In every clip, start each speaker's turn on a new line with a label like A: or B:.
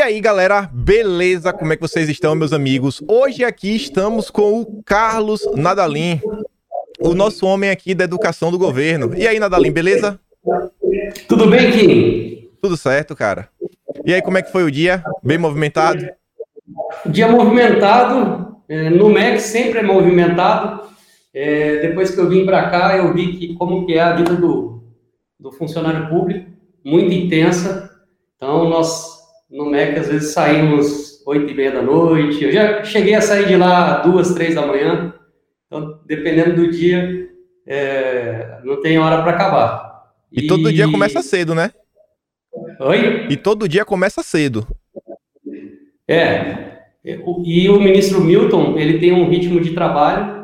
A: E aí, galera, beleza? Como é que vocês estão, meus amigos? Hoje aqui estamos com o Carlos Nadalim, o nosso homem aqui da educação do governo. E aí, Nadalim, beleza?
B: Tudo bem, Kim?
A: Tudo certo, cara. E aí, como é que foi o dia? Bem movimentado?
B: Dia movimentado. É, no MEC sempre é movimentado. É, depois que eu vim para cá, eu vi que como que é a vida do, do funcionário público, muito intensa. Então, nós no MEC, às vezes saímos oito e meia da noite. Eu já cheguei a sair de lá duas, três da manhã. Então, dependendo do dia, é, não tem hora para acabar.
A: E, e, todo dia começa cedo, né?
B: Oi?
A: E todo dia começa cedo.
B: É. E o ministro Milton, ele tem um ritmo de trabalho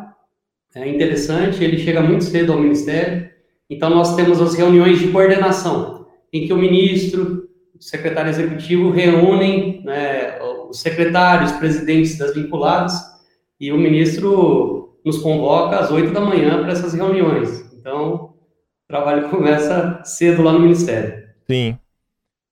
B: é interessante, ele chega muito cedo ao ministério. Então, nós temos as reuniões de coordenação, em que o ministro, o secretário executivo reúnem né, os secretários, presidentes das vinculadas, e o ministro nos convoca às oito da manhã para essas reuniões. Então, o trabalho começa cedo lá no Ministério.
A: Sim.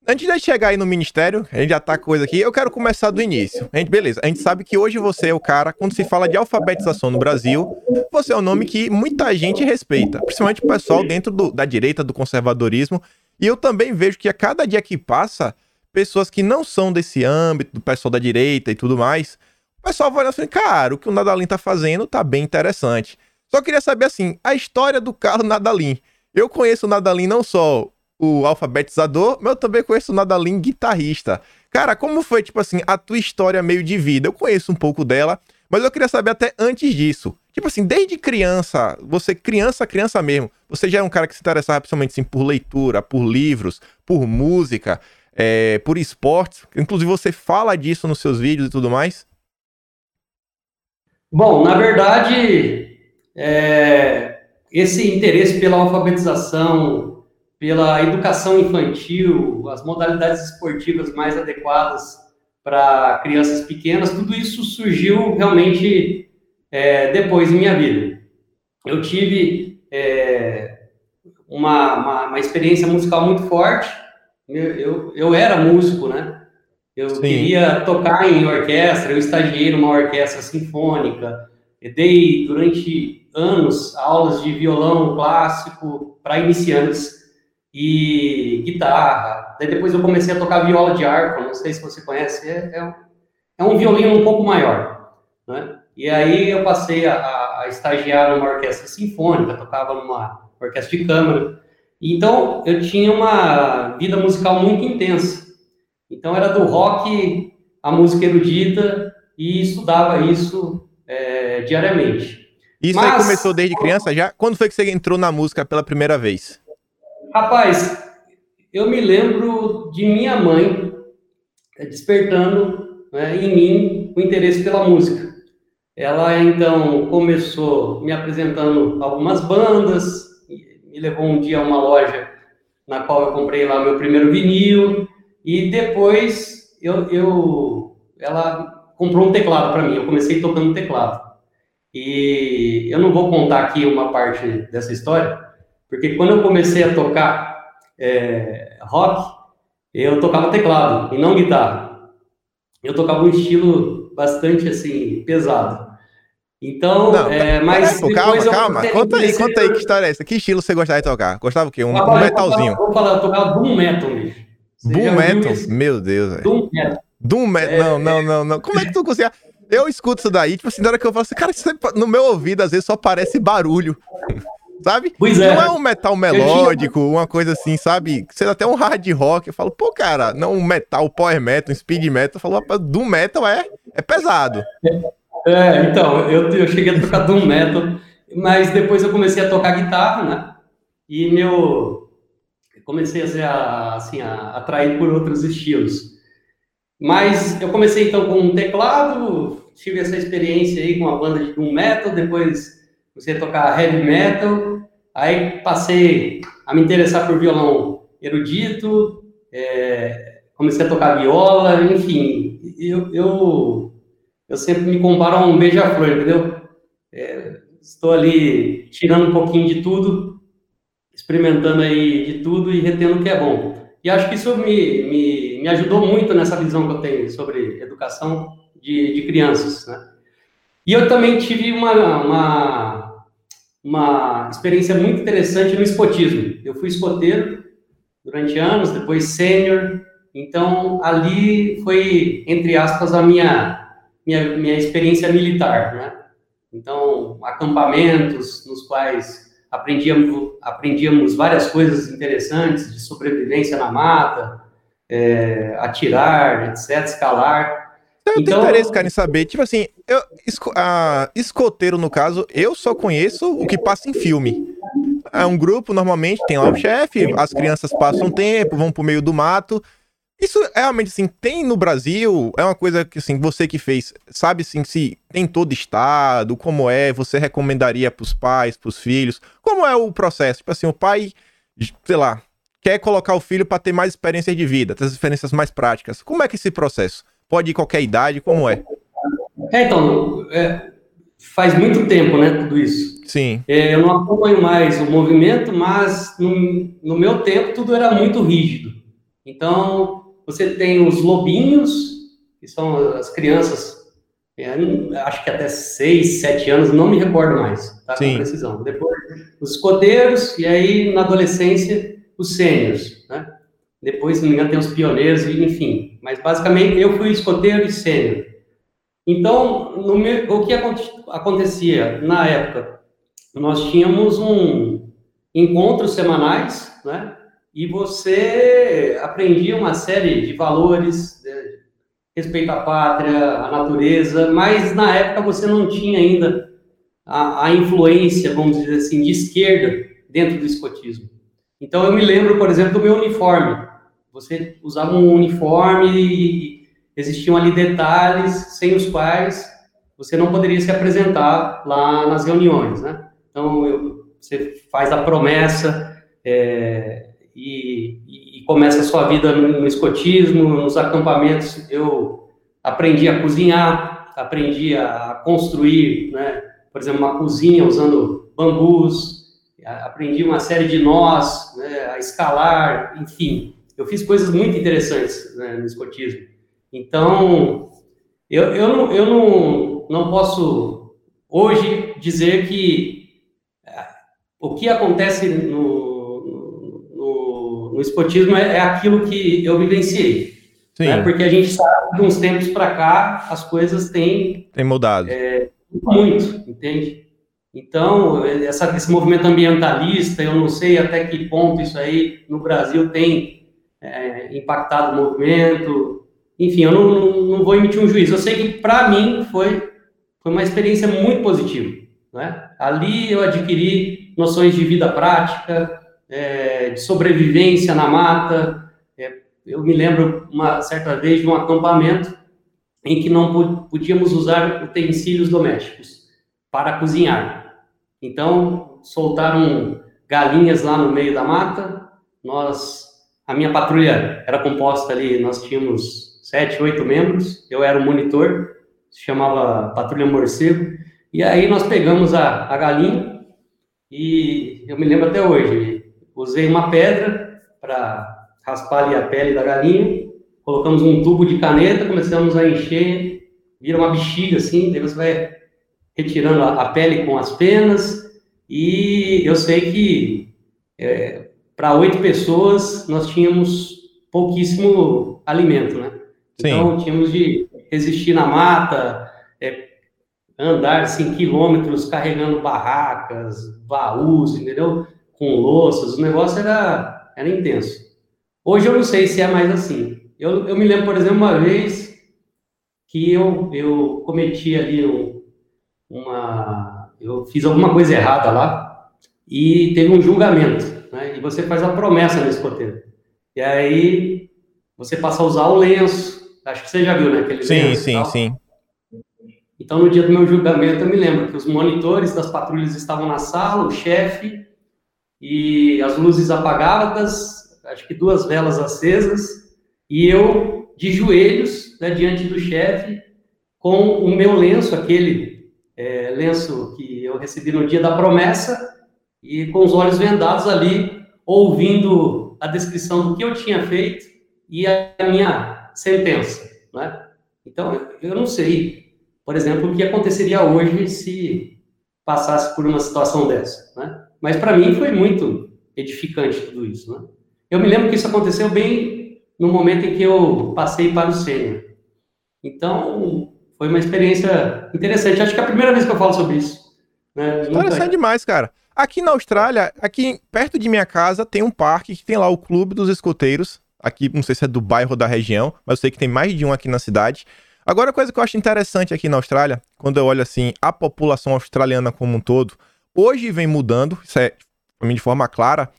A: Antes de chegar aí no Ministério, a gente já tá coisa aqui, eu quero começar do início. A gente, beleza, a gente sabe que hoje você é o cara, quando se fala de alfabetização no Brasil, você é um nome que muita gente respeita, principalmente o pessoal dentro do, da direita, do conservadorismo, e eu também vejo que a cada dia que passa, pessoas que não são desse âmbito, do pessoal da direita e tudo mais, o pessoal vai assim, cara, o que o Nadalim tá fazendo tá bem interessante. Só queria saber, assim, a história do Carlos Nadalim. Eu conheço o Nadalim não só o alfabetizador, mas eu também conheço o Nadalim guitarrista. Cara, como foi, tipo assim, a tua história meio de vida? Eu conheço um pouco dela, mas eu queria saber até antes disso. Tipo assim, desde criança, você criança, criança mesmo, você já é um cara que se interessava principalmente assim, por leitura, por livros, por música, é, por esportes. Inclusive você fala disso nos seus vídeos e tudo mais.
B: Bom, na verdade, é, esse interesse pela alfabetização, pela educação infantil, as modalidades esportivas mais adequadas para crianças pequenas, tudo isso surgiu realmente é, depois em minha vida. Eu tive é, uma, uma, uma, experiência musical muito forte. Eu, eu, eu era músico, né? Eu Sim. queria tocar em orquestra, eu estagiei numa orquestra sinfônica, eu dei durante anos aulas de violão clássico para iniciantes e guitarra. Daí depois eu comecei a tocar viola de arco, não sei se você conhece, é, é, um, é um violino um pouco maior, né? E aí eu passei a, a, estagiar numa orquestra sinfônica, tocava numa orquestra de câmara. Então eu tinha uma vida musical muito intensa. Então era do rock a música erudita e estudava isso é, diariamente.
A: Isso Mas, aí começou desde criança já? Quando foi que você entrou na música pela primeira vez?
B: Rapaz, eu me lembro de minha mãe é, despertando né, em mim o interesse pela música. Ela então começou me apresentando algumas bandas, me levou um dia a uma loja na qual eu comprei lá meu primeiro vinil e depois eu, eu ela comprou um teclado para mim. Eu comecei tocando teclado. E eu não vou contar aqui uma parte dessa história, porque quando eu comecei a tocar é, rock, eu tocava teclado e não guitarra. Eu tocava um estilo bastante assim pesado. Então, não, é, mas
A: peraí, calma, calma. Conta aí, conta aí que história é essa. Que estilo você gostava de tocar? Gostava o quê? Um, um metalzinho?
B: Vou falar, eu tocava Doom Metal, bicho.
A: Doom Metal? Meu Deus, velho. Doom Metal. Doom Metal. É... Não, não, não, não. Como é que tu consegue? Eu escuto isso daí, tipo assim, na hora que eu falo assim, cara, no meu ouvido às vezes só parece barulho. Sabe?
B: Pois é.
A: Não é um metal melódico, tinha... uma coisa assim, sabe? Sendo até um hard rock. Eu falo, pô, cara, não um metal, power metal, um speed metal. Eu falo, do metal é, é pesado.
B: É, então, eu, eu cheguei a tocar doom metal, mas depois eu comecei a tocar guitarra, né? E meu... Comecei a ser, assim, a atrair por outros estilos. Mas eu comecei então com um teclado, tive essa experiência aí com a banda de doom metal, depois comecei a tocar heavy metal, aí passei a me interessar por violão erudito, é, comecei a tocar viola, enfim, eu, eu, eu sempre me comparo a um beija-flor, entendeu? É, estou ali tirando um pouquinho de tudo, experimentando aí de tudo e retendo o que é bom. E acho que isso me, me, me ajudou muito nessa visão que eu tenho sobre educação de, de crianças, né? E eu também tive uma, uma, uma experiência muito interessante no escotismo. Eu fui escoteiro durante anos, depois sênior, então ali foi, entre aspas, a minha, minha, minha experiência militar, né? Então, acampamentos nos quais aprendíamos, aprendíamos várias coisas interessantes de sobrevivência na mata, é, atirar, etc., escalar.
A: Eu então, tenho interesse, cara, em saber, tipo assim, eu, esco, a, escoteiro, no caso, eu só conheço o que passa em filme. É um grupo, normalmente, tem lá o chefe, as crianças passam tempo, vão pro meio do mato. Isso realmente, assim, tem no Brasil? É uma coisa que, assim, você que fez, sabe, assim, se tem todo estado, como é, você recomendaria pros pais, pros filhos? Como é o processo? Tipo assim, o pai, sei lá, quer colocar o filho para ter mais experiências de vida, ter experiências mais práticas. Como é que esse processo? Pode ir qualquer idade, como é?
B: É, então, é, faz muito tempo, né, tudo isso.
A: Sim.
B: É, eu não acompanho mais o movimento, mas no, no meu tempo tudo era muito rígido. Então, você tem os lobinhos, que são as crianças, é, acho que até 6, 7 anos, não me recordo mais, tá, Sim. com precisão. Depois, os escoteiros, e aí, na adolescência, os sêniors, né? Depois, se não me engano, tem os pioneiros, enfim. Mas, basicamente, eu fui escoteiro e sênior. Então, meu, o que acontecia na época? Nós tínhamos um encontros semanais, né? E você aprendia uma série de valores, de respeito à pátria, à natureza, mas na época você não tinha ainda a, a influência, vamos dizer assim, de esquerda dentro do escotismo. Então eu me lembro, por exemplo, do meu uniforme. Você usava um uniforme e existiam ali detalhes sem os quais você não poderia se apresentar lá nas reuniões, né? Então, eu, você faz a promessa é, e, e, começa a sua vida no, escotismo, nos acampamentos. Eu aprendi a cozinhar, aprendi a construir, né? Por exemplo, uma cozinha usando bambus, aprendi uma série de nós, né? a escalar, enfim. Eu fiz coisas muito interessantes né, no escotismo. Então, eu, eu, não, eu não, não posso hoje dizer que é, o que acontece no, no, no esportismo é, é, aquilo que eu vivenciei. Né? Porque a gente sabe que uns tempos para cá as coisas têm...
A: Tem mudado.
B: É, muito, entende? Então, essa, esse movimento ambientalista, eu não sei até que ponto isso aí no Brasil tem é, impactado o movimento, enfim, eu não, não, vou emitir um juízo. Eu sei que, para mim, foi, foi uma experiência muito positiva. Né? Ali eu adquiri noções de vida prática, é, de sobrevivência na mata. É, eu me lembro, uma certa vez, de um acampamento em que não podíamos usar utensílios domésticos para cozinhar. Então, soltaram galinhas lá no meio da mata. Nós, a minha patrulha era composta ali, nós tínhamos sete, oito membros, eu era o monitor, se chamava Patrulha Morcego, e aí nós pegamos a, a galinha, e eu me lembro até hoje, usei uma pedra para raspar ali a pele da galinha, colocamos um tubo de caneta, começamos a encher, vira uma bexiga assim, daí você vai retirando a, a pele com as penas, e eu sei que é, para oito pessoas nós tínhamos pouquíssimo alimento, né? Então, tínhamos de resistir na mata, é, andar assim, quilômetros carregando barracas, baús, entendeu? Com louças, o negócio era, era intenso. Hoje eu não sei se é mais assim. Eu, eu me lembro, por exemplo, uma vez que eu, eu cometi ali um, uma. Eu fiz alguma coisa errada lá e teve um julgamento, você faz a promessa nesse escoteiro. E aí você passa a usar o lenço, Acho que você já viu, né? Aquele
A: sim, sim, sim.
B: Então, no dia do meu julgamento, eu me lembro que os monitores das patrulhas estavam na sala, o chefe, e as luzes apagadas, acho que duas velas acesas, e eu de joelhos né, diante do chefe, com o meu lenço, aquele é, lenço que eu recebi no dia da promessa, e com os olhos vendados ali, ouvindo a descrição do que eu tinha feito e a minha sentença, né? Então, eu não sei, por exemplo, o que aconteceria hoje se passasse por uma situação dessa, né? Mas para mim foi muito edificante tudo isso, né? Eu me lembro que isso aconteceu bem no momento em que eu passei para o sênior. Então, foi uma experiência interessante. Acho que é a primeira vez que eu falo sobre isso.
A: Né? Interessante demais, cara. Aqui na Austrália, aqui perto de minha casa, tem um parque que tem lá o Clube dos Escoteiros. Aqui, não sei se é do bairro ou da região, mas eu sei que tem mais de um aqui na cidade. Agora, a coisa que eu acho interessante aqui na Austrália, quando eu olho assim, a população australiana como um todo, hoje vem mudando, isso é de forma clara,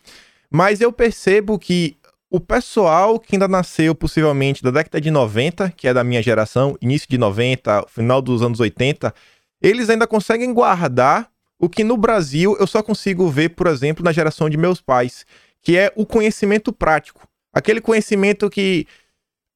A: mas eu percebo que o pessoal que ainda nasceu possivelmente da década de 90, que é da minha geração, início de 90, final dos anos 80, eles ainda conseguem guardar o que no Brasil eu só consigo ver, por exemplo, na geração de meus pais, que é o conhecimento prático. Aquele conhecimento que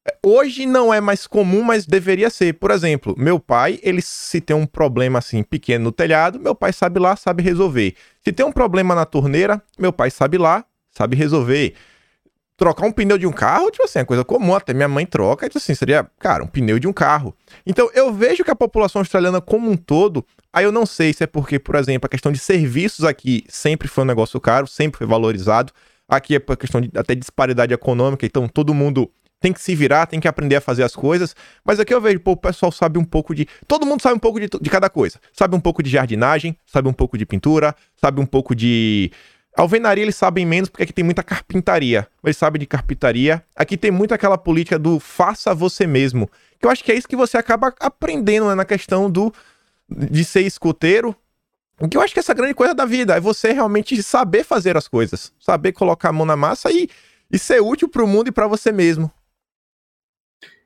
A: eh, hoje não é mais comum, mas deveria ser. Por exemplo, meu pai, ele se tem um problema assim pequeno no telhado, meu pai sabe lá, sabe resolver. Se tem um problema na torneira, meu pai sabe lá, sabe resolver trocar um pneu de um carro, tipo assim, é coisa comum, até minha mãe troca, tipo assim, seria, cara, um pneu de um carro. Então, eu vejo que a população australiana como um todo, aí eu não sei se é porque, por exemplo, a questão de serviços aqui sempre foi um negócio caro, sempre foi valorizado. Aqui é por questão de até disparidade econômica, então todo mundo tem que se virar, tem que aprender a fazer as coisas. Mas aqui eu vejo, pô, o pessoal sabe um pouco de. Todo mundo sabe um pouco de, de cada coisa. Sabe um pouco de jardinagem, sabe um pouco de pintura, sabe um pouco de Alvenaria eles sabem menos porque aqui tem muita carpintaria. Eles sabem de carpintaria. Aqui tem muito aquela política do faça você mesmo. Que eu acho que é isso que você acaba aprendendo né, na questão do de ser escoteiro. Que eu acho que essa grande coisa da vida é você realmente saber fazer as coisas, saber colocar a mão na massa e, e ser útil para o mundo e para você mesmo.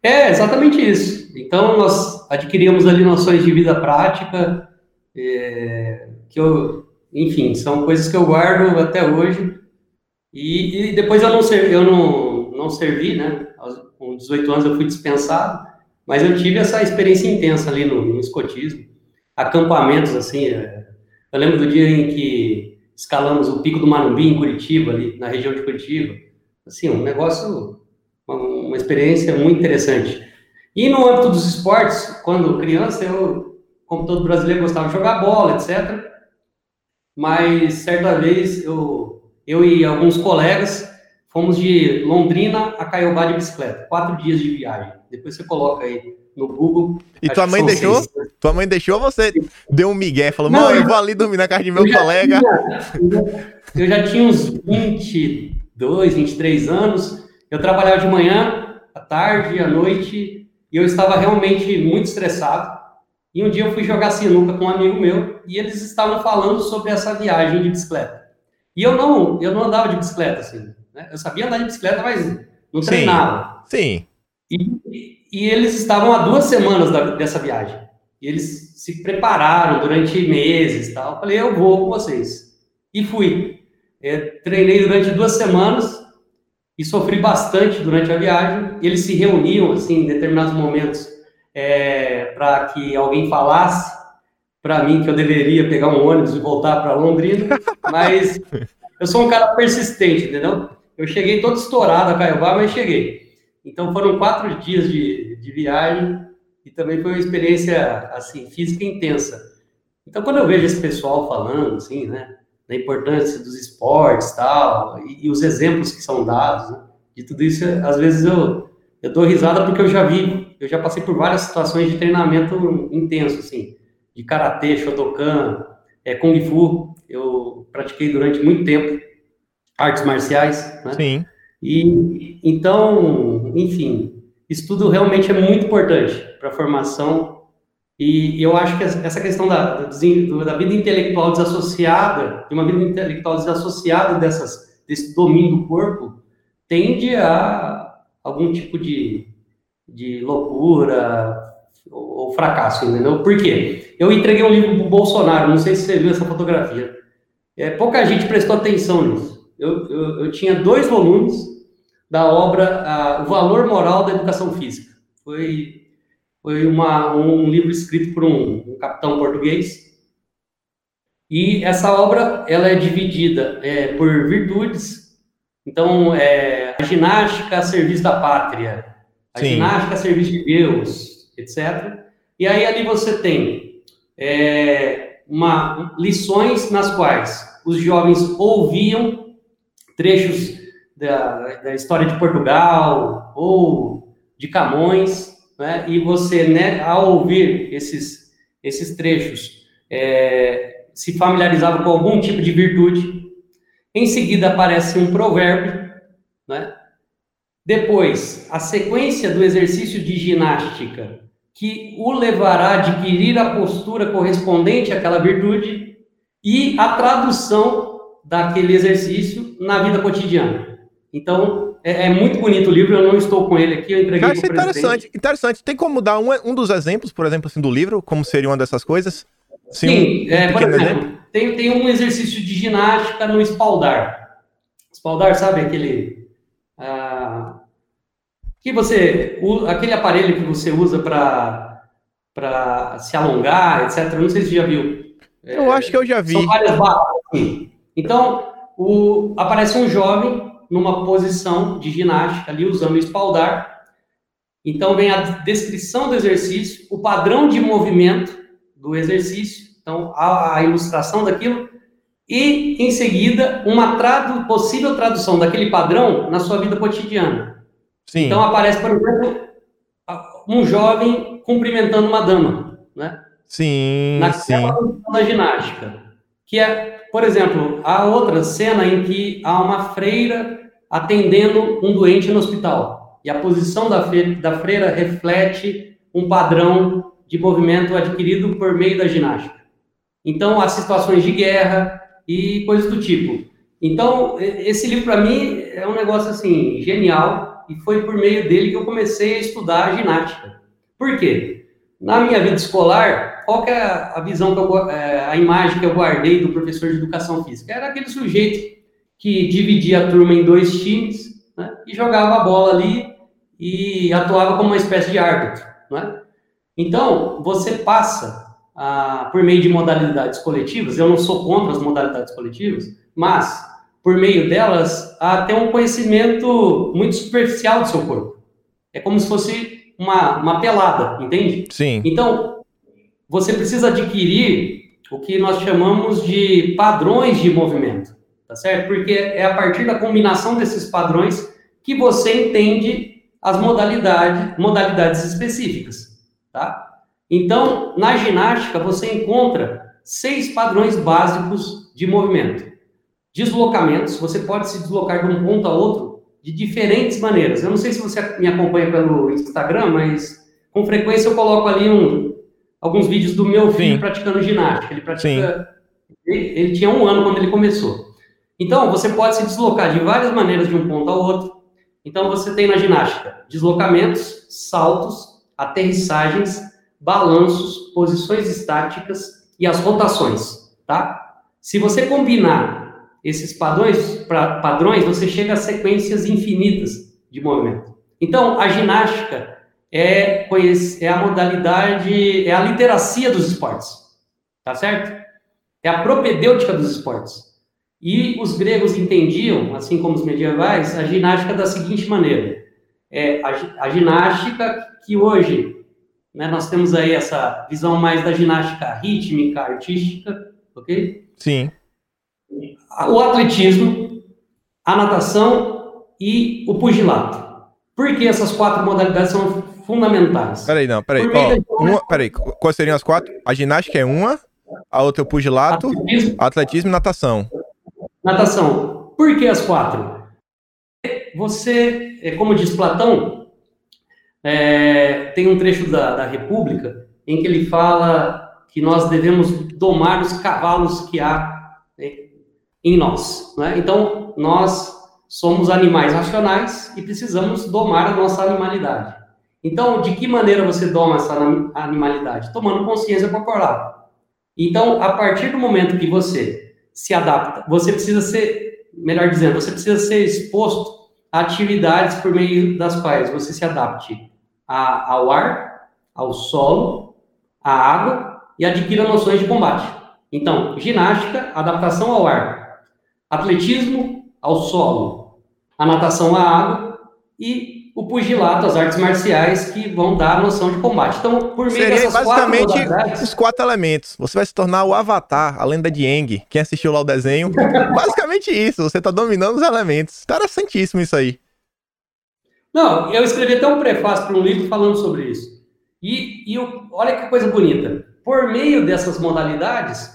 B: É exatamente isso. Então nós adquirimos ali noções de vida prática é, que eu enfim, são coisas que eu guardo até hoje. E, e depois eu não servi, eu não, não servi, né? Com 18 anos eu fui dispensado, mas eu tive essa experiência intensa ali no, no escotismo. Acampamentos, assim, é, eu lembro do dia em que escalamos o Pico do Marumbi em Curitiba, ali na região de Curitiba. Assim, um negócio, uma, uma experiência muito interessante. E no âmbito dos esportes, quando criança, eu, como todo brasileiro, gostava de jogar bola, etc mas certa vez eu, eu e alguns colegas fomos de Londrina a Caiobá de bicicleta, quatro dias de viagem. Depois você coloca aí no Google.
A: E tua mãe deixou? Seis. Tua mãe deixou você deu um migué, falou, Não, mãe, eu vou ali dormir na casa de meu colega.
B: Tinha, eu já tinha uns 22, 23 anos. Eu trabalhava de manhã, à tarde, à noite, e eu estava realmente muito estressado. E um dia eu fui jogar sinuca com um amigo meu e eles estavam falando sobre essa viagem de bicicleta. E eu não, eu não andava de bicicleta assim. Né? Eu sabia andar de bicicleta, mas não sim, treinava.
A: Sim.
B: E, e eles estavam há duas semanas da, dessa viagem. E eles se prepararam durante meses, tal. Eu falei, eu vou com vocês. E fui. Eu treinei durante duas semanas e sofri bastante durante a viagem. Eles se reuniam assim em determinados momentos é, para que alguém falasse para mim que eu deveria pegar um ônibus e voltar para Londrina, mas eu sou um cara persistente, entendeu? Eu cheguei todo estourado a Caiobá, mas cheguei. Então foram quatro dias de, de viagem e também foi uma experiência assim física intensa. Então quando eu vejo esse pessoal falando assim, né, da importância dos esportes tal e, e os exemplos que são dados né, de tudo isso, às vezes eu eu dou risada porque eu já vi, eu já passei por várias situações de treinamento intenso, assim, de karatê, shotokan, é, kung fu. Eu pratiquei durante muito tempo artes marciais, né?
A: Sim.
B: E então, enfim, isso tudo realmente é muito importante para a formação. E eu acho que essa questão da, da vida intelectual desassociada, de uma vida intelectual desassociada dessas, desse domínio do corpo, tende a algum tipo de, de loucura ou, fracasso, entendeu? Por quê? Eu entreguei um livro para o Bolsonaro, não sei se você viu essa fotografia. É, pouca gente prestou atenção nisso. Eu, eu, eu tinha dois volumes da obra a, O Valor Moral da Educação Física. Foi, foi uma, um livro escrito por um, um capitão português. E essa obra ela é dividida é, por virtudes Então, é, a ginástica a serviço da pátria, a Sim. ginástica a serviço de Deus, etc. E aí ali você tem é, uma, lições nas quais os jovens ouviam trechos da, da história de Portugal ou de Camões, né? e você, né, ao ouvir esses, esses trechos, é, se familiarizava com algum tipo de virtude. Em seguida aparece um provérbio, né? Depois, a sequência do exercício de ginástica que o levará a adquirir a postura correspondente àquela virtude e a tradução daquele exercício na vida cotidiana. Então, é, é muito bonito o livro, eu não estou com ele aqui, eu entreguei para o
A: interessante, interessante. Tem como dar um, um dos exemplos, por exemplo, assim, do livro, como seria uma dessas coisas?
B: Sim, Sim um, é, por exemplo, tem, tem um exercício de ginástica no espaldar. Espaldar, sabe aquele... Ah, que você aquele aparelho que você usa para para se alongar, etc. Não sei se você já viu.
A: Eu é, acho que eu já vi. São várias
B: barras. Assim. Então, o, aparece um jovem numa posição de ginástica ali usando o espaldar. Então vem a descrição do exercício, o padrão de movimento do exercício, então a, a ilustração daquilo e em seguida uma tradu possível tradução daquele padrão na sua vida cotidiana. Sim. Então aparece, por exemplo, um jovem cumprimentando uma dama, né?
A: Sim, Naquela
B: sim. da ginástica. Que é, por exemplo, a outra cena em que há uma freira atendendo um doente no hospital. E a posição da, da freira reflete um padrão de movimento adquirido por meio da ginástica. Então, há situações de guerra e coisas do tipo. Então, esse livro, para mim, é um negócio, assim, genial, e foi por meio dele que eu comecei a estudar ginástica. Por quê? Na minha vida escolar, qual é a visão, eu, é, a imagem que eu guardei do professor de educação física? Era aquele sujeito que dividia a turma em dois times né, e jogava a bola ali e atuava como uma espécie de árbitro. Né? Então, você passa ah, por meio de modalidades coletivas, eu não sou contra as modalidades coletivas, mas por meio delas, a ter um conhecimento muito superficial do seu corpo. É como se fosse uma, uma pelada, entende?
A: Sim.
B: Então, você precisa adquirir o que nós chamamos de padrões de movimento, tá certo? Porque é a partir da combinação desses padrões que você entende as modalidades, modalidades específicas, tá? Então, na ginástica, você encontra seis padrões básicos de movimento deslocamentos, você pode se deslocar de um ponto a outro de diferentes maneiras. Eu não sei se você me acompanha pelo Instagram, mas com frequência eu coloco ali um, alguns vídeos do meu filho Sim. praticando ginástica. Ele pratica. Ele, ele, tinha um ano quando ele começou. Então, você pode se deslocar de várias maneiras de um ponto ao outro. Então, você tem na ginástica deslocamentos, saltos, aterrissagens, balanços, posições estáticas e as rotações, tá? Se você combinar esses padrões, pra, padrões, você chega a sequências infinitas de movimento. Então, a ginástica é, é a modalidade, é a literacia dos esportes, tá certo? É a propedêutica dos esportes. E os gregos entendiam, assim como os medievais, a ginástica da seguinte maneira: é a, a ginástica que hoje né, nós temos aí essa visão mais da ginástica rítmica, artística, ok?
A: Sim
B: o atletismo, a natação e o pugilato. Por que essas quatro modalidades são fundamentais?
A: Peraí, não, peraí. Ó, uma, peraí, quais seriam as quatro? A ginástica é uma, a outra é o pugilato, atletismo, atletismo e natação.
B: Natação. Por que as quatro? Você, é, como diz Platão, é, tem um trecho da, da República em que ele fala que nós devemos domar os cavalos que há né, em nós. Né? Então, nós somos animais racionais e precisamos domar a nossa animalidade. Então, de que maneira você doma essa animalidade? Tomando consciência corporal. Então, a partir do momento que você se adapta, você precisa ser, melhor dizendo, você precisa ser exposto a atividades por meio das quais você se adapte a, ao ar, ao solo, à água e adquira noções de combate. Então, ginástica, adaptação ao ar, atletismo ao solo, a natação à água e o pugilato, as artes marciais que vão dar a noção de combate. Então, por meio
A: Seria
B: dessas
A: basicamente
B: quatro
A: os quatro elementos. Você vai se tornar o Avatar, a lenda de Aang. Quem assistiu lá o desenho, basicamente isso. Você tá dominando os elementos. Interessantíssimo isso aí.
B: Não, eu escrevi até um prefácio para um livro falando sobre isso. E, e eu, olha que coisa bonita. Por meio dessas modalidades,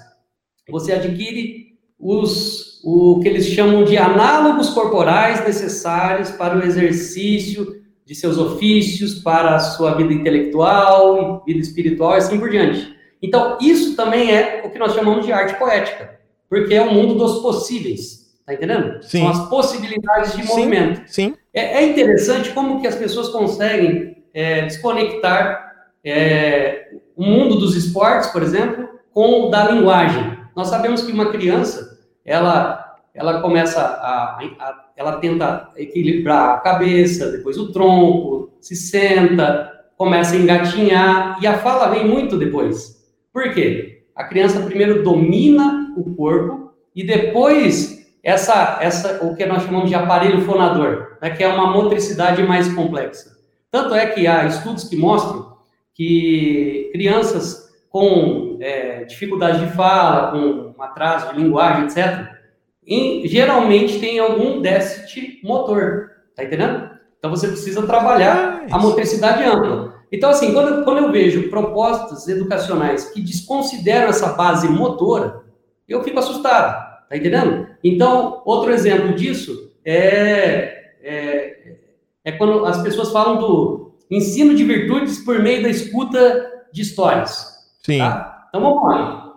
B: você adquire os, o que eles chamam de análogos corporais necessários para o exercício de seus ofícios, para a sua vida intelectual, vida espiritual e assim por diante. Então, isso também é o que nós chamamos de arte poética, porque é o mundo dos possíveis, tá entendendo?
A: Sim.
B: São as possibilidades de movimento.
A: Sim.
B: É, é interessante como que as pessoas conseguem é, desconectar é, o mundo dos esportes, por exemplo, com o da linguagem. Nós sabemos que uma criança, ela, ela começa a, a, ela tenta equilibrar a cabeça, depois o tronco, se senta, começa a engatinhar e a fala vem muito depois. Por quê? A criança primeiro domina o corpo e depois essa, essa o que nós chamamos de aparelho fonador, né, que é uma motricidade mais complexa. Tanto é que há estudos que mostram que crianças com é, dificuldade de fala, com um atraso de linguagem, etc., em, geralmente tem algum déficit motor, tá entendendo? Então você precisa trabalhar a motricidade ampla. Então, assim, quando, quando eu vejo propostas educacionais que desconsideram essa base motora, eu fico assustado, tá entendendo? Então, outro exemplo disso é, é, é quando as pessoas falam do ensino de virtudes por meio da escuta de histórias.
A: Sim.
B: Tá? Então vamos lá.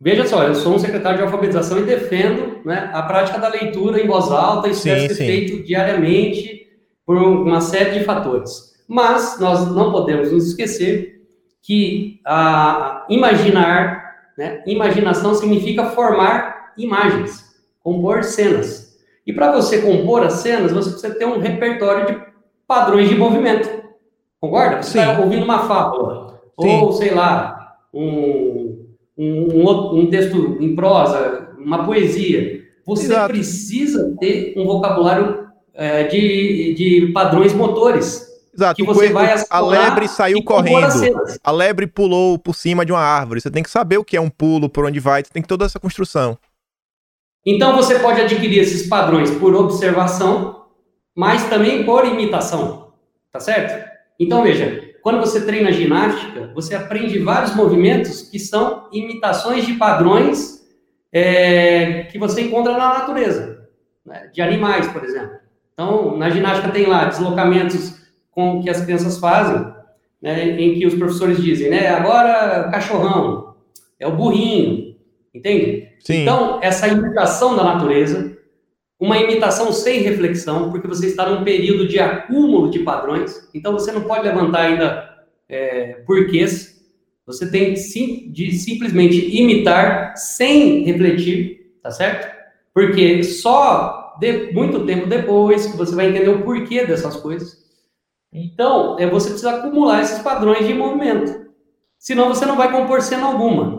B: Veja só, eu sou um secretário de alfabetização e defendo né, a prática da leitura em voz alta, isso
A: Sim,
B: deve ser feito diariamente por uma série de fatores. Mas nós não podemos nos esquecer que a imaginar, né, imaginação significa formar imagens, compor cenas. E para você compor as cenas, você precisa ter um repertório de padrões de movimento. Concorda? Você está ouvindo uma fábula,
A: Sim.
B: ou sei lá, um, um, um outro- um texto em prosa, uma poesia. Você
A: Exato.
B: precisa ter um vocabulário é, de, de padrões motores.
A: Exato.
B: Que você vai
A: a lebre saiu correndo. A lebre pulou por cima de uma árvore. Você tem que saber o que é um pulo, por onde vai. Você tem que toda essa construção.
B: Então você pode adquirir esses padrões por observação, mas também por imitação, tá certo? Então veja, quando você treina ginástica, você aprende vários movimentos que são imitações de padrões é, que você encontra na natureza, né? de animais, por exemplo. Então na ginástica tem lá deslocamentos com que as crianças fazem, né, em que os professores dizem, né, agora cachorrão, é o burrinho, entende?
A: Sim.
B: Então, essa imitação da natureza, uma imitação sem reflexão, porque você está num período de acúmulo de padrões, então você não pode levantar ainda é, porquês, você tem sim, de simplesmente imitar sem refletir, tá certo? Porque só de, muito tempo depois que você vai entender o porquê dessas coisas. Então, é, você precisa acumular esses padrões de movimento. Senão você não vai compor cena alguma.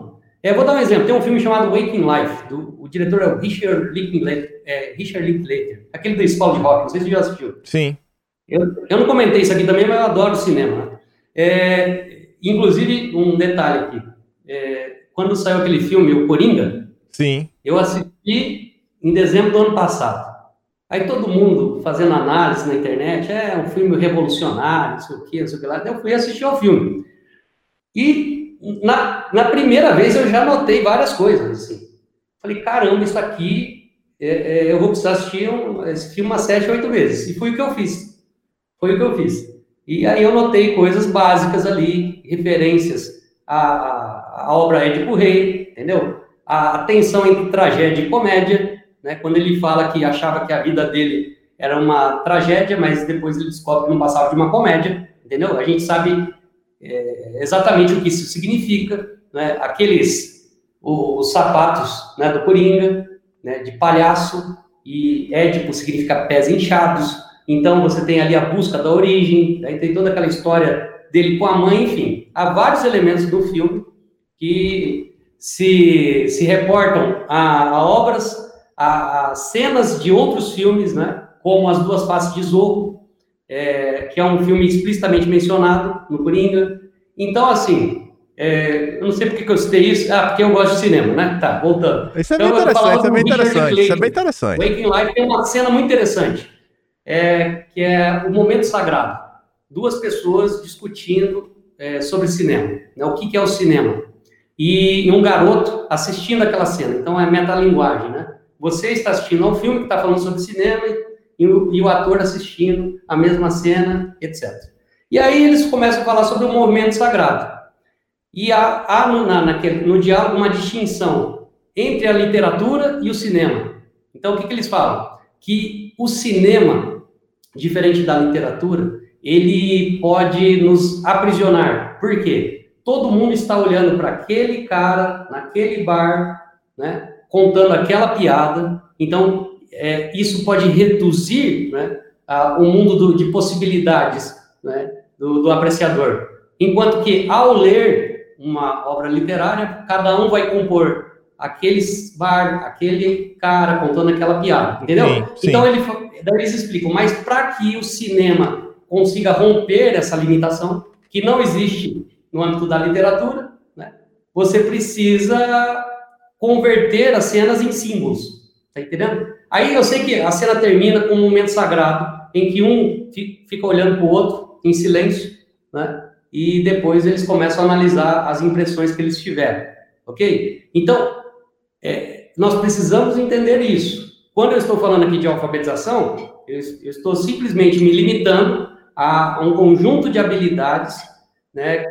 B: É, vou dar um exemplo. Tem um filme chamado Waking Life. Do, o diretor é o Richard Linklater, é, Richard Linklater, aquele da escola de rock. Não sei se você já assistiu.
A: Sim.
B: Eu, eu não comentei isso aqui também, mas eu adoro cinema. né? É, inclusive, um detalhe aqui. É, quando saiu aquele filme, O Coringa,
A: Sim.
B: eu assisti em dezembro do ano passado. Aí todo mundo fazendo análise na internet, é um filme revolucionário, não sei o que, não sei o que lá. Daí Eu fui assistir ao filme. E na, na primeira vez eu já notei várias coisas, assim. Falei, caramba, isso aqui, é, é, eu vou precisar assistir um, esse filme umas sete, oito vezes. E foi o que eu fiz. Foi o que eu fiz. E aí eu notei coisas básicas ali, referências à, à, obra Édipo Rei, entendeu? A, a tensão entre tragédia e comédia, né? Quando ele fala que achava que a vida dele era uma tragédia, mas depois ele descobre que não passava de uma comédia, entendeu? A gente sabe é, exatamente o que isso significa, né? Aqueles os, os sapatos né, do Coringa, né, de palhaço, e Édipo significa pés inchados, então você tem ali a busca da origem, aí tem toda aquela história dele com a mãe, enfim. Há vários elementos do filme que se, se reportam a, a obras, a, a cenas de outros filmes, né? como As Duas Faces de Zorro, é, que é um filme explicitamente mencionado no Coringa. Então, assim, é, eu não sei porque que eu citei isso. Ah, porque eu gosto de cinema, né? Tá, voltando.
A: Isso é bem então, interessante, isso é bem interessante, isso é bem interessante.
B: Waking Life tem uma cena muito interessante, é, que é o momento sagrado. Duas pessoas discutindo é, sobre cinema, né? o que, que é o cinema. E, e, um garoto assistindo aquela cena. Então, é metalinguagem, né? Você está assistindo a um filme que está falando sobre cinema e o, e o ator assistindo a mesma cena, etc. E aí eles começam a falar sobre o movimento sagrado. E há, há no, na, naquele, no diálogo uma distinção entre a literatura e o cinema. Então, o que, que eles falam? Que o cinema, diferente da literatura, ele pode nos aprisionar. Por quê? Todo mundo está olhando para aquele cara, naquele bar, né, contando aquela piada. Então, é, isso pode reduzir né, a, o mundo do, de possibilidades né, do, do apreciador. Enquanto que, ao ler uma obra literária, cada um vai compor aquele bar, aquele cara contando aquela piada, entendeu? Sim, sim. Então ele, daí eles explicam, mas para que o cinema consiga romper essa limitação que não existe no âmbito da literatura, né, você precisa converter as cenas em símbolos, tá entendendo? Aí eu sei que a cena termina com um momento sagrado em que um fica olhando para o outro em silêncio, né? e depois eles começam a analisar as impressões que eles tiveram, ok? Então, é, nós precisamos entender isso. Quando eu estou falando aqui de alfabetização, eu, eu estou simplesmente me limitando a um conjunto de habilidades né,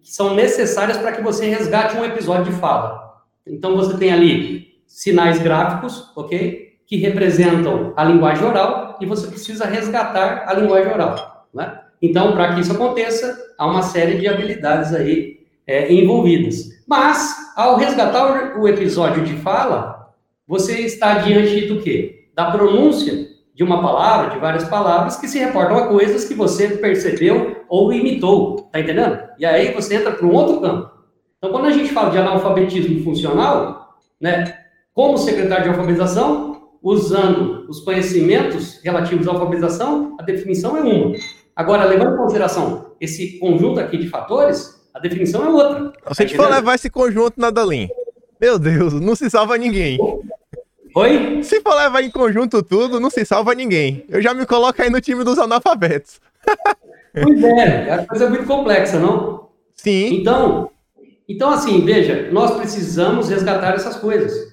B: que são necessárias para que você resgate um episódio de fala. Então, você tem ali sinais gráficos, ok? Que representam a linguagem oral e você precisa resgatar a linguagem oral, né? Então, para que isso aconteça, há uma série de habilidades aí é, envolvidas. Mas, ao resgatar o episódio de fala, você está diante do quê? Da pronúncia de uma palavra, de várias palavras, que se reportam a coisas que você percebeu ou imitou, tá entendendo? E aí você entra para um outro campo. Então, quando a gente fala de analfabetismo funcional, né, como secretário de alfabetização, usando os conhecimentos relativos à alfabetização, a definição é uma. Agora, levando em consideração esse conjunto aqui de fatores, a definição é outra.
A: Se a gente for levar esse conjunto na Dalim, meu Deus, não se salva ninguém.
B: Oi?
A: Se for levar em conjunto tudo, não se salva ninguém. Eu já me coloco aí no time dos analfabetos.
B: pois é, a coisa é muito complexa, não?
A: Sim.
B: Então, então assim, veja, nós precisamos resgatar essas coisas.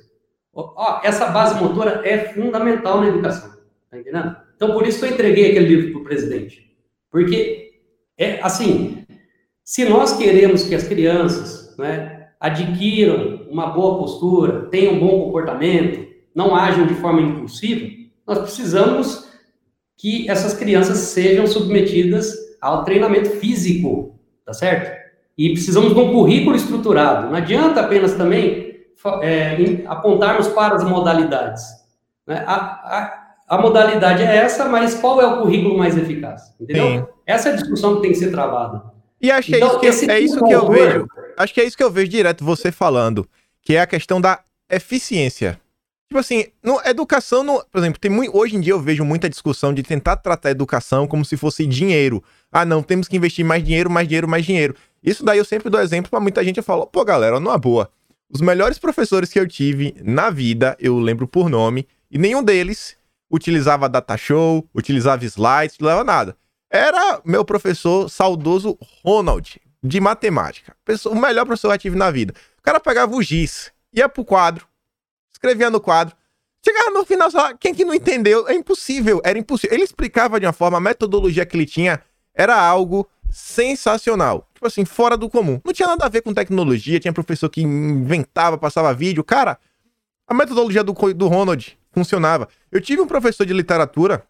B: Ó, essa base motora é fundamental na educação, tá entendendo? Então, por isso que eu entreguei aquele livro para o presidente. Porque, é assim, se nós queremos que as crianças né, adquiram uma boa postura, tenham um bom comportamento, não ajam de forma impulsiva, nós precisamos que essas crianças sejam submetidas ao treinamento físico, tá certo? E precisamos de um currículo estruturado. Não adianta apenas também é, apontarmos para as modalidades. Né? A, a, a modalidade é essa, mas qual é o currículo mais eficaz? Entendeu? Sim. Essa é a discussão que tem que ser travada.
A: E acho que é então, é isso que, é isso que eu vejo. Acho que é isso que eu vejo direto você falando, que é a questão da eficiência. Tipo assim, no, educação, no, por exemplo, tem muito, hoje em dia eu vejo muita discussão de tentar tratar a educação como se fosse dinheiro. Ah, não, temos que investir mais dinheiro, mais dinheiro, mais dinheiro. Isso daí eu sempre dou exemplo para muita gente. Eu falo, pô, galera, numa boa. Os melhores professores que eu tive na vida, eu lembro por nome, e nenhum deles utilizava data show, utilizava slides, não leva nada. Era meu professor saudoso Ronald, de matemática. O melhor professor que eu tive na vida. O cara pegava o giz, ia pro quadro, escrevia no quadro, chegava no final, só, quem que não entendeu? É impossível, era impossível. Ele explicava de uma forma, a metodologia que ele tinha era algo sensacional. Tipo assim, fora do comum. Não tinha nada a ver com tecnologia, tinha professor que inventava, passava vídeo. Cara, a metodologia do, do Ronald funcionava. Eu tive um professor de literatura,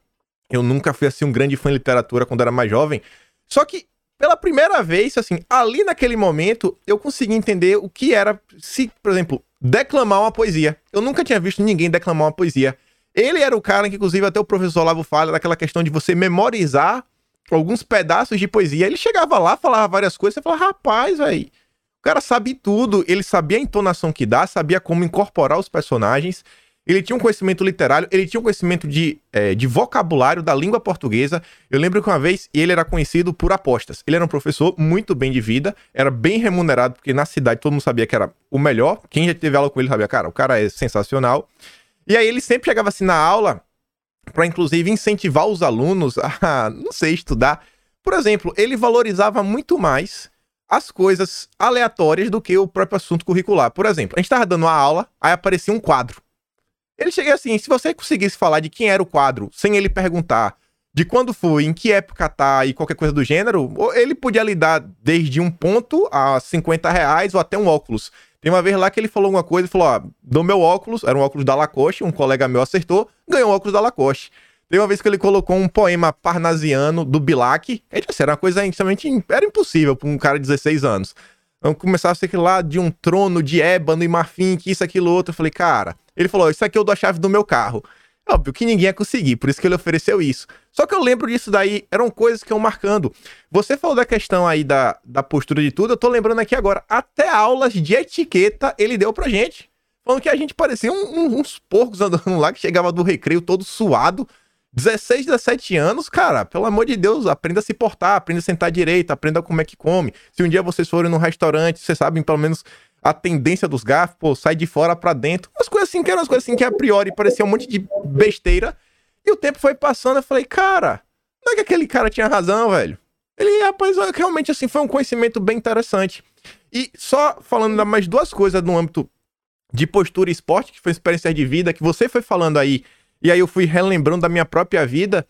A: eu nunca fui assim um grande fã de literatura quando era mais jovem, só que pela primeira vez, assim, ali naquele momento, eu consegui entender o que era se, por exemplo, declamar uma poesia. Eu nunca tinha visto ninguém declamar uma poesia. Ele era o cara que, inclusive, até o professor Olavo fala daquela questão de você memorizar alguns pedaços de poesia. Ele chegava lá, falava várias coisas, você falava, rapaz, velho, o cara sabe tudo. Ele sabia a entonação que dá, sabia como incorporar os personagens. ele tinha um conhecimento literário, ele tinha um conhecimento de, é, de vocabulário da língua portuguesa. Eu lembro que uma vez ele era conhecido por apostas. Ele era um professor muito bem de vida, era bem remunerado, porque na cidade todo mundo sabia que era o melhor. Quem já teve aula com ele sabia, cara, o cara é sensacional. E aí ele sempre chegava assim na aula, para inclusive incentivar os alunos a, não sei, estudar. Por exemplo, ele valorizava muito mais as coisas aleatórias do que o próprio assunto curricular. Por exemplo, a gente estava dando uma aula, aí aparecia um quadro. Ele chega assim: se você conseguisse falar de quem era o quadro sem ele perguntar de quando foi, em que época tá e qualquer coisa do gênero, ele podia lhe dar desde um ponto a 50 reais ou até um óculos. Tem uma vez lá que ele falou alguma coisa e falou: ó, do meu óculos, era um óculos da Lacoste, um colega meu acertou, ganhou um óculos da Lacoste. Tem uma vez que ele colocou um poema parnasiano do Bilac, que disse, era uma coisa extremamente. Era impossível para um cara de 16 anos. Então começava a ser lá de um trono de ébano e marfim, que isso, aquilo, outro. Eu falei, cara, ele falou: Isso aqui eu dou a chave do meu carro. Óbvio que ninguém ia conseguir, por isso que ele ofereceu isso. Só que eu lembro disso daí, eram coisas que eu marcando. Você falou da questão aí da, da postura de tudo, eu tô lembrando aqui agora. Até aulas de etiqueta ele deu pra gente. Falando que a gente parecia um, um, uns porcos andando lá, que chegava do recreio todo suado. 16, 17 anos, cara, pelo amor de Deus, aprenda a se portar, aprenda a sentar direito, aprenda como é que come. Se um dia vocês forem num restaurante, vocês sabem pelo menos a tendência dos garfos, pô, sai de fora para dentro. Umas coisas assim que eram as coisas assim que a priori parecia um monte de besteira. E o tempo foi passando, eu falei, cara, não é que aquele cara tinha razão, velho. Ele, rapaz, realmente assim, foi um conhecimento bem interessante. E só falando mais duas coisas no âmbito de postura e esporte, que foi experiência de vida, que você foi falando aí, e aí eu fui relembrando da minha própria vida.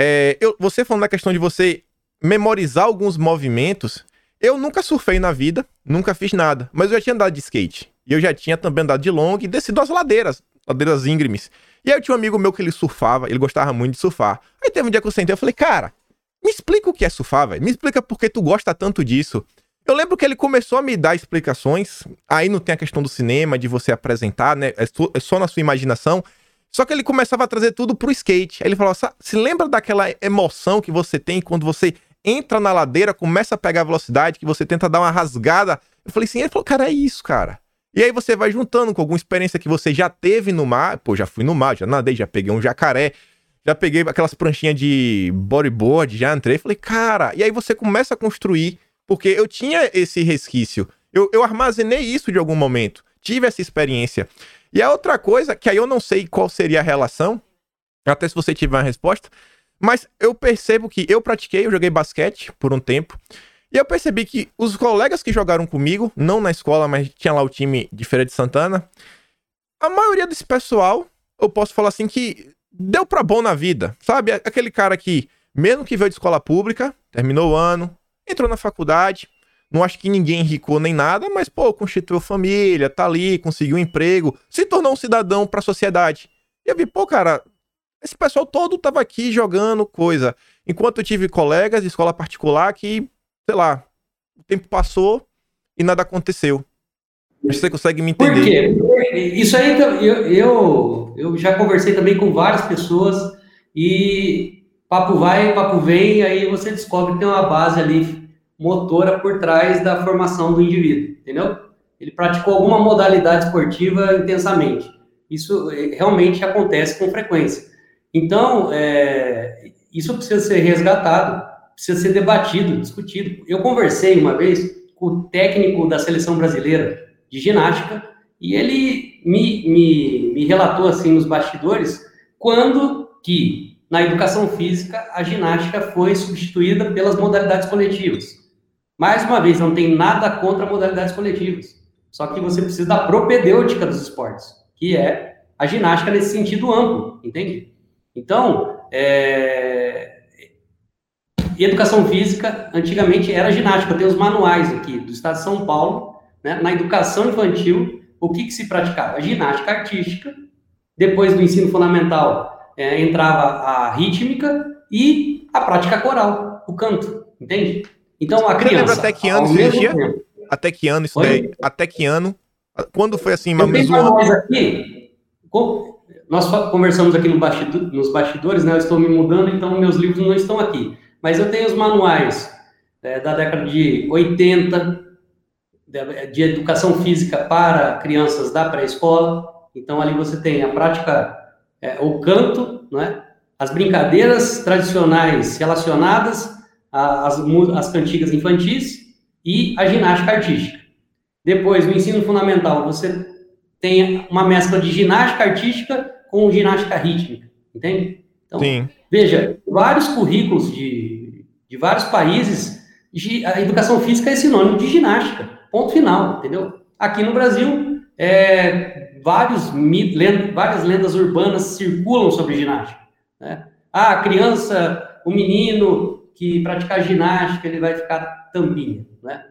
A: É, eu, você falando da questão de você memorizar alguns movimentos, eu nunca surfei na vida, nunca fiz nada, mas eu já tinha andado de skate. E eu já tinha também andado de long e descido as ladeiras, ladeiras íngremes. E aí eu tinha um amigo meu que ele surfava, ele gostava muito de surfar. Aí teve um dia que eu sentei e falei, cara, me explica o que é surfar, velho. Me explica por que tu gosta tanto disso. Eu lembro que ele começou a me dar explicações. Aí não tem a questão do cinema, de você apresentar, né? É, é só na sua imaginação. Só que ele começava a trazer tudo pro skate. Aí ele falou: se lembra daquela emoção que você tem quando você entra na ladeira, começa a pegar a velocidade, que você tenta dar uma rasgada. Eu falei assim, ele falou, cara, é isso, cara. E aí você vai juntando com alguma experiência que você já teve no mar. Pô, já fui no mar, já nadei, já peguei um jacaré, já peguei aquelas pranchinhas de bodyboard, já entrei. Falei, cara, e aí você começa a construir, porque eu tinha esse resquício. Eu, eu armazenei isso de algum momento. Tive essa experiência. E a outra coisa, que aí eu não sei qual seria a relação, até se você tiver uma resposta, mas eu percebo que eu pratiquei, eu joguei basquete por um tempo. E eu percebi que os colegas que jogaram comigo, não na escola, mas tinha lá o time de Feira de Santana, a maioria desse pessoal, eu posso falar assim que deu pra bom na vida, sabe? Aquele cara que, mesmo que veio de escola pública, terminou o ano, entrou na faculdade, não acho que ninguém enricou nem nada, mas, pô, constituiu família, tá ali, conseguiu um emprego, se tornou um cidadão pra sociedade. E eu vi, pô, cara, esse pessoal todo tava aqui jogando coisa. Enquanto eu tive colegas de escola particular que, sei lá, o tempo passou e nada aconteceu. Você consegue me entender?
B: Por quê? Isso aí, então, eu, eu, eu já conversei também com várias pessoas e papo vai, papo vem, aí você descobre que tem uma base ali motora por trás da formação do indivíduo, entendeu? Ele praticou alguma modalidade esportiva intensamente. Isso eh, realmente acontece com frequência. Então, é, isso precisa ser resgatado, precisa ser debatido, discutido. Eu conversei uma vez com o técnico da seleção brasileira de ginástica e ele me, me, me relatou assim nos bastidores quando que na educação física a ginástica foi substituída pelas modalidades coletivas. Mais uma vez, não tem nada contra modalidades coletivas, só que você precisa da propedêutica dos esportes, que é a ginástica nesse sentido amplo, entende? Então, é... educação física, antigamente era ginástica. Eu tenho os manuais aqui do Estado de São Paulo, né? na educação infantil, o que, que se praticava? Ginástica artística, depois do ensino fundamental é, entrava a rítmica e a prática coral, o canto, entende? Então a criança. Lembra
A: até que ano isso existia? Até que ano isso daí? Até que ano? Quando foi assim,
B: mais ou menos? aqui, nós conversamos aqui no bastidor, nos bastidores, né? Eu estou me mudando, então meus livros não estão aqui. Mas eu tenho os manuais é, da década de 80, de, de educação física para crianças da pré-escola, Então, ali você tem a prática, é, o canto, não é? as brincadeiras tradicionais relacionadas às, às cantigas infantis e a ginástica artística. Depois, no ensino fundamental, você tem uma mescla de ginástica artística com ginástica rítmica, entende? Então, Sim. veja, vários currículos de, de vários países, a educação física é sinônimo de ginástica, ponto final, entendeu? Aqui no Brasil, é, vários várias lendas urbanas circulam sobre ginástica. Né? Ah, a criança, o menino que praticar ginástica, ele vai ficar tampinha, né?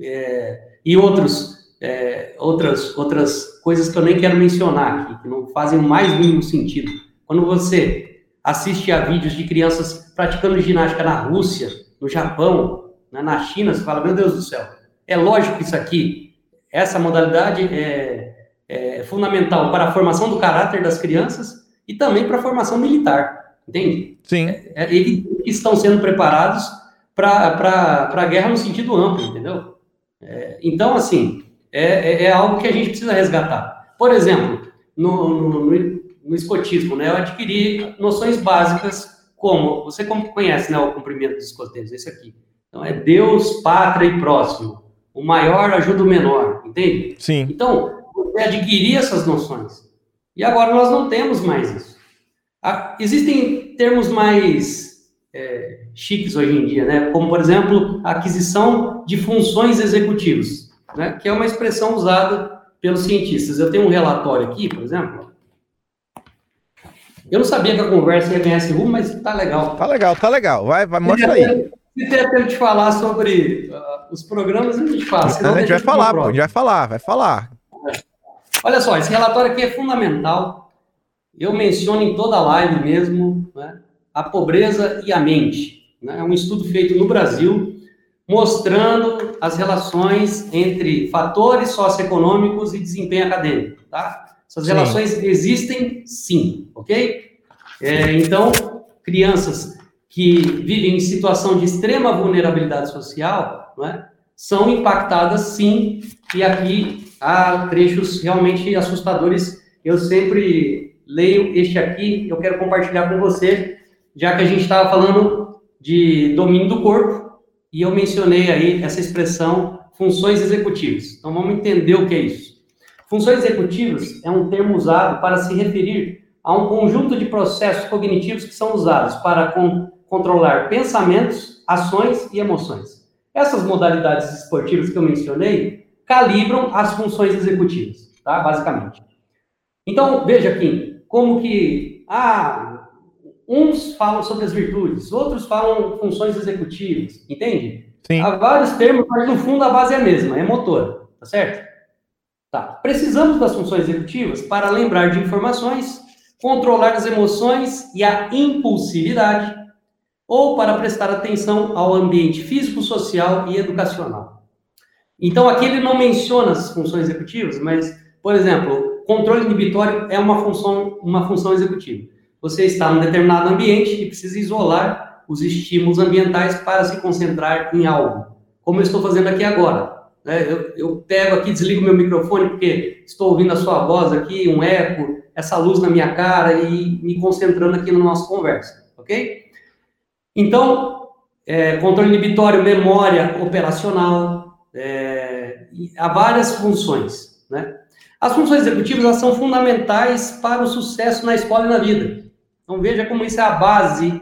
B: É, e outros, é, outras, outras coisas que eu nem quero mencionar aqui, que não fazem o mais mínimo sentido. Quando você assiste a vídeos de crianças praticando ginástica na Rússia, no Japão, né, na China, você fala, meu Deus do céu, é lógico que isso aqui, essa modalidade é, é fundamental para a formação do caráter das crianças e também para a formação militar, entende?
A: Sim.
B: É, é, eles estão sendo preparados para a guerra no sentido amplo, entendeu? É, então, assim, é, é, é, algo que a gente precisa resgatar. Por exemplo, no, no, no, no escotismo, né, eu adquiri noções básicas como, você conhece né, o cumprimento dos escoteiros, esse aqui. Então, é Deus, pátria e próximo. O maior ajuda o menor, entende?
A: Sim.
B: Então, você adquirir essas noções. E agora nós não temos mais isso. Existem termos mais é, chiques hoje em dia, né? Como, por exemplo, a aquisição de funções executivas, né? Que é uma expressão usada pelos cientistas. Eu tenho um relatório aqui, por exemplo. Eu não sabia que a conversa ia ganhar esse rumo, mas tá legal.
A: Tá legal, tá legal. Vai, vai mostra aí.
B: Se der tempo de falar sobre uh, os programas, a gente fala.
A: a gente vai falar, pô, a gente vai falar, vai falar.
B: Olha só, esse relatório aqui é fundamental. Eu menciono em toda a live mesmo né, a pobreza e a mente. Né? É um estudo feito no Brasil mostrando as relações entre fatores socioeconômicos e desempenho acadêmico. Tá? Essas sim. relações existem sim, ok? É, então, crianças que vivem em situação de extrema vulnerabilidade social, é, são impactadas sim, e aqui há trechos realmente assustadores. Eu sempre leio este aqui, eu quero compartilhar com você, já que a gente estava falando de domínio do corpo, e eu mencionei aí essa expressão funções executivas. Então vamos entender o que é isso. Funções executivas é um termo usado para se referir a um conjunto de processos cognitivos que são usados para con controlar pensamentos, ações e emoções. Essas modalidades esportivas que eu mencionei calibram as funções executivas, tá? Basicamente. Então, veja aqui, como que, ah, uns falam sobre as virtudes, outros falam funções executivas, entende?
A: Sim.
B: Há vários termos, mas no fundo a base é a mesma, é motora, tá certo? Tá. Precisamos das funções executivas para lembrar de informações, controlar as emoções e a impulsividade, ou para prestar atenção ao ambiente físico, social e educacional. Então, aqui ele não menciona as funções executivas, mas, por exemplo, controle inibitório é uma função, uma função executiva. Você está num determinado ambiente e precisa isolar os estímulos ambientais para se concentrar em algo, como eu estou fazendo aqui agora. Né? Eu, eu pego aqui, desligo meu microfone porque estou ouvindo a sua voz aqui, um eco, essa luz na minha cara e me concentrando aqui na nossa conversa, ok? Então, é, controle inibitório, memória operacional, é, há várias funções, né? As funções executivas são fundamentais para o sucesso na escola e na vida. Então veja como isso é a base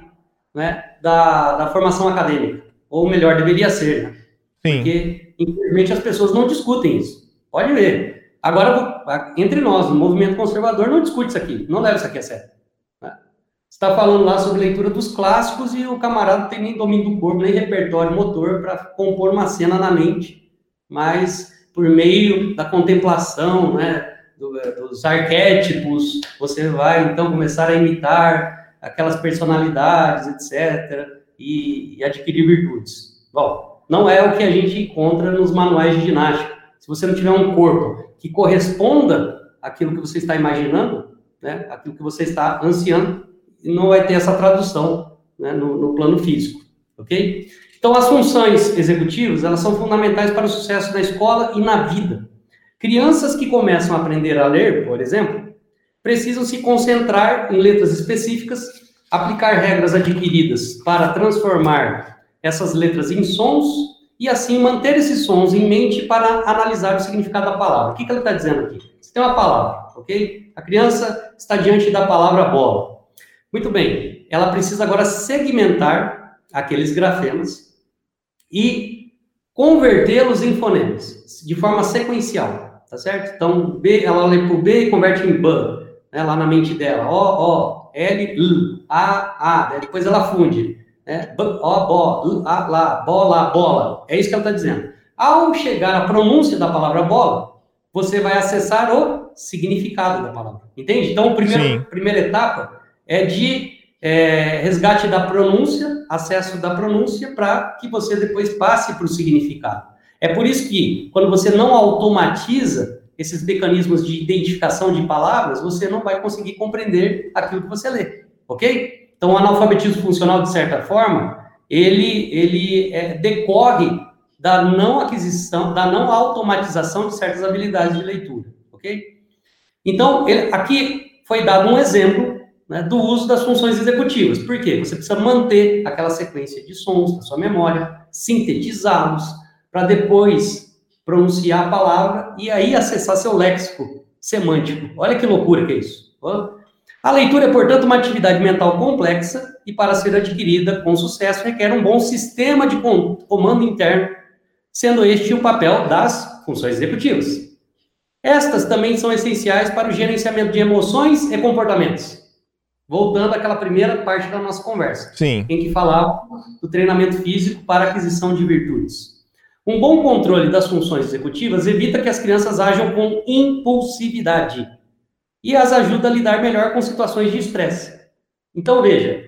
B: né, da, da formação acadêmica, ou melhor, deveria ser, né?
A: Sim.
B: Porque, infelizmente, as pessoas não discutem isso. Pode ver. Agora, entre nós, o movimento conservador não discute isso aqui, não leva isso aqui a sério. Né? Você está falando lá sobre leitura dos clássicos e o camarada não tem nem domínio do corpo, nem repertório motor para compor uma cena na mente mas por meio da contemplação, né, dos arquétipos, você vai então começar a imitar aquelas personalidades, etc., e, e adquirir virtudes. Bom, não é o que a gente encontra nos manuais de ginástica. Se você não tiver um corpo que corresponda àquilo que você está imaginando, né, aquilo que você está ansiando, não vai ter essa tradução né, no, no plano físico, ok? Então, as funções executivas, elas são fundamentais para o sucesso na escola e na vida. Crianças que começam a aprender a ler, por exemplo, precisam se concentrar em letras específicas, aplicar regras adquiridas para transformar essas letras em sons e assim manter esses sons em mente para analisar o significado da palavra. O que, que ele está dizendo aqui? Você tem uma palavra, ok? A criança está diante da palavra bola. Muito bem, ela precisa agora segmentar aqueles grafemas e convertê-los em fonemas, de forma sequencial, tá certo? Então, B, ela lê por B e converte em B, né, lá na mente dela. O, O, L, L, A, A. Depois ela funde. Né? B, O, Bo, L, A, Lá, bola, bola. É isso que ela está dizendo. Ao chegar à pronúncia da palavra bola, você vai acessar o significado da palavra. Entende? Então, a primeira, primeira etapa é de é, resgate da pronúncia, acesso da pronúncia, para que você depois passe para o significado. É por isso que, quando você não automatiza esses mecanismos de identificação de palavras, você não vai conseguir compreender aquilo que você lê, ok? Então, o analfabetismo funcional, de certa forma, ele, ele é, decorre da não aquisição, da não automatização de certas habilidades de leitura, ok? Então, ele, aqui foi dado um exemplo né, do uso das funções executivas. Por quê? Você precisa manter aquela sequência de sons na sua memória, sintetizá-los, para depois pronunciar a palavra e aí acessar seu léxico semântico. Olha que loucura que é isso. A leitura é, portanto, uma atividade mental complexa e, para ser adquirida com sucesso, requer um bom sistema de comando interno, sendo este o papel das funções executivas. Estas também são essenciais para o gerenciamento de emoções e comportamentos voltando àquela primeira parte da nossa conversa,
A: Sim.
B: em que falava do treinamento físico para aquisição de virtudes. Um bom controle das funções executivas evita que as crianças ajam com impulsividade e as ajuda a lidar melhor com situações de estresse. Então, veja,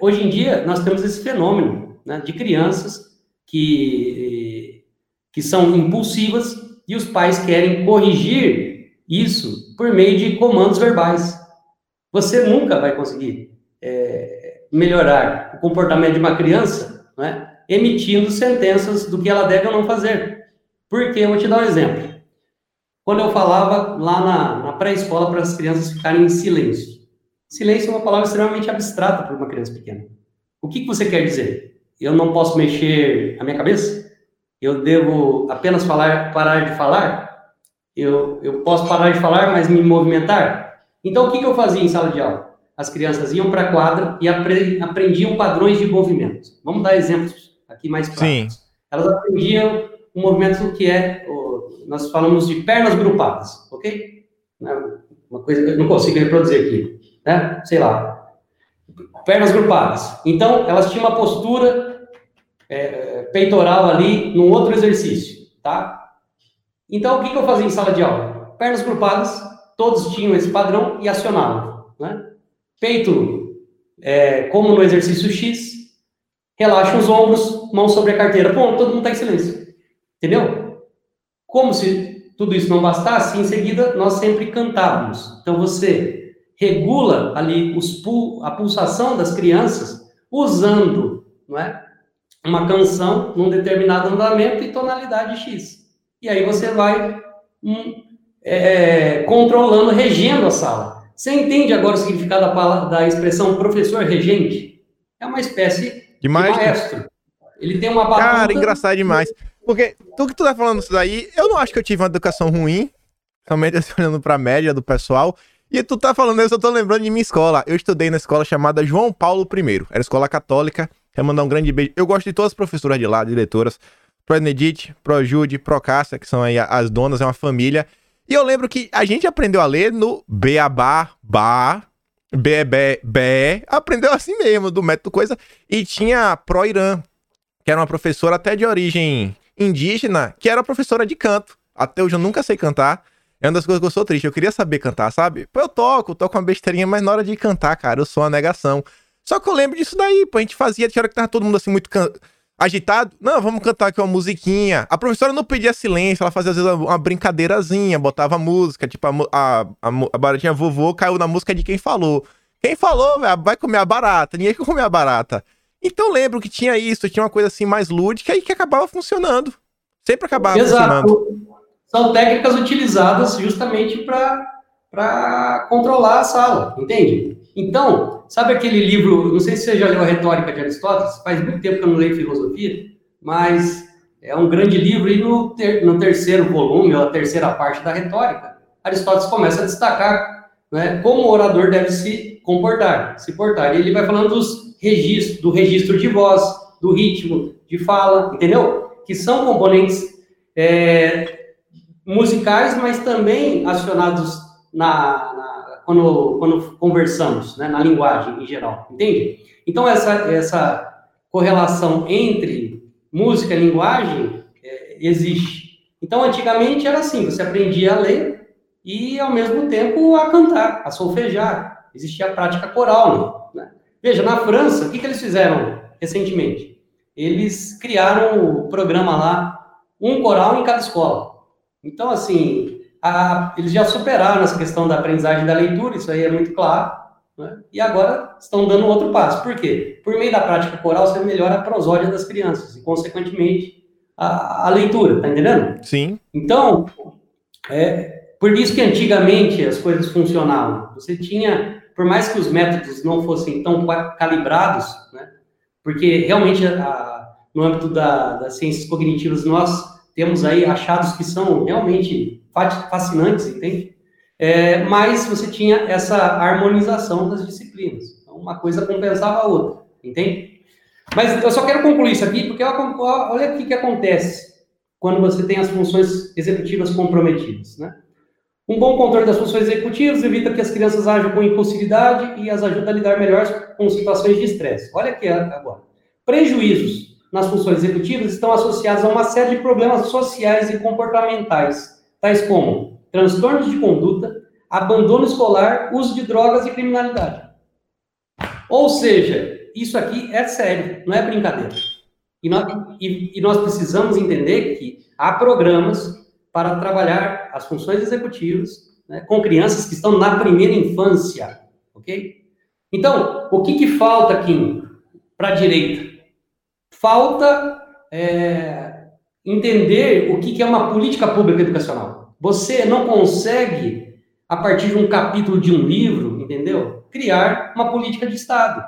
B: hoje em dia nós temos esse fenômeno né, de crianças que, que são impulsivas e os pais querem corrigir isso por meio de comandos verbais. Você nunca vai conseguir é, melhorar o comportamento de uma criança né, emitindo sentenças do que ela deve ou não fazer. Por quê? Eu vou te dar um exemplo. Quando eu falava lá na, na pré-escola para as crianças ficarem em silêncio. Silêncio é uma palavra extremamente abstrata para uma criança pequena. O que, que você quer dizer? Eu não posso mexer a minha cabeça? Eu devo apenas falar, parar de falar? Eu, eu posso parar de falar, mas me movimentar? Então, o que, que eu fazia em sala de aula? As crianças iam para a quadra e apre aprendiam padrões de movimento. Vamos dar exemplos aqui mais práticos. Sim. Elas aprendiam um movimento que é, nós falamos de pernas grupadas, ok? Né? Uma coisa que eu não consigo reproduzir aqui, né? Sei lá. Pernas grupadas. Então, elas tinham uma postura é, peitoral ali num outro exercício, tá? Então, o que, que eu fazia em sala de aula? Pernas grupadas, todos tinham esse padrão e acionavam. Né? Peito, é, como no exercício X, relaxa os ombros, mão sobre a carteira. Ponto, todo mundo está em silêncio. Entendeu? Como se tudo isso não bastasse, em seguida nós sempre cantávamos. Então você regula ali os a pulsação das crianças usando não é, uma canção num determinado andamento e tonalidade X. E aí você vai um, é, controlando, regendo a sala. Você entende agora o significado da, palavra, da expressão professor regente? É uma espécie
A: de maestro.
B: Ele tem uma batuta...
A: Cara, engraçado demais. Porque tu que tu tá falando isso daí, eu não acho que eu tive uma educação ruim, somente assim, olhando pra média do pessoal. E tu tá falando isso, eu tô lembrando de minha escola. Eu estudei na escola chamada João Paulo I. Era escola católica. Quero mandar um grande beijo. Eu gosto de todas as professoras de lá, diretoras. Pro Edith, pro Jude, pro Cássia, que são aí as donas, é uma família. E eu lembro que a gente aprendeu a ler no Beabá, Ba, Bebé, Bé, aprendeu assim mesmo, do método coisa. E tinha Pro Irã, que era uma professora até de origem indígena, que era professora de canto. Até hoje eu nunca sei cantar. É uma das coisas que eu sou triste. Eu queria saber cantar, sabe? Pô, eu toco, toco uma besteirinha, mas na hora de cantar, cara, eu sou uma negação. Só que eu lembro disso daí, pô. A gente fazia, tinha hora que tava todo mundo assim muito can agitado. Não, vamos cantar aqui uma musiquinha. A professora não pedia silêncio, ela fazia às vezes uma brincadeirazinha, botava música, tipo a, a, a, a baratinha vovô caiu na música de quem falou. Quem falou, vai comer a barata, ninguém quer comer a barata. Então lembro que tinha isso, tinha uma coisa assim mais lúdica e que acabava funcionando. Sempre acabava
B: Exato.
A: funcionando.
B: são técnicas utilizadas justamente para controlar a sala, entende? Então, sabe aquele livro, não sei se você já leu a Retórica de Aristóteles, faz muito tempo que eu não leio filosofia, mas é um grande livro, e no, ter, no terceiro volume, ou a terceira parte da Retórica, Aristóteles começa a destacar né, como o orador deve se comportar, se portar. E ele vai falando dos registros, do registro de voz, do ritmo de fala, entendeu? Que são componentes é, musicais, mas também acionados na, na, quando, quando conversamos, né, na linguagem em geral, entende? Então, essa, essa correlação entre música e linguagem é, existe. Então, antigamente era assim, você aprendia a ler e, ao mesmo tempo, a cantar, a solfejar. Existia a prática coral, né? Veja, na França, o que, que eles fizeram recentemente? Eles criaram o programa lá, um coral em cada escola. Então, assim, a, eles já superaram essa questão da aprendizagem da leitura, isso aí é muito claro, né? e agora estão dando outro passo. Por quê? Por meio da prática coral, você melhora a prosódia das crianças e, consequentemente, a, a leitura, tá entendendo?
A: Sim.
B: Então, é, por isso que antigamente as coisas funcionavam. Você tinha por mais que os métodos não fossem tão calibrados, né, porque realmente a, no âmbito da, das ciências cognitivas nós temos aí achados que são realmente fascinantes, entende? É, mas você tinha essa harmonização das disciplinas. Então, uma coisa compensava a outra, entende? Mas eu só quero concluir isso aqui, porque olha o que, que acontece quando você tem as funções executivas comprometidas, né? Um bom controle das funções executivas evita que as crianças ajam com impulsividade e as ajuda a lidar melhor com situações de estresse. Olha aqui agora. Prejuízos nas funções executivas estão associados a uma série de problemas sociais e comportamentais, tais como transtornos de conduta, abandono escolar, uso de drogas e criminalidade. Ou seja, isso aqui é sério, não é brincadeira. E nós, e, e nós precisamos entender que há programas para trabalhar as funções executivas né, com crianças que estão na primeira infância, ok? Então, o que, que falta aqui para a direita? Falta é, entender o que, que é uma política pública educacional. Você não consegue, a partir de um capítulo de um livro, entendeu? Criar uma política de Estado.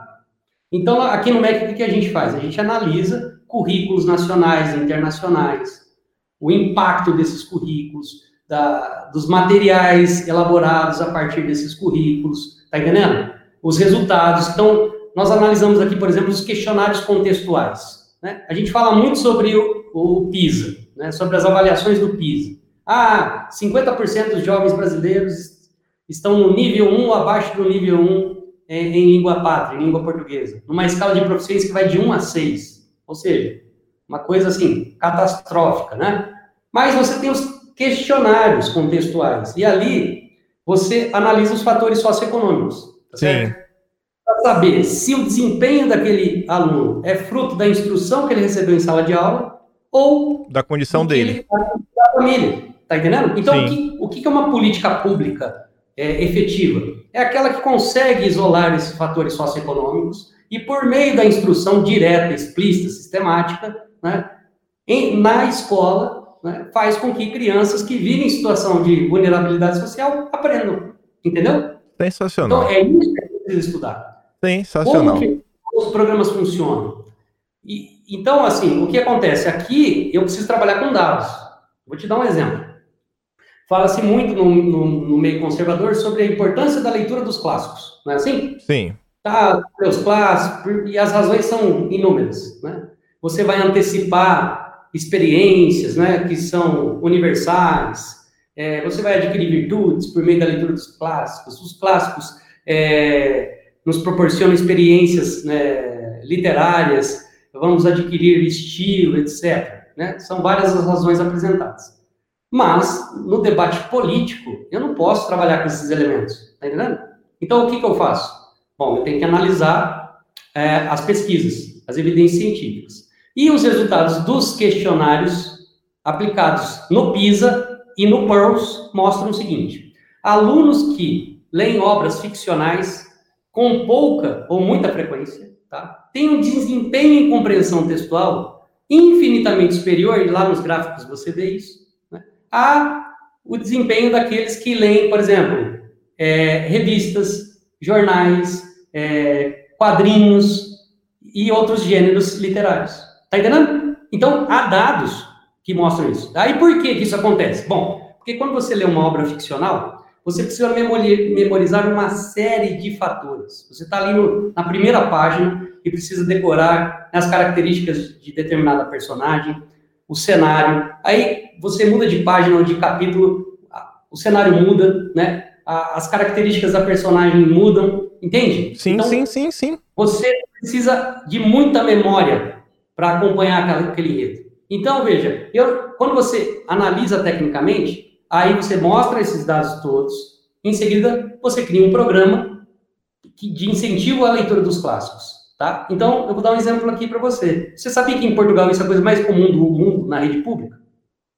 B: Então, aqui no MEC, o que a gente faz? A gente analisa currículos nacionais e internacionais, o impacto desses currículos, da, dos materiais elaborados a partir desses currículos, tá entendendo? Os resultados. Então, nós analisamos aqui, por exemplo, os questionários contextuais. Né? A gente fala muito sobre o, o PISA, né? sobre as avaliações do PISA. Ah, 50% dos jovens brasileiros estão no nível 1 ou abaixo do nível 1 em, em língua pátria, em língua portuguesa, numa escala de proficiência que vai de 1 a 6. Ou seja, uma coisa assim, catastrófica, né? Mas você tem os questionários contextuais, e ali você analisa os fatores socioeconômicos, tá Sim. Para saber se o desempenho daquele aluno é fruto da instrução que ele recebeu em sala de aula ou
A: da condição dele.
B: da família, tá entendendo? Então, o que, o que é uma política pública é, efetiva? É aquela que consegue isolar esses fatores socioeconômicos e, por meio da instrução direta, explícita, sistemática, né, em, na escola, né, faz com que crianças que vivem em situação de vulnerabilidade social aprendam. Entendeu?
A: Sensacional.
B: Então, é isso que a gente precisa estudar.
A: Sensacional.
B: Como que os programas funcionam? E, então, assim, o que acontece? Aqui, eu preciso trabalhar com dados. Vou te dar um exemplo. Fala-se muito no, no, no, meio conservador sobre a importância da leitura dos clássicos, não é assim?
A: Sim.
B: Tá, os clássicos, e as razões são inúmeras, né? você vai antecipar experiências né, que são universais, é, você vai adquirir virtudes por meio da leitura dos clássicos, os clássicos é, nos proporcionam experiências né, literárias, vamos adquirir estilo, etc. Né? São várias as razões apresentadas. Mas, no debate político, eu não posso trabalhar com esses elementos, tá entendendo? Então, o que, que eu faço? Bom, eu tenho que analisar é, as pesquisas, as evidências científicas. E os resultados dos questionários aplicados no PISA e no PEARLS mostram o seguinte: alunos que leem obras ficcionais com pouca ou muita frequência, tá? têm um desempenho em compreensão textual infinitamente superior, e lá nos gráficos você vê isso, né? a o desempenho daqueles que leem, por exemplo, é, revistas, jornais, é, quadrinhos e outros gêneros literários. Tá entendendo? Então, há dados que mostram isso. Aí por que isso acontece? Bom, porque quando você lê uma obra ficcional, você precisa memorizar uma série de fatores. Você está ali no, na primeira página e precisa decorar as características de determinada personagem, o cenário. Aí você muda de página ou de capítulo, o cenário muda, né? As características da personagem mudam, entende?
A: Sim, então, sim, sim, sim.
B: Você precisa de muita memória para acompanhar aquele enredo. Então, veja, eu, quando você analisa tecnicamente, aí você mostra esses dados todos, em seguida você cria um programa de incentivo à leitura dos clássicos. Tá? Então, eu vou dar um exemplo aqui para você. Você sabia que em Portugal isso é a coisa mais comum do mundo na rede pública?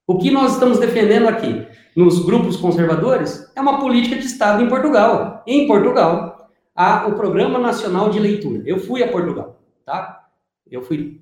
B: O que nós estamos defendendo aqui, nos grupos conservadores, é uma política de Estado em Portugal. Em Portugal, há o Programa Nacional de Leitura. Eu fui a Portugal, tá? Eu fui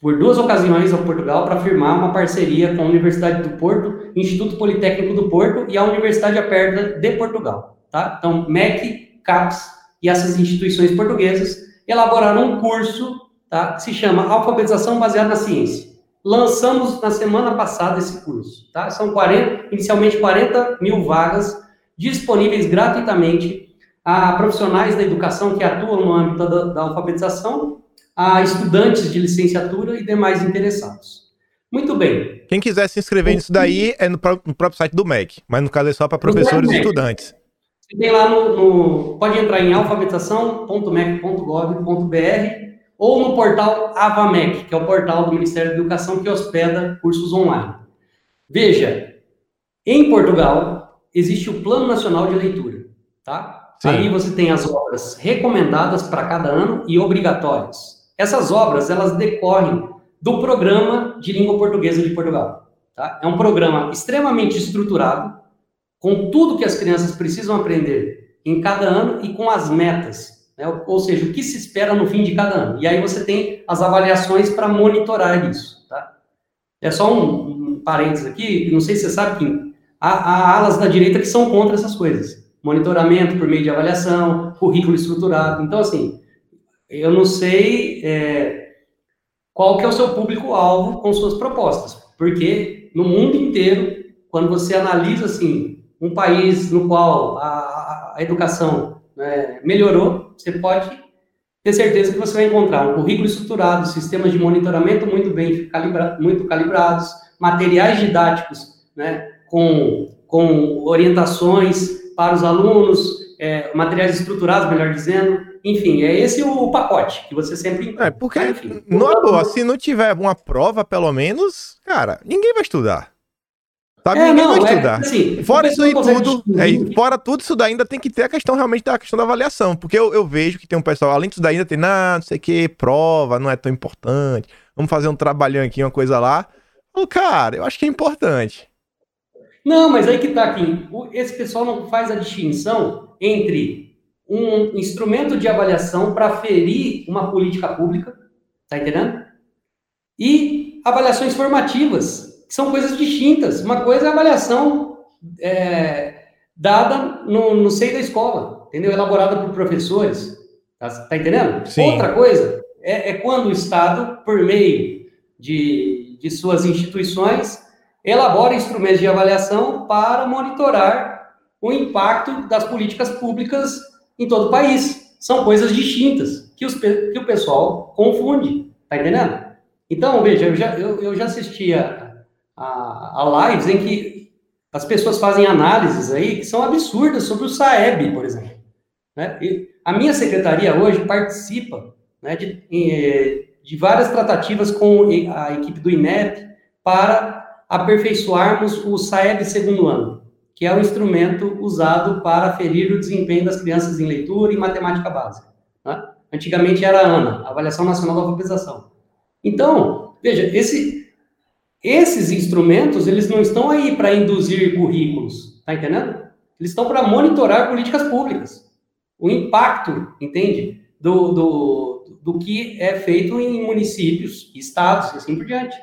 B: por duas ocasiões a Portugal para firmar uma parceria com a Universidade do Porto, Instituto Politécnico do Porto e a Universidade Aberta de Portugal, tá? Então, MEC, CAPES e essas instituições portuguesas elaboraram um curso tá, que se chama Alfabetização Baseada na Ciência. Lançamos na semana passada esse curso. Tá? São 40, inicialmente 40 mil vagas disponíveis gratuitamente a profissionais da educação que atuam no âmbito da, da alfabetização, a estudantes de licenciatura e demais interessados. Muito bem.
A: Quem quiser se inscrever nisso daí é no, no próprio site do MEC, mas no caso é só para professores e estudantes.
B: Você tem lá no, no pode entrar em alfabetização.mec.gov.br ou no portal AvaMec, que é o portal do Ministério da Educação que hospeda cursos online. Veja, em Portugal existe o Plano Nacional de Leitura, tá? Sim. Ali você tem as obras recomendadas para cada ano e obrigatórias. Essas obras elas decorrem do programa de língua portuguesa de Portugal. Tá? É um programa extremamente estruturado com tudo que as crianças precisam aprender em cada ano e com as metas, né? ou seja, o que se espera no fim de cada ano. E aí você tem as avaliações para monitorar isso. Tá? É só um, um parênteses aqui, não sei se você sabe que há, há alas da direita que são contra essas coisas. Monitoramento por meio de avaliação, currículo estruturado. Então, assim, eu não sei é, qual que é o seu público-alvo com suas propostas, porque no mundo inteiro, quando você analisa, assim, um país no qual a, a educação né, melhorou, você pode ter certeza que você vai encontrar um currículo estruturado, sistemas de monitoramento muito bem calibra, muito calibrados, materiais didáticos né, com, com orientações para os alunos, é, materiais estruturados, melhor dizendo. Enfim, é esse o pacote que você sempre.
A: É, porque, enfim, não é boa, se não tiver uma prova, pelo menos, cara, ninguém vai estudar. Sabe? É, Ninguém não, vai é estudar. É, assim, fora isso aí tudo, é, fora tudo isso daí, ainda tem que ter a questão realmente da questão da avaliação. Porque eu, eu vejo que tem um pessoal, além disso daí, ainda tem, não, não sei o que, prova, não é tão importante. Vamos fazer um trabalhão aqui, uma coisa lá. Oh, cara, eu acho que é importante.
B: Não, mas aí que tá, Kim. Esse pessoal não faz a distinção entre um instrumento de avaliação para ferir uma política pública, tá entendendo? E avaliações formativas, que são coisas distintas. Uma coisa é a avaliação é, dada no, no seio da escola, entendeu? Elaborada por professores. Tá, tá entendendo? Sim. Outra coisa é, é, quando o Estado, por meio de, de suas instituições, elabora instrumentos de avaliação para monitorar o impacto das políticas públicas em todo o país. São coisas distintas que, os, que o pessoal confunde, tá entendendo? Então, veja, eu já, eu, eu já assistia a, a lives em que as pessoas fazem análises aí que são absurdas sobre o Saeb, por exemplo. Né? E a minha secretaria hoje participa né, de, de várias tratativas com a equipe do INEP para aperfeiçoarmos o Saeb segundo ano, que é o instrumento usado para ferir o desempenho das crianças em leitura e matemática básica. Né? Antigamente era a ANA, Avaliação Nacional da Alfabetização. Então, veja, esse, esses instrumentos, eles não estão aí para induzir currículos, tá entendendo? Eles estão para monitorar políticas públicas. O impacto, entende? Do, do, do que é feito em municípios, estados e assim por diante.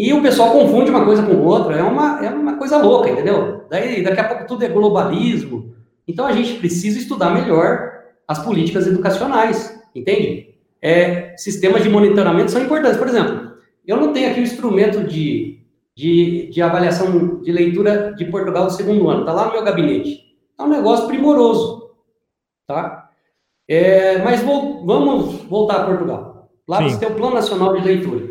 B: E o pessoal confunde uma coisa com outra, é uma, é uma coisa louca, entendeu? Daí, daqui a pouco tudo é globalismo. Então a gente precisa estudar melhor as políticas educacionais, entende? É, sistemas de monitoramento são importantes. Por exemplo, eu não tenho aqui o instrumento de, de, de avaliação de leitura de Portugal do segundo ano, está lá no meu gabinete. É um negócio primoroso, tá? É, mas vou, vamos voltar a Portugal. Lá Sim. você tem o Plano Nacional de Leitura.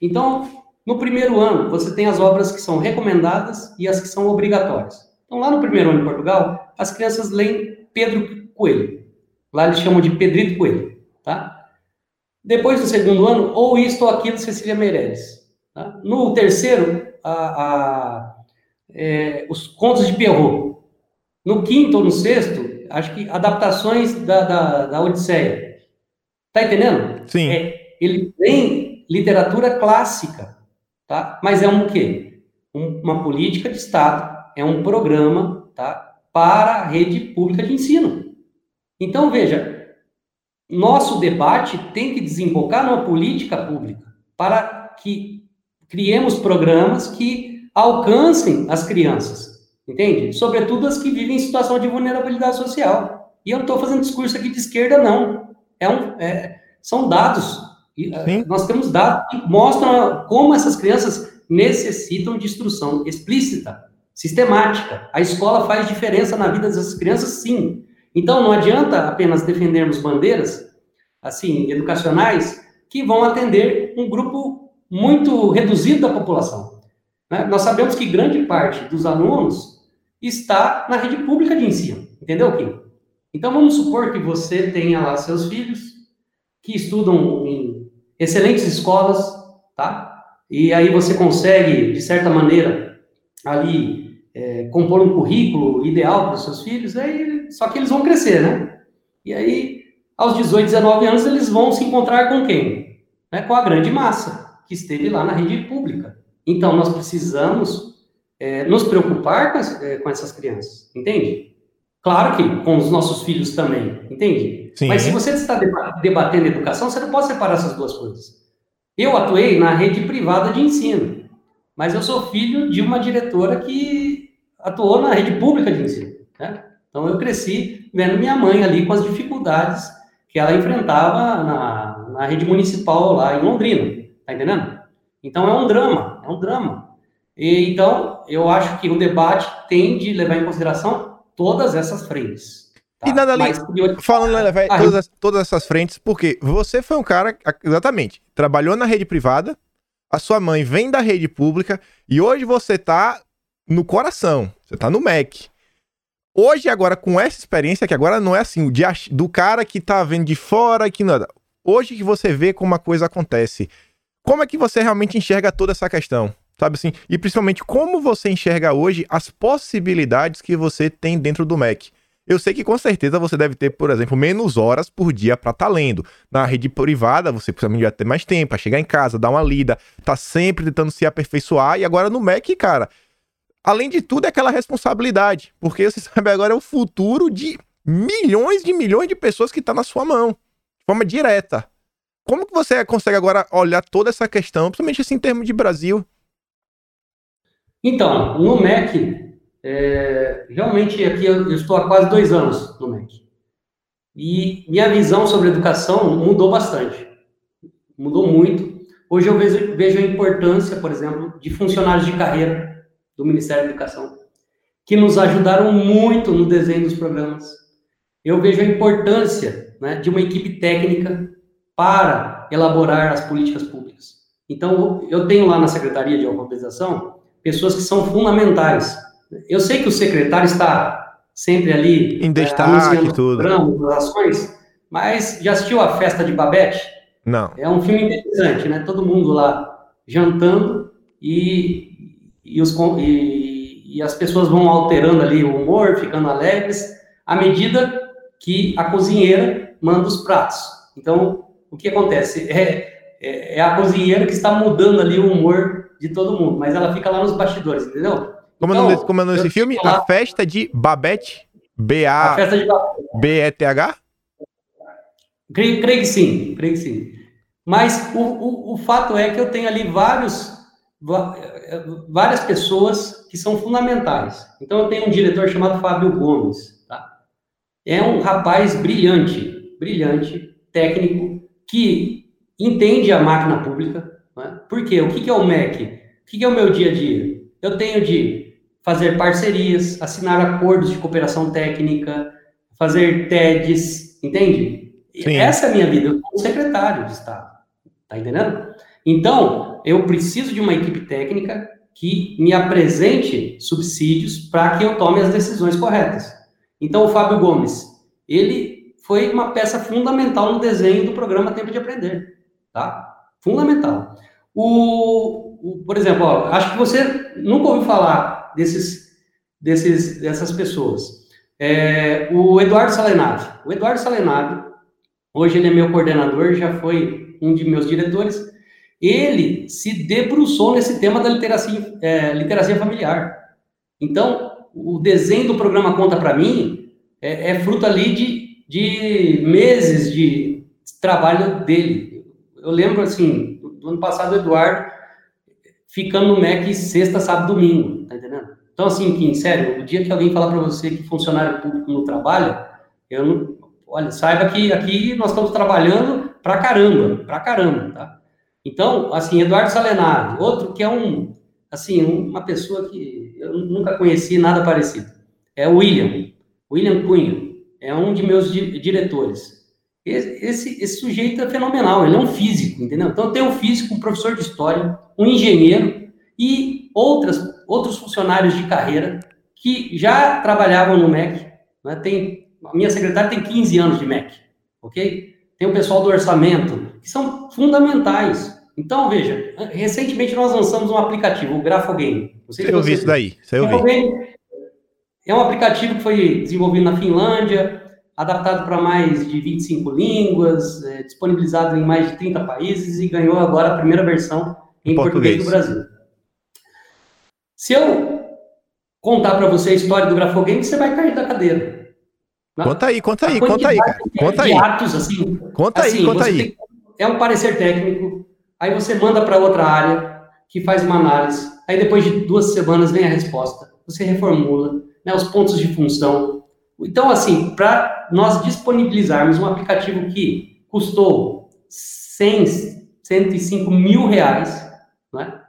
B: Então, no primeiro ano, você tem as obras que são recomendadas e as que são obrigatórias. Então, lá no primeiro ano em Portugal, as crianças leem Pedro Coelho. Lá eles chamam de Pedrito Coelho, tá? Depois do segundo ano, ou isto ou aquilo, Cecília Meirelles. Tá? No terceiro, a, a, é, os contos de Perrault. No quinto ou no sexto, acho que adaptações da, da, da Odisseia. Tá entendendo?
A: Sim.
B: É, ele tem literatura clássica, tá? Mas é um quê? Um, uma política de Estado, é um programa, tá? Para a rede pública de ensino. Então, veja, nosso debate tem que desembocar numa política pública para que criemos programas que alcancem as crianças, Entende? Sobretudo as que vivem em situação de vulnerabilidade social. E eu não estou fazendo discurso aqui de esquerda, não. É um, é, são dados. E, uh, nós temos dados que mostram como essas crianças necessitam de instrução explícita, sistemática. A escola faz diferença na vida dessas crianças, sim. Então, não adianta apenas defendermos bandeiras, assim, educacionais, que vão atender um grupo muito reduzido da população. Né? Nós sabemos que grande parte dos alunos está na rede pública de ensino. Entendeu, Kim? Então, vamos supor que você tenha lá seus filhos que estudam em excelentes escolas, tá? E aí você consegue, de certa maneira, ali é, compor um currículo ideal para os seus filhos, aí, só que eles vão crescer, né? E aí, aos 18, 19 anos, eles vão se encontrar com quem? Né? Com a grande massa que esteve lá na rede pública. Então, nós precisamos é, nos preocupar com, essa, é, com, essas crianças, entende? Claro que com os nossos filhos também, entende? Sim. Mas se você está debatendo educação, você não pode separar essas duas coisas. Eu atuei na rede privada de ensino, mas eu sou filho de uma diretora que atuou na rede pública de ensino. Né? Então eu cresci vendo minha mãe ali com as dificuldades que ela enfrentava na, na rede municipal lá em Londrina, tá entendendo? Então é um drama, é um drama. E, então, eu acho que o debate tem de levar em consideração todas essas frentes.
A: Tá? E nada ali, falando em levar todas, todas essas frentes, porque você foi um cara, exatamente, trabalhou na rede privada, a sua mãe vem da rede pública, e hoje você tá no coração, você tá no MEC. Hoje, agora, com essa experiência, que agora não é assim, o dia do cara que tá vendo de fora, que nada. Hoje que você vê como a coisa acontece, como é que você realmente enxerga toda essa questão? Sabe assim? E principalmente como você enxerga hoje as possibilidades que você tem dentro do Mac. Eu sei que com certeza você deve ter, por exemplo, menos horas por dia para estar tá lendo. Na rede privada, você vai ter mais tempo para chegar em casa, dar uma lida, tá sempre tentando se aperfeiçoar. E agora no Mac, cara, além de tudo, é aquela responsabilidade. Porque você sabe, agora é o futuro de milhões de milhões de pessoas que tá na sua mão. De forma direta. Como que você consegue agora olhar toda essa questão, principalmente assim em termos de Brasil?
B: Então, no MEC, é, realmente aqui eu, estou há quase dois anos no MEC. E minha visão sobre educação mudou bastante. Mudou muito. Hoje eu vejo, vejo a importância, por exemplo, de funcionários de carreira do Ministério da Educação, que nos ajudaram muito no desenho dos programas. Eu vejo a importância né, de uma equipe técnica para elaborar as políticas públicas. Então, eu tenho lá na Secretaria de Alfabetização pessoas que são fundamentais. Eu sei que o secretário está sempre ali
A: em destaque é, tudo,
B: programas, ações, mas já assistiu a festa de Babette?
A: Não.
B: É um filme interessante, né? Todo mundo lá jantando e, e, os, e, e as pessoas vão alterando ali o humor, ficando alegres, à medida que a cozinheira manda os pratos. Então, o que acontece? É, é, é a cozinheira que está mudando ali o humor de todo mundo, mas ela fica lá nos bastidores, entendeu?
A: Como então, é o nome desse filme? Falar... A Festa de Babette? B-A... A Festa de Babette. B-E-T-H?
B: Creio, creio que sim, creio que sim. Mas o, o, o fato é que eu tenho ali vários várias pessoas que são fundamentais. Então, eu tenho um diretor chamado Fábio Gomes, tá? É um rapaz brilhante, brilhante, técnico, que entende a máquina pública. Né? Por quê? O que é o MEC? O que é o meu dia a dia? Eu tenho de fazer parcerias, assinar acordos de cooperação técnica, fazer TEDs, entende? Sim. Essa é a minha vida. Eu sou secretário de Estado. Tá entendendo? Então, eu preciso de uma equipe técnica que me apresente subsídios para que eu tome as decisões corretas. Então, o Fábio Gomes, ele foi uma peça fundamental no desenho do programa Tempo de Aprender, tá? Fundamental. O, o por exemplo, ó, acho que você nunca ouviu falar desses, desses, dessas pessoas. É, o Eduardo Salenave. O Eduardo Salenave, hoje ele é meu coordenador, já foi um de meus diretores ele se debruçou nesse tema da literacia, é, literacia familiar. Então, o desenho do programa Conta para mim é, é, fruto ali de, de meses de trabalho dele. Eu lembro, assim, do ano passado, Eduardo ficando no MEC sexta, sábado, domingo, tá entendendo? Então, assim, Kim, sério, o dia que alguém falar para você que funcionário público não trabalha, eu não... Olha, saiba que aqui nós estamos trabalhando pra caramba, pra caramba, tá? Então, assim, Eduardo Salenari, outro que é um, assim, uma pessoa que eu nunca conheci nada parecido. É o William, William Cunha, é um de meus di diretores. Esse, esse, sujeito é fenomenal, ele é um físico, entendeu? Então, tem um físico, um professor de história, um engenheiro e outras, outros funcionários de carreira que já trabalhavam no MEC. Né? Tem, a minha secretária tem 15 anos de MEC, ok? Tem o pessoal do orçamento, que são fundamentais. Então, veja, recentemente nós lançamos um aplicativo, o Grafogame.
A: Você eu vi isso daí, eu vi.
B: É um aplicativo que foi desenvolvido na Finlândia, adaptado para mais de 25 línguas, é, disponibilizado em mais de 30 países e ganhou agora a primeira versão em português, português do Brasil. Se eu contar para você a história do Grafogame, você vai cair da cadeira.
A: Conta aí, conta aí, conta aí. Conta aí.
B: Atos, assim,
A: conta
B: assim,
A: aí, conta aí.
B: Tem, é um parecer técnico, aí você manda para outra área que faz uma análise, aí depois de duas semanas vem a resposta, você reformula, né, os pontos de função. Então, assim, para nós disponibilizarmos um aplicativo que custou 100, 105 mil reais, né,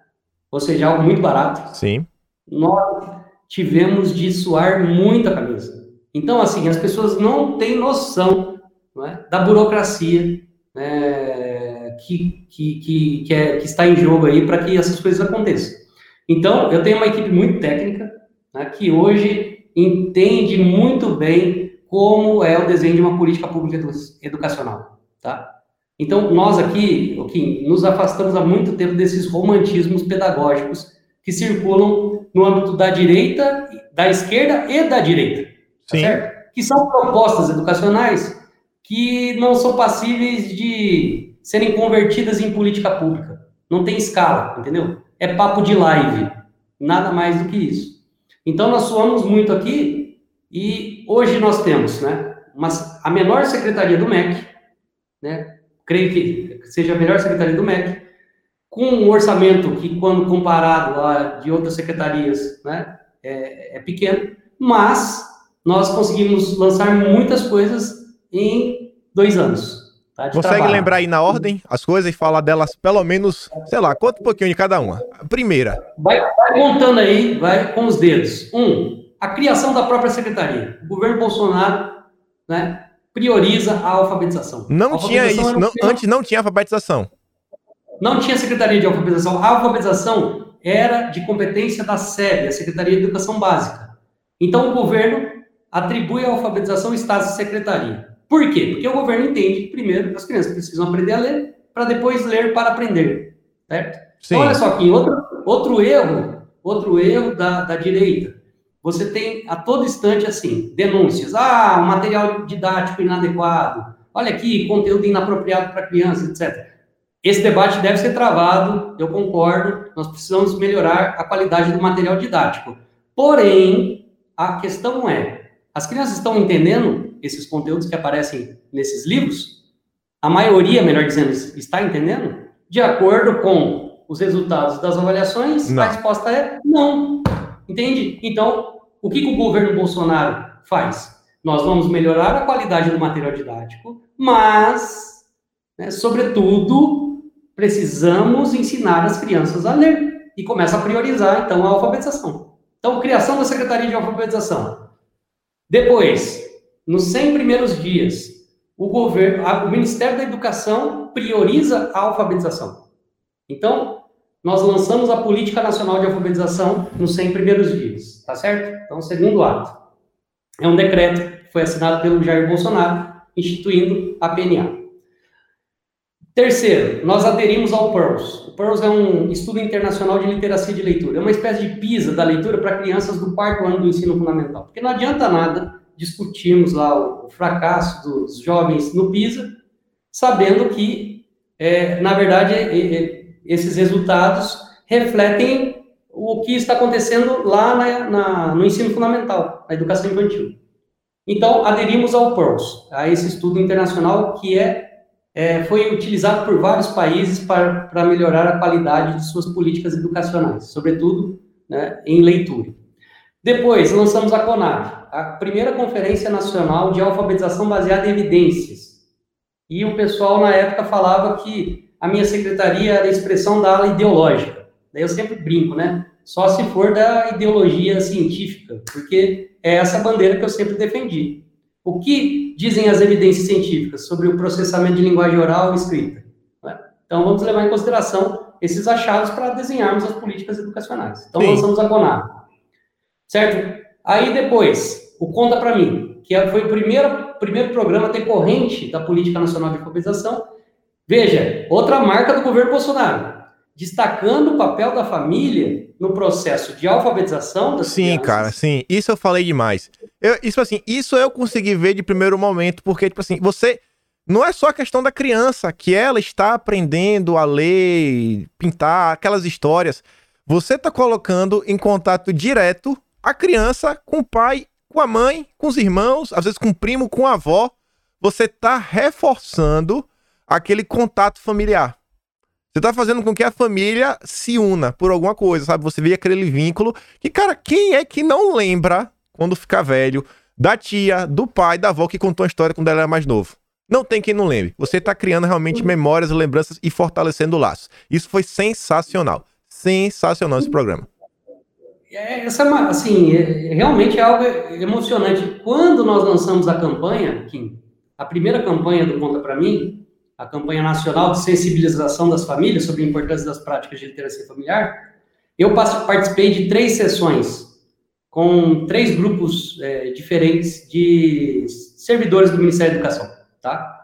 B: ou seja, algo muito barato,
A: Sim.
B: nós tivemos de suar muita camisa. Então, assim, as pessoas não têm noção é, da burocracia é, que, que, que, que, é, que, está em jogo aí para que essas coisas aconteçam. Então, eu tenho uma equipe muito técnica, né, que hoje entende muito bem como é o desenho de uma política pública educacional, tá? Então, nós aqui, Kim, nos afastamos há muito tempo desses romantismos pedagógicos que circulam no âmbito da direita, da esquerda e da direita, tá certo? Que são propostas educacionais que não são passíveis de serem convertidas em política pública. Não tem escala, entendeu? É papo de live, nada mais do que isso. Então nós suamos muito aqui e hoje nós temos, né, uma, a menor secretaria do MEC, né, creio que seja a melhor secretaria do MEC, com um orçamento que, quando comparado a de outras secretarias, né, é, é pequeno, mas nós conseguimos lançar muitas coisas em dois anos.
A: Tá, Consegue trabalho. lembrar aí na ordem as coisas e falar delas pelo menos, sei lá, conta um pouquinho de cada uma. A primeira.
B: Vai, vai montando aí, vai com os dedos. Um, a criação da própria secretaria. O governo Bolsonaro né, prioriza a alfabetização.
A: Não
B: a
A: tinha isso, não, antes não tinha alfabetização.
B: Não tinha secretaria de alfabetização. A alfabetização era de competência da SEB, a Secretaria de Educação Básica. Então o governo atribui a alfabetização estágio de secretaria. Por quê? Porque o governo entende que, primeiro, as crianças precisam aprender a ler, para depois ler para aprender. Certo? Sim. Então, olha só aqui, outro, outro erro, outro erro da, da direita. Você tem a todo instante, assim, denúncias. Ah, material didático inadequado. Olha aqui, conteúdo inapropriado para crianças, etc. Esse debate deve ser travado, eu concordo. Nós precisamos melhorar a qualidade do material didático. Porém, a questão é: as crianças estão entendendo esses conteúdos que aparecem nesses livros, a maioria, melhor dizendo, está entendendo, de acordo com os resultados das avaliações? Não. A resposta é não. Entende? Então, o que, que o governo Bolsonaro faz? Nós vamos melhorar a qualidade do material didático, mas, né, sobretudo, precisamos ensinar as crianças a ler e começa a priorizar, então, a alfabetização. Então, criação da Secretaria de Alfabetização. Depois, nos 100 primeiros dias, o governo, o Ministério da Educação prioriza a alfabetização. Então, nós lançamos a Política Nacional de Alfabetização nos 100 primeiros dias, tá certo? Então, segundo ato. É um decreto que foi assinado pelo Jair Bolsonaro, instituindo a PNA. Terceiro, nós aderimos ao PEARLS. O PEARLS é um estudo internacional de literacia de leitura. É uma espécie de PISA da leitura para crianças do quarto ano do ensino fundamental. Porque não adianta nada discutirmos lá o fracasso dos jovens no PISA, sabendo que, é, na verdade, esses resultados refletem o que está acontecendo lá na, na, no ensino fundamental, na educação infantil. Então, aderimos ao PEARLS, a esse estudo internacional que é é, foi utilizado por vários países para, para melhorar a qualidade de suas políticas educacionais, sobretudo né, em leitura. Depois, lançamos a CONAR, a primeira Conferência Nacional de Alfabetização Baseada em Evidências. E o pessoal, na época, falava que a minha secretaria era a expressão da ala ideológica. Daí eu sempre brinco, né? Só se for da ideologia científica, porque é essa bandeira que eu sempre defendi. O que dizem as evidências científicas sobre o processamento de linguagem oral e escrita? Né? Então, vamos levar em consideração esses achados para desenharmos as políticas educacionais. Então, Sim. lançamos a CONAR. Certo? Aí, depois, o Conta para Mim, que foi o primeiro, primeiro programa decorrente da Política Nacional de Alfabetização. Veja, outra marca do governo Bolsonaro, destacando o papel da família no processo de alfabetização das
A: Sim, crianças. cara, sim. Isso eu falei demais. Eu, isso assim, isso eu consegui ver de primeiro momento, porque, tipo assim, você. Não é só a questão da criança, que ela está aprendendo a ler, pintar, aquelas histórias. Você está colocando em contato direto a criança com o pai, com a mãe, com os irmãos, às vezes com o primo, com a avó. Você está reforçando aquele contato familiar. Você tá fazendo com que a família se una por alguma coisa, sabe? Você vê aquele vínculo que, cara, quem é que não lembra, quando ficar velho, da tia, do pai, da avó que contou a história quando ela era mais novo? Não tem quem não lembre. Você tá criando realmente memórias, lembranças e fortalecendo o laço. Isso foi sensacional. Sensacional esse programa.
B: É, essa, é assim, é, realmente é algo emocionante. Quando nós lançamos a campanha, Kim, a primeira campanha do Conta Pra Mim, a campanha nacional de sensibilização das famílias sobre a importância das práticas de literacia familiar, eu participei de três sessões com três grupos é, diferentes de servidores do Ministério da Educação, tá?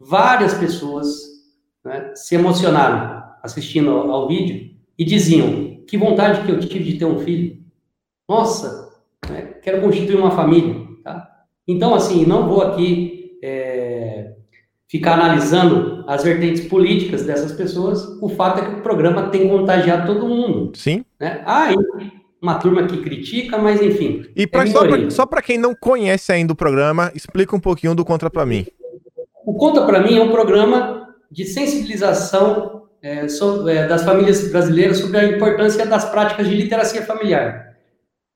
B: Várias pessoas né, se emocionaram assistindo ao, ao, vídeo e diziam que vontade que eu tive de ter um filho. Nossa, né, quero constituir uma família, tá? Então, assim, não vou aqui é, ficar analisando as vertentes políticas dessas pessoas, o fato é que o programa tem contagiado todo mundo.
A: Sim.
B: Né? Ah, uma turma que critica, mas enfim.
A: E pra, é só para quem não conhece ainda o programa, explica um pouquinho do Contra para mim.
B: O Contra para mim é um programa de sensibilização é, sobre, é, das famílias brasileiras sobre a importância das práticas de literacia familiar.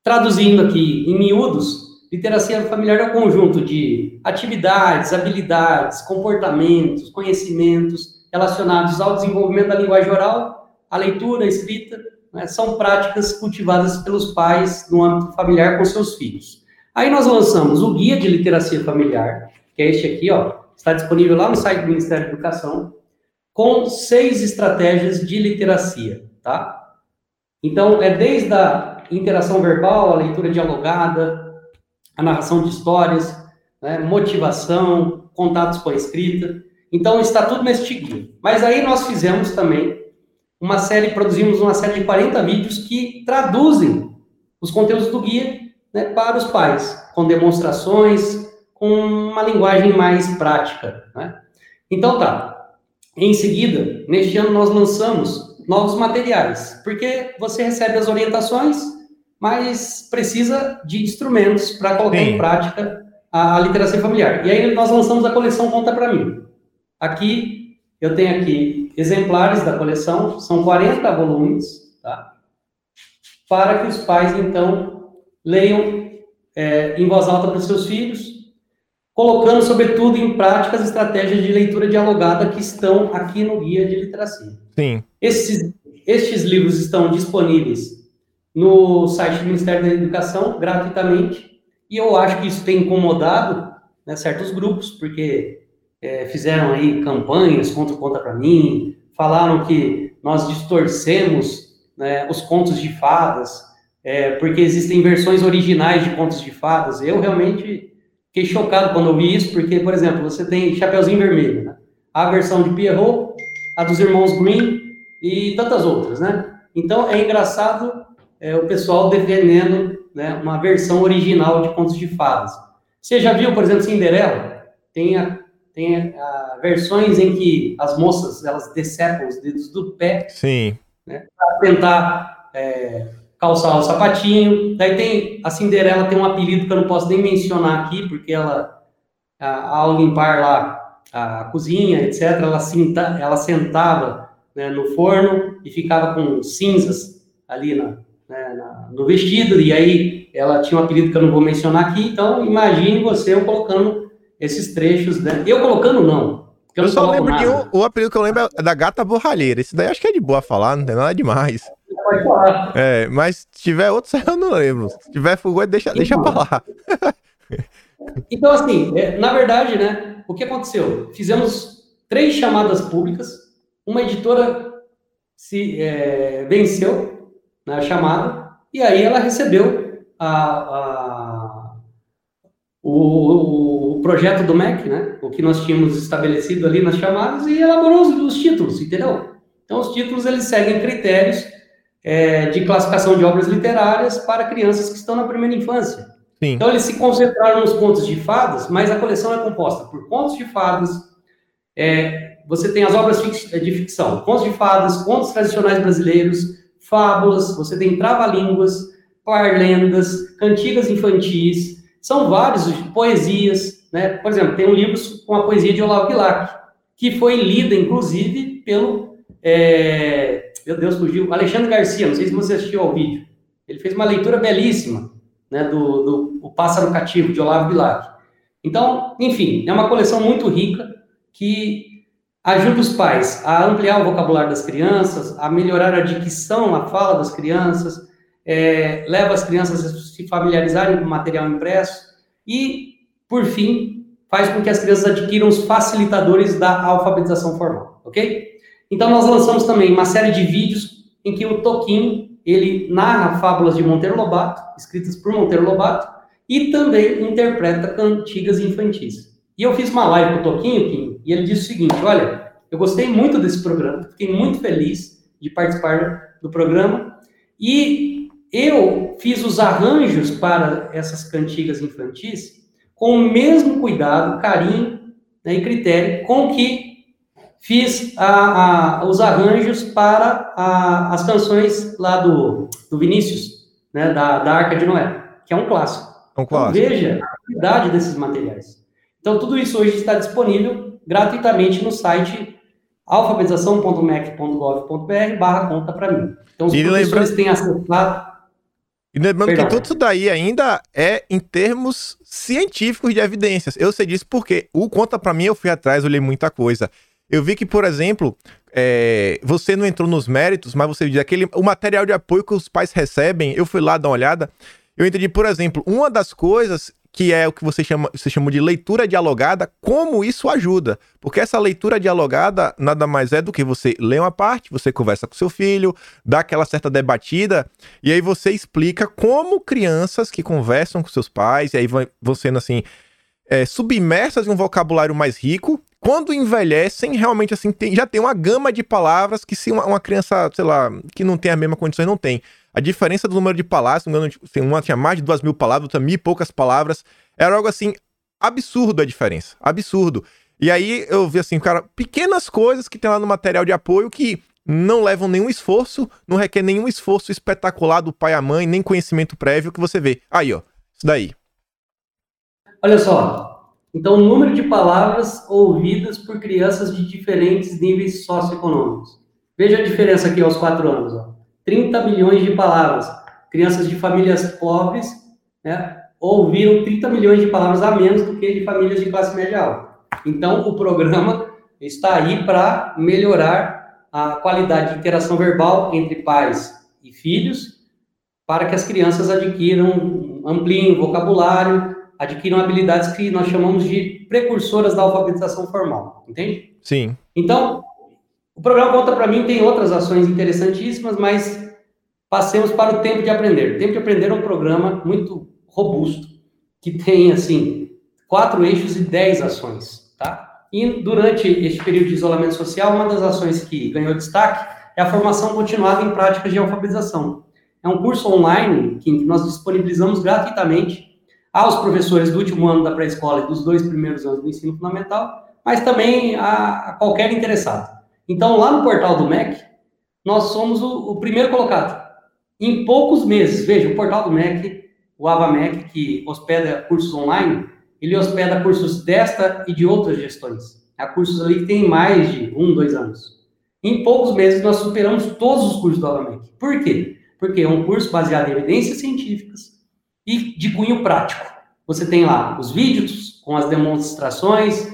B: Traduzindo aqui em miúdos, Literacia familiar é um conjunto de atividades, habilidades, comportamentos, conhecimentos relacionados ao desenvolvimento da linguagem oral, à leitura, à escrita, né? são práticas cultivadas pelos pais no âmbito familiar com seus filhos. Aí nós lançamos o Guia de Literacia Familiar, que é este aqui, ó, está disponível lá no site do Ministério da Educação, com seis estratégias de literacia, tá? Então, é desde a interação verbal, a leitura dialogada, a narração de histórias, né, motivação, contatos com a escrita. Então, está tudo neste guia. Mas aí nós fizemos também uma série, produzimos uma série de 40 vídeos que traduzem os conteúdos do guia né, para os pais, com demonstrações, com uma linguagem mais prática. Né? Então, tá. Em seguida, neste ano, nós lançamos novos materiais, porque você recebe as orientações mas precisa de instrumentos para colocar Sim. em prática a, a, literacia familiar. E aí nós lançamos a coleção Conta para mim. Aqui eu tenho aqui exemplares da coleção, são 40 volumes, tá? Para que os pais, então, leiam é, em voz alta para os seus filhos, colocando, sobretudo, em prática as estratégias de leitura dialogada que estão aqui no Guia de Literacia.
A: Sim.
B: Esses, estes livros estão disponíveis no site do Ministério da Educação, gratuitamente, e eu acho que isso tem incomodado né, certos grupos, porque é, fizeram aí campanhas contra Conta para Mim, falaram que nós distorcemos né, os contos de fadas, é, porque existem versões originais de contos de fadas. Eu realmente fiquei chocado quando eu vi isso, porque, por exemplo, você tem Chapeuzinho Vermelho, né? a versão de Pierrot, a dos Irmãos Green e tantas outras, né? Então, é engraçado é, o pessoal defendendo né, uma versão original de contos de fadas. Você já viu, por exemplo, Cinderela? Tem, a, tem a, a, versões em que as moças elas decepam os dedos do pé
A: Sim.
B: Né, para tentar é, calçar o sapatinho. Daí tem a Cinderela tem um apelido que eu não posso nem mencionar aqui, porque ela, a, ao limpar lá a cozinha, etc., ela, ela sentava né, no forno e ficava com cinzas ali na, né, na, no vestido, e aí ela tinha um apelido que eu não vou mencionar aqui, então imagine você eu colocando esses trechos, né? eu colocando não,
A: eu, eu só lembro nada. que o, o, apelido que eu lembro é da gata borralheira, esse daí acho que é de boa falar, não tem nada demais. Falar. É, mas se tiver outros eu não lembro, se tiver fogoi, deixa, deixa pra lá.
B: Então, assim, é, na verdade, né, o que aconteceu? Fizemos três chamadas públicas, uma editora se é, venceu na chamada, e aí ela recebeu a, a, o, o, projeto do MEC, né? O que nós tínhamos estabelecido ali nas chamadas e elaborou os, os títulos, entendeu? Então, os títulos, eles seguem critérios é, de classificação de obras literárias para crianças que estão na primeira infância. Sim. Então, eles se concentraram nos contos de fadas, mas a coleção é composta por contos de fadas, é, você tem as obras de ficção, contos de fadas, contos tradicionais brasileiros, fábulas, você tem trava-línguas, parlendas, cantigas infantis, são vários, poesias, né? Por exemplo, tem um livro com a poesia de Olavo Bilac, que foi lida, inclusive, pelo, é... meu Deus, fugiu, Alexandre Garcia, não sei se você assistiu ao vídeo. Ele fez uma leitura belíssima, né, do, do O Pássaro Cativo, de Olavo Bilac. Então, enfim, é uma coleção muito rica que ajuda os pais a ampliar o vocabulário das crianças, a melhorar a dicção, a fala das crianças, é, leva as crianças a se familiarizarem com o material impresso e, por fim, faz com que as crianças adquiram os facilitadores da alfabetização formal, ok? Então, nós lançamos também uma série de vídeos em que o Toquinho, ele narra fábulas de Monteiro Lobato, escritas por Monteiro Lobato, e também interpreta cantigas infantis. E eu fiz uma live com o Toquinho, Kim, e ele disse o seguinte: olha, eu gostei muito desse programa, fiquei muito feliz de participar do programa, e eu fiz os arranjos para essas cantigas infantis com o mesmo cuidado, carinho né, e critério com que fiz a, a, os arranjos para a, as canções lá do, do Vinícius, né, da, da Arca de Noé, que é um clássico.
A: É um clássico.
B: Então, veja a qualidade desses materiais. Então, tudo isso hoje está disponível gratuitamente no site alfabetização.mec.gov.br barra conta para mim. Então, os e professores têm acessado...
A: E lembrando Perdão. que tudo isso daí ainda é em termos científicos de evidências. Eu sei disso porque o Conta para mim eu fui atrás, olhei muita coisa. Eu vi que, por exemplo, é, você não entrou nos méritos, mas você diz aquele o material de apoio que os pais recebem, eu fui lá dar uma olhada. Eu entendi, por exemplo, uma das coisas que é o que você chama, você chama de leitura dialogada, como isso ajuda. Porque essa leitura dialogada nada mais é do que você lê uma parte, você conversa com seu filho, dá aquela certa debatida, e aí você explica como crianças que conversam com seus pais, e aí vão sendo assim, é, submersas em um vocabulário mais rico, quando envelhecem, realmente assim, tem, já tem uma gama de palavras que se uma, uma, criança, sei lá, que não tem a mesma condições, não tem. A diferença do número de palavras, assim, uma tinha mais de duas mil palavras, outra mil e poucas palavras. Era algo assim, absurdo a diferença. Absurdo. E aí eu vi assim, cara, pequenas coisas que tem lá no material de apoio que não levam nenhum esforço, não requer nenhum esforço espetacular do pai a mãe, nem conhecimento prévio que você vê. Aí, ó, isso daí.
B: Olha só, Então, o número de palavras ouvidas por crianças de diferentes níveis socioeconômicos. Veja a diferença aqui aos quatro anos. Ó. 30 milhões de palavras. Crianças de famílias pobres né, ouviram 30 milhões de palavras a menos do que de famílias de classe média alta. Então, o programa está aí para melhorar a qualidade de interação verbal entre pais e filhos, para que as crianças adquiram, ampliem o vocabulário, adquiram habilidades que nós chamamos de precursoras da alfabetização formal, entende?
A: Sim.
B: Então, o programa Conta para mim tem outras ações interessantíssimas, mas passemos para o Tempo de Aprender. O Tempo de Aprender é um programa muito robusto, que tem, assim, quatro eixos e dez ações, tá? E durante este período de isolamento social, uma das ações que ganhou destaque é a formação continuada em práticas de alfabetização. É um curso online que nós disponibilizamos gratuitamente aos professores do último ano da pré-escola e dos dois primeiros anos do ensino fundamental, mas também a, a qualquer interessado. Então, lá no portal do MEC, nós somos o, o primeiro colocado. Em poucos meses, veja, o portal do MEC, o AvaMEC, que hospeda cursos online, ele hospeda cursos desta e de outras gestões. Há cursos ali que têm mais de um, dois anos. Em poucos meses, nós superamos todos os cursos do AvaMEC. Por quê? Porque é um curso baseado em evidências científicas, e de cunho prático. Você tem lá os vídeos com as demonstrações,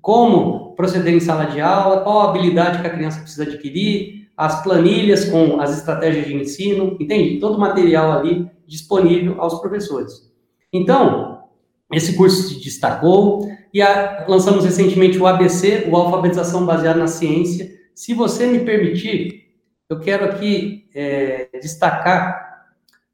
B: como proceder em sala de aula, qual a habilidade que a criança precisa adquirir, as planilhas com as estratégias de ensino, entende? Todo o material ali disponível aos professores. Então, esse curso se destacou e a, lançamos recentemente o ABC, o Alfabetização Baseada na Ciência. Se você me permitir, eu quero aqui é, destacar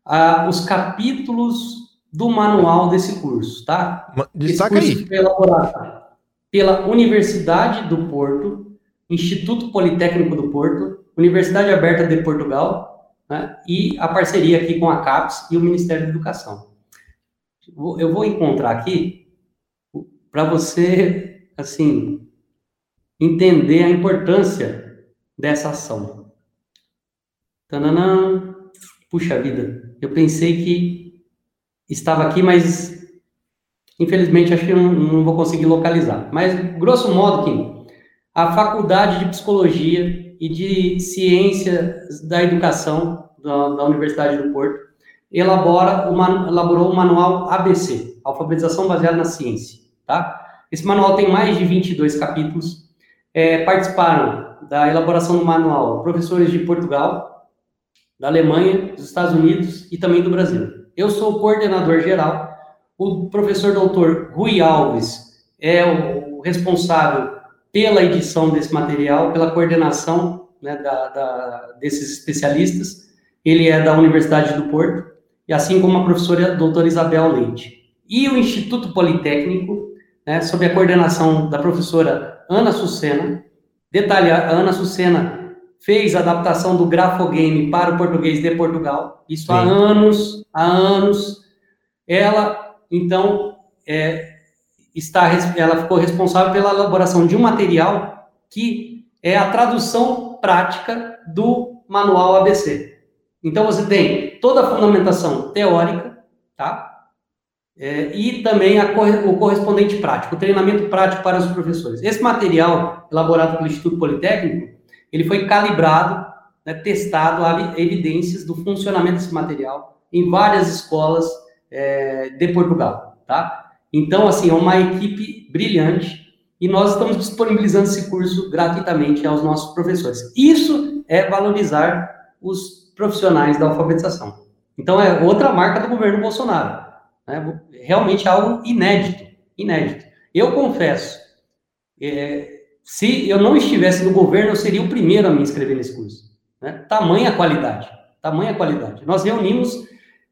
B: ah, os capítulos do manual desse curso, tá?
A: Destaca Esse curso
B: aí. foi elaborado pela Universidade do Porto, Instituto Politécnico do Porto, Universidade Aberta de Portugal, né? e a parceria aqui com a CAPES e o Ministério da Educação. Eu vou encontrar aqui para você, assim, entender a importância dessa ação. Tananã. Puxa vida, eu pensei que estava aqui, mas infelizmente acho que não, não vou conseguir localizar. Mas, grosso modo, Kim, a Faculdade de Psicologia e de Ciências da Educação da, da Universidade do Porto elabora uma, elaborou o manual ABC, Alfabetização Baseada na Ciência, tá? Esse manual tem mais de 22 capítulos. É, participaram da elaboração do manual professores de Portugal, da Alemanha, dos Estados Unidos e também do Brasil. Eu sou o coordenador geral. O professor doutor Rui Alves é o responsável pela edição desse material, pela coordenação né, da, da, desses especialistas. Ele é da Universidade do Porto, e assim como a professora doutora Isabel Leite. E o Instituto Politécnico, né, sob a coordenação da professora Ana Sucena. Detalhe, a Ana Sucena fez a adaptação do Grafogame para o português de Portugal. Isso Sim. há anos, há anos. Ela, então, é, está, ela ficou responsável pela elaboração de um material que é a tradução prática do manual ABC. Então, você tem toda a fundamentação teórica, tá? É, e também a, o correspondente prático, o treinamento prático para os professores. Esse material, elaborado pelo Instituto Politécnico, ele foi calibrado, né, testado, há evidências do funcionamento desse material em várias escolas é, de Portugal, tá? Então, assim, é uma equipe brilhante e nós estamos disponibilizando esse curso gratuitamente aos nossos professores. Isso é valorizar os profissionais da alfabetização. Então, é outra marca do governo Bolsonaro. Né? Realmente algo inédito, inédito. Eu confesso, é, se eu não estivesse no governo, eu seria o primeiro a me inscrever nesse curso. Né? Tamanha qualidade, tamanha qualidade. Nós reunimos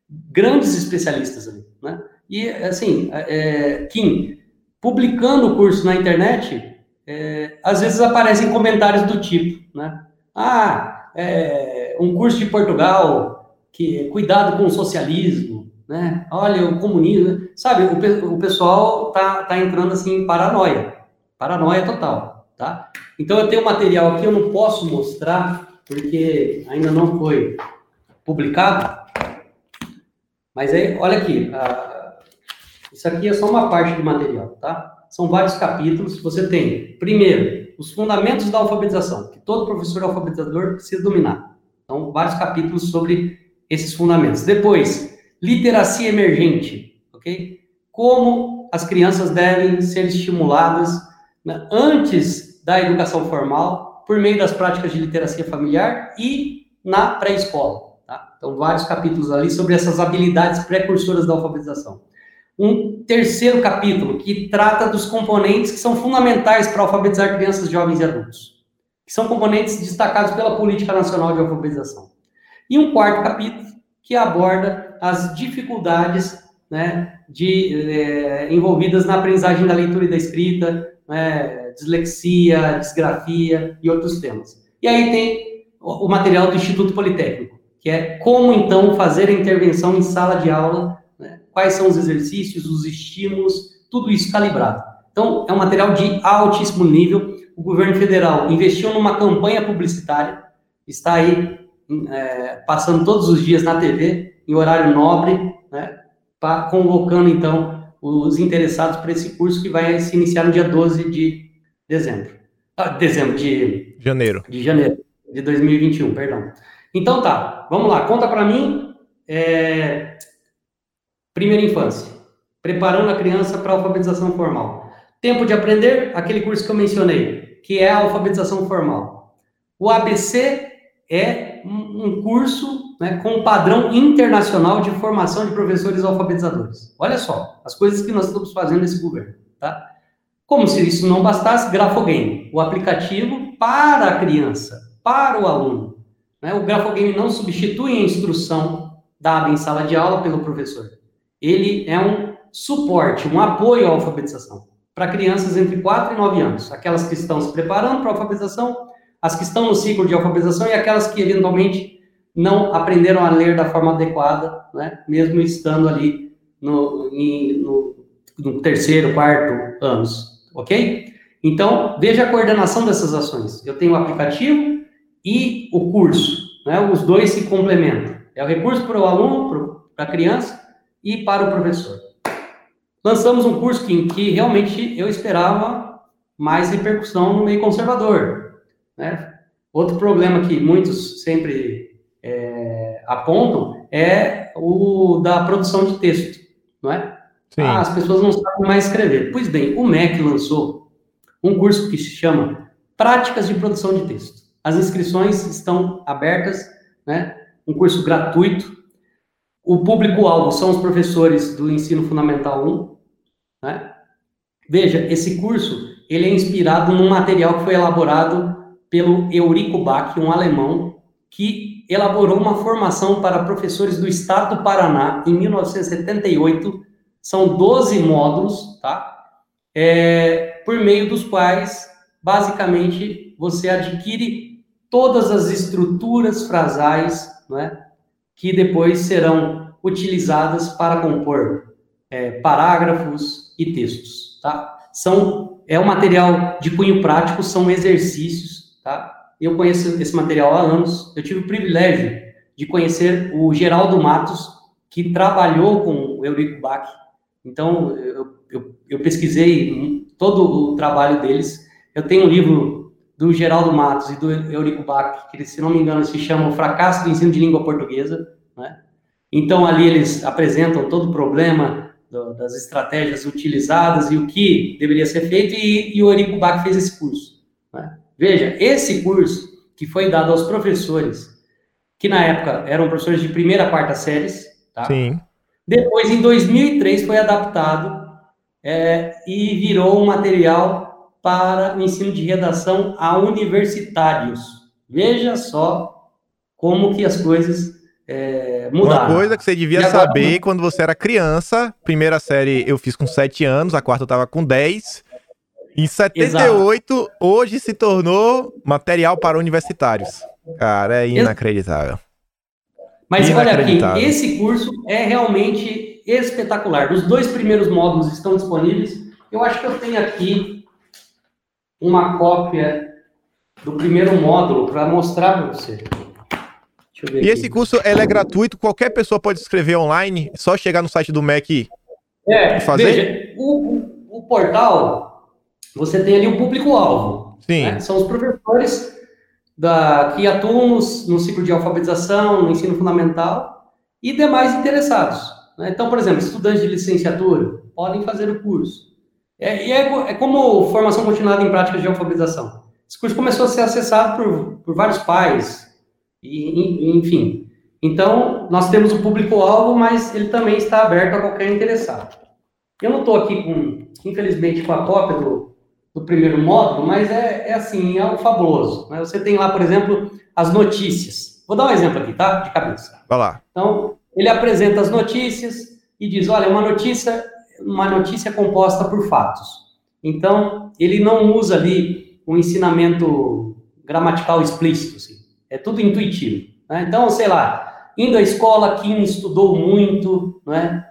B: grandes especialistas ali, né? E, assim, é, Kim, publicando o curso na internet, é, às vezes aparecem comentários do tipo, né? Ah, é, um curso de Portugal, que cuidado com o socialismo, né? Olha, o comunismo, sabe? O, o pessoal tá, tá entrando, assim, em paranoia. Paranoia total tá? Então eu tenho material aqui, eu não posso mostrar, porque ainda não foi publicado, mas aí, olha aqui, Isso aqui é só uma parte do material, tá? São vários capítulos. Você tem, primeiro, os fundamentos da alfabetização, que todo professor alfabetizador precisa dominar. Então, vários capítulos sobre esses fundamentos. Depois, literacia emergente, ok? Como as crianças devem ser estimuladas né, antes da educação formal, por meio das práticas de literacia familiar e na pré-escola. Tá? Então, vários capítulos ali sobre essas habilidades precursoras da alfabetização. Um terceiro capítulo que trata dos componentes que são fundamentais para alfabetizar crianças, jovens e adultos, que são componentes destacados pela Política Nacional de Alfabetização. E um quarto capítulo que aborda as dificuldades né, de, é, envolvidas na aprendizagem da leitura e da escrita, né, dislexia, disgrafia e outros temas. E aí tem o material do Instituto Politécnico, que é como então fazer a intervenção em sala de aula, né? quais são os exercícios, os estímulos, tudo isso calibrado. Então, é um material de altíssimo nível. O governo federal investiu numa campanha publicitária, está aí é, passando todos os dias na TV, em horário nobre, né? Convocando então os interessados para esse curso que vai se iniciar no dia 12 de dezembro. Ah, dezembro, de
A: janeiro.
B: De janeiro de 2021, perdão. Então tá, vamos lá, conta para mim. É... Primeira infância, preparando a criança para a alfabetização formal. Tempo de aprender, aquele curso que eu mencionei, que é a alfabetização formal. O ABC é um curso né, com padrão internacional de formação de professores alfabetizadores. Olha só, as coisas que nós estamos fazendo nesse governo, tá? Como se isso não bastasse, Grafogame, o aplicativo para a criança, para o aluno, né? O grafogame não substitui a instrução dada em sala de aula pelo professor. Ele é um suporte, um apoio à alfabetização para crianças entre 4 e 9 anos, aquelas que estão se preparando para a alfabetização, as que estão no ciclo de alfabetização e aquelas que eventualmente não aprenderam a ler da forma adequada, né? mesmo estando ali no, em, no, no terceiro, quarto anos, ok? Então, veja a coordenação dessas ações. Eu tenho o aplicativo, e o curso. Né? Os dois se complementam. É o recurso para o aluno, para a criança e para o professor. Lançamos um curso que, que realmente eu esperava mais repercussão no meio conservador. Né? Outro problema que muitos sempre é, apontam é o da produção de texto, não é? Ah, as pessoas não sabem mais escrever. Pois bem, o MEC lançou um curso que se chama Práticas de Produção de Texto. As inscrições estão abertas, né? Um curso gratuito. O público-alvo são os professores do ensino fundamental 1, né? Veja, esse curso, ele é inspirado num material que foi elaborado pelo Eurico Bach, um alemão, que elaborou uma formação para professores do estado do Paraná em 1978. São 12 módulos, tá? É, por meio dos quais, basicamente, você adquire todas as estruturas frasais, é, que depois serão utilizadas para compor é, parágrafos e textos, tá? São é um material de cunho prático, são exercícios, tá? Eu conheço esse material há anos. Eu tive o privilégio de conhecer o Geraldo Matos, que trabalhou com o Eurico Bach. Então, eu, eu, eu pesquisei todo o trabalho deles. Eu tenho um livro do Geraldo Matos e do Eurico Bach, que se não me engano se chama O Fracasso do Ensino de Língua Portuguesa, né? Então ali eles apresentam todo o problema do, das estratégias utilizadas e o que deveria ser feito e, e o Eurico Bach fez esse curso. Né? Veja, esse curso que foi dado aos professores, que na época eram professores de primeira a quarta séries, tá?
A: Sim.
B: Depois, em 2003, foi adaptado é, e virou um material para o ensino de redação a universitários. Veja só como que as coisas é, mudaram.
A: Uma coisa que você devia agora, saber quando você era criança, primeira série eu fiz com 7 anos, a quarta eu tava com 10. Em 78, Exato. hoje se tornou material para universitários. Cara, é inacreditável.
B: Mas olha aqui, esse curso é realmente espetacular. Os dois primeiros módulos estão disponíveis. Eu acho que eu tenho aqui uma cópia do primeiro módulo para mostrar para você.
A: e esse curso é gratuito, qualquer pessoa pode escrever online, é só chegar no site do MEC
B: É, fazer? Veja, o, o portal, você tem ali o público-alvo.
A: Sim. Né?
B: São os professores da, que atuam no, no ciclo de alfabetização, no ensino fundamental e demais interessados. Né? Então, por exemplo, estudantes de licenciatura podem fazer o curso. É, e é, é como formação continuada em práticas de alfabetização. Esse curso começou a ser acessado por, por vários pais, e, enfim. Então, nós temos o público-alvo, mas ele também está aberto a qualquer interessado. Eu não estou aqui, com, infelizmente, com a cópia do, do primeiro módulo, mas é, é assim, é algo fabuloso. Né? Você tem lá, por exemplo, as notícias. Vou dar um exemplo aqui, tá? De cabeça.
A: Vai lá.
B: Então, ele apresenta as notícias e diz, olha, uma notícia, uma notícia composta por fatos. Então, ele não usa ali um ensinamento gramatical explícito, assim. é tudo intuitivo. Né? Então, sei lá, indo à escola, quem estudou muito, não é?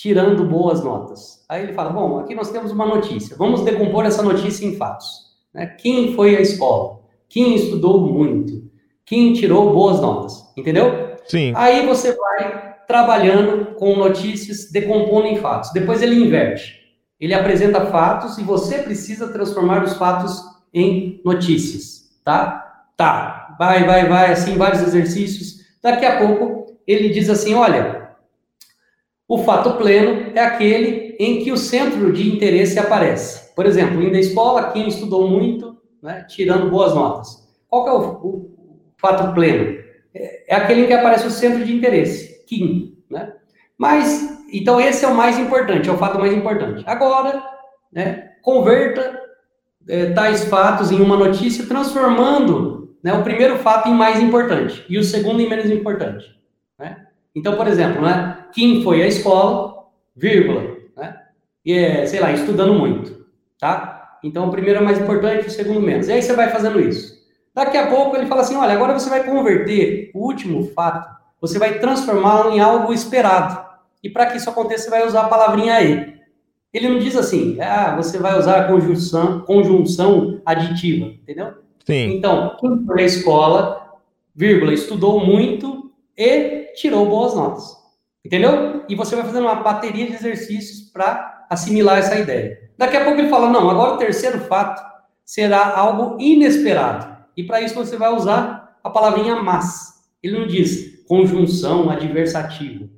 B: Tirando boas notas. Aí ele fala: bom, aqui nós temos uma notícia, vamos decompor essa notícia em fatos. Né? Quem foi à escola? Quem estudou muito? Quem tirou boas notas? Entendeu?
A: Sim.
B: Aí você vai trabalhando com notícias, decompondo em fatos. Depois ele inverte. Ele apresenta fatos e você precisa transformar os fatos em notícias, tá? Tá. Vai, vai, vai, assim, vários exercícios. Daqui a pouco ele diz assim: olha, o fato pleno é aquele em que o centro de interesse aparece. Por exemplo, indo à escola, quem estudou muito, né, tirando boas notas. Qual é o, o, fato pleno? É, é, aquele em que aparece o centro de interesse, Kim. Né? Mas, então esse é o mais importante, é o fato mais importante. Agora, né, converta é, tais fatos em uma notícia, transformando né, o primeiro fato em mais importante e o segundo em menos importante. Né? Então, por exemplo, né, quem foi à escola, vírgula, né, e é, sei lá, estudando muito, tá? Então, o primeiro é mais importante, o segundo menos. E aí você vai fazendo isso. Daqui a pouco ele fala assim, olha, agora você vai converter o último fato, você vai transformá-lo em algo esperado. E para que isso aconteça, você vai usar a palavrinha e. Ele não diz assim, ah, você vai usar a conjunção, conjunção aditiva, entendeu?
A: Sim.
B: Então, quem foi à escola, vírgula, estudou muito e tirou boas notas. Entendeu? E você vai fazendo uma bateria de exercícios para assimilar essa ideia. Daqui a pouco ele fala: não, agora o terceiro fato será algo inesperado. E para isso você vai usar a palavrinha mas. Ele não diz conjunção adversativa.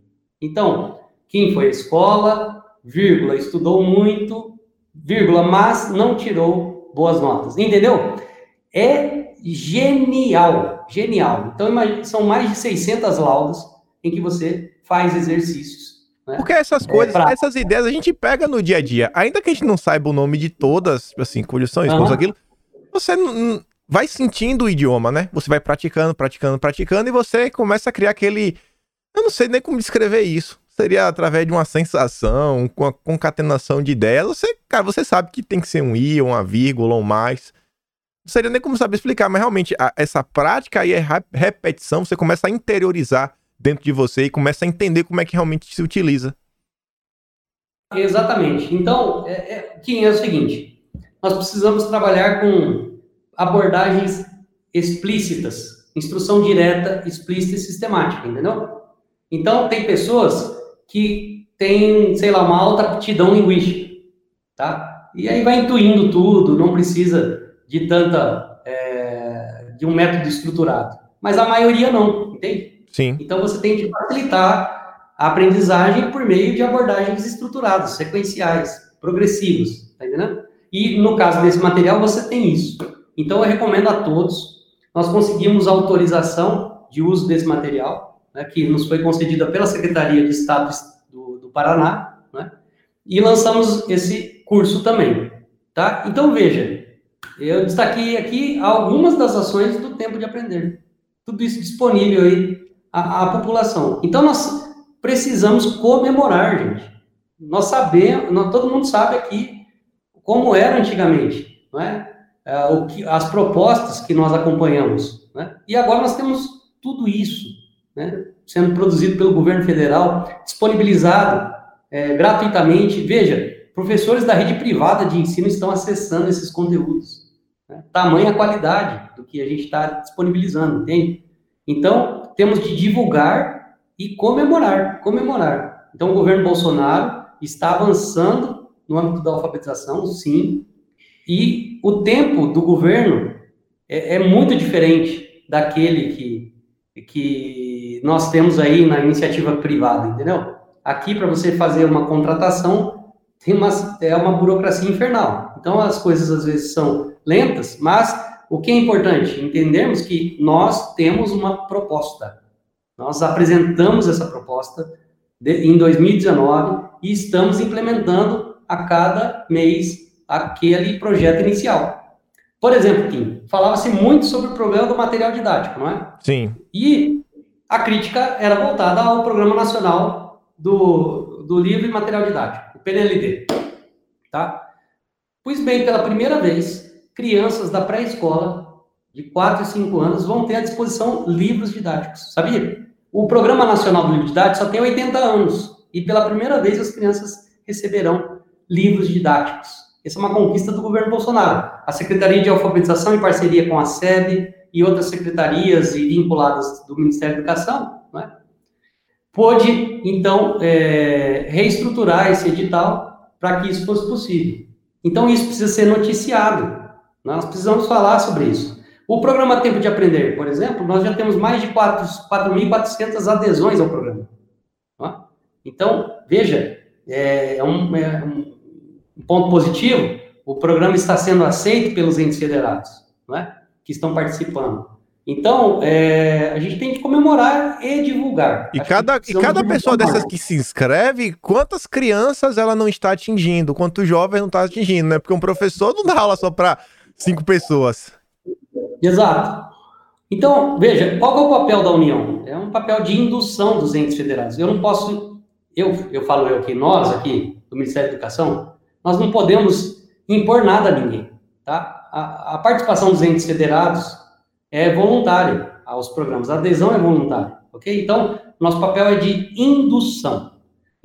B: Então, quem foi à escola, vírgula, estudou muito, vírgula, mas não tirou boas notas. Entendeu? É genial, genial. Então, são mais de 600 laudas em que você faz exercícios.
A: Né? Porque essas coisas, é essas ideias a gente pega no dia a dia. Ainda que a gente não saiba o nome de todas, assim, condições, uhum. aquilo, você vai sentindo o idioma, né? Você vai praticando, praticando, praticando e você começa a criar aquele. Eu não sei nem como descrever isso. Seria através de uma sensação, com a concatenação de ideias. Você, cara, você sabe que tem que ser um i, uma vírgula ou mais. Não seria nem como saber explicar, mas realmente a, essa prática aí é repetição, você começa a interiorizar dentro de você e começa a entender como é que realmente se utiliza.
B: Exatamente. Então, é, é, que é o seguinte: nós precisamos trabalhar com abordagens explícitas, instrução direta, explícita e sistemática, entendeu? Então, tem pessoas que têm, sei lá, uma alta aptidão linguística, tá? E aí vai intuindo tudo, não precisa de tanta, é, de um método estruturado. Mas a maioria não, entende?
A: Sim.
B: Então você tem que facilitar a aprendizagem por meio de abordagens estruturadas, sequenciais, progressivos, tá entendendo? E no caso desse material você tem isso. Então eu recomendo a todos. Nós conseguimos autorização de uso desse material, né, que nos foi concedida pela Secretaria de Estado do, do Paraná, né, e lançamos esse curso também, tá? Então veja, eu destaquei aqui algumas das ações do tempo de aprender. Tudo isso disponível aí a, a população. Então, nós precisamos comemorar, gente. Nós sabemos, nós, todo mundo sabe aqui como era antigamente, não é? é o que, as propostas que nós acompanhamos. Né? E agora nós temos tudo isso né? sendo produzido pelo governo federal, disponibilizado é, gratuitamente. Veja, professores da rede privada de ensino estão acessando esses conteúdos. Né? Tamanha qualidade do que a gente está disponibilizando, entende? Então, temos de divulgar e comemorar, comemorar. Então, o governo Bolsonaro está avançando no âmbito da alfabetização, sim, e o tempo do governo é, é muito diferente daquele que, que nós temos aí na iniciativa privada, entendeu? Aqui, para você fazer uma contratação, tem uma, é uma burocracia infernal. Então, as coisas às vezes são lentas, mas o que é importante? Entendermos que nós temos uma proposta. Nós apresentamos essa proposta de, em 2019 e estamos implementando a cada mês aquele projeto inicial. Por exemplo, Kim, falava-se muito sobre o problema do material didático, não é?
A: Sim.
B: E a crítica era voltada ao Programa Nacional do, do Livro e Material Didático, o PNLD. Tá? Pois bem, pela primeira vez, crianças da pré-escola, de 4 e 5 anos, vão ter à disposição livros didáticos. Sabia? O Programa Nacional do Livro Didático só tem 80 anos. E pela primeira vez as crianças receberão livros didáticos. Essa é uma conquista do governo Bolsonaro. A Secretaria de Alfabetização, em parceria com a SEB e outras secretarias e vinculadas do Ministério da Educação, né, pôde, então, é, reestruturar esse edital para que isso fosse possível. Então, isso precisa ser noticiado. Nós precisamos falar sobre isso. O programa Tempo de Aprender, por exemplo, nós já temos mais de 4.400 adesões ao programa. Então, veja, é, é, um, é um, ponto positivo, o programa está sendo aceito pelos entes federados, é? que estão participando. Então, é, a gente tem que comemorar e divulgar.
A: E Acho cada, e cada pessoa dessas que se inscreve, quantas crianças ela não está atingindo, quantos jovens não está atingindo, né? Porque um professor não dá aula só para cinco pessoas.
B: Exato. Então, veja, qual é o papel da União? É um papel de indução dos entes federados. Eu não posso, eu, eu falo eu aqui, nós aqui, do Ministério da Educação, nós não podemos impor nada a ninguém, tá? A, a participação dos entes federados é voluntária aos programas, a adesão é voluntária, ok? Então, nosso papel é de indução.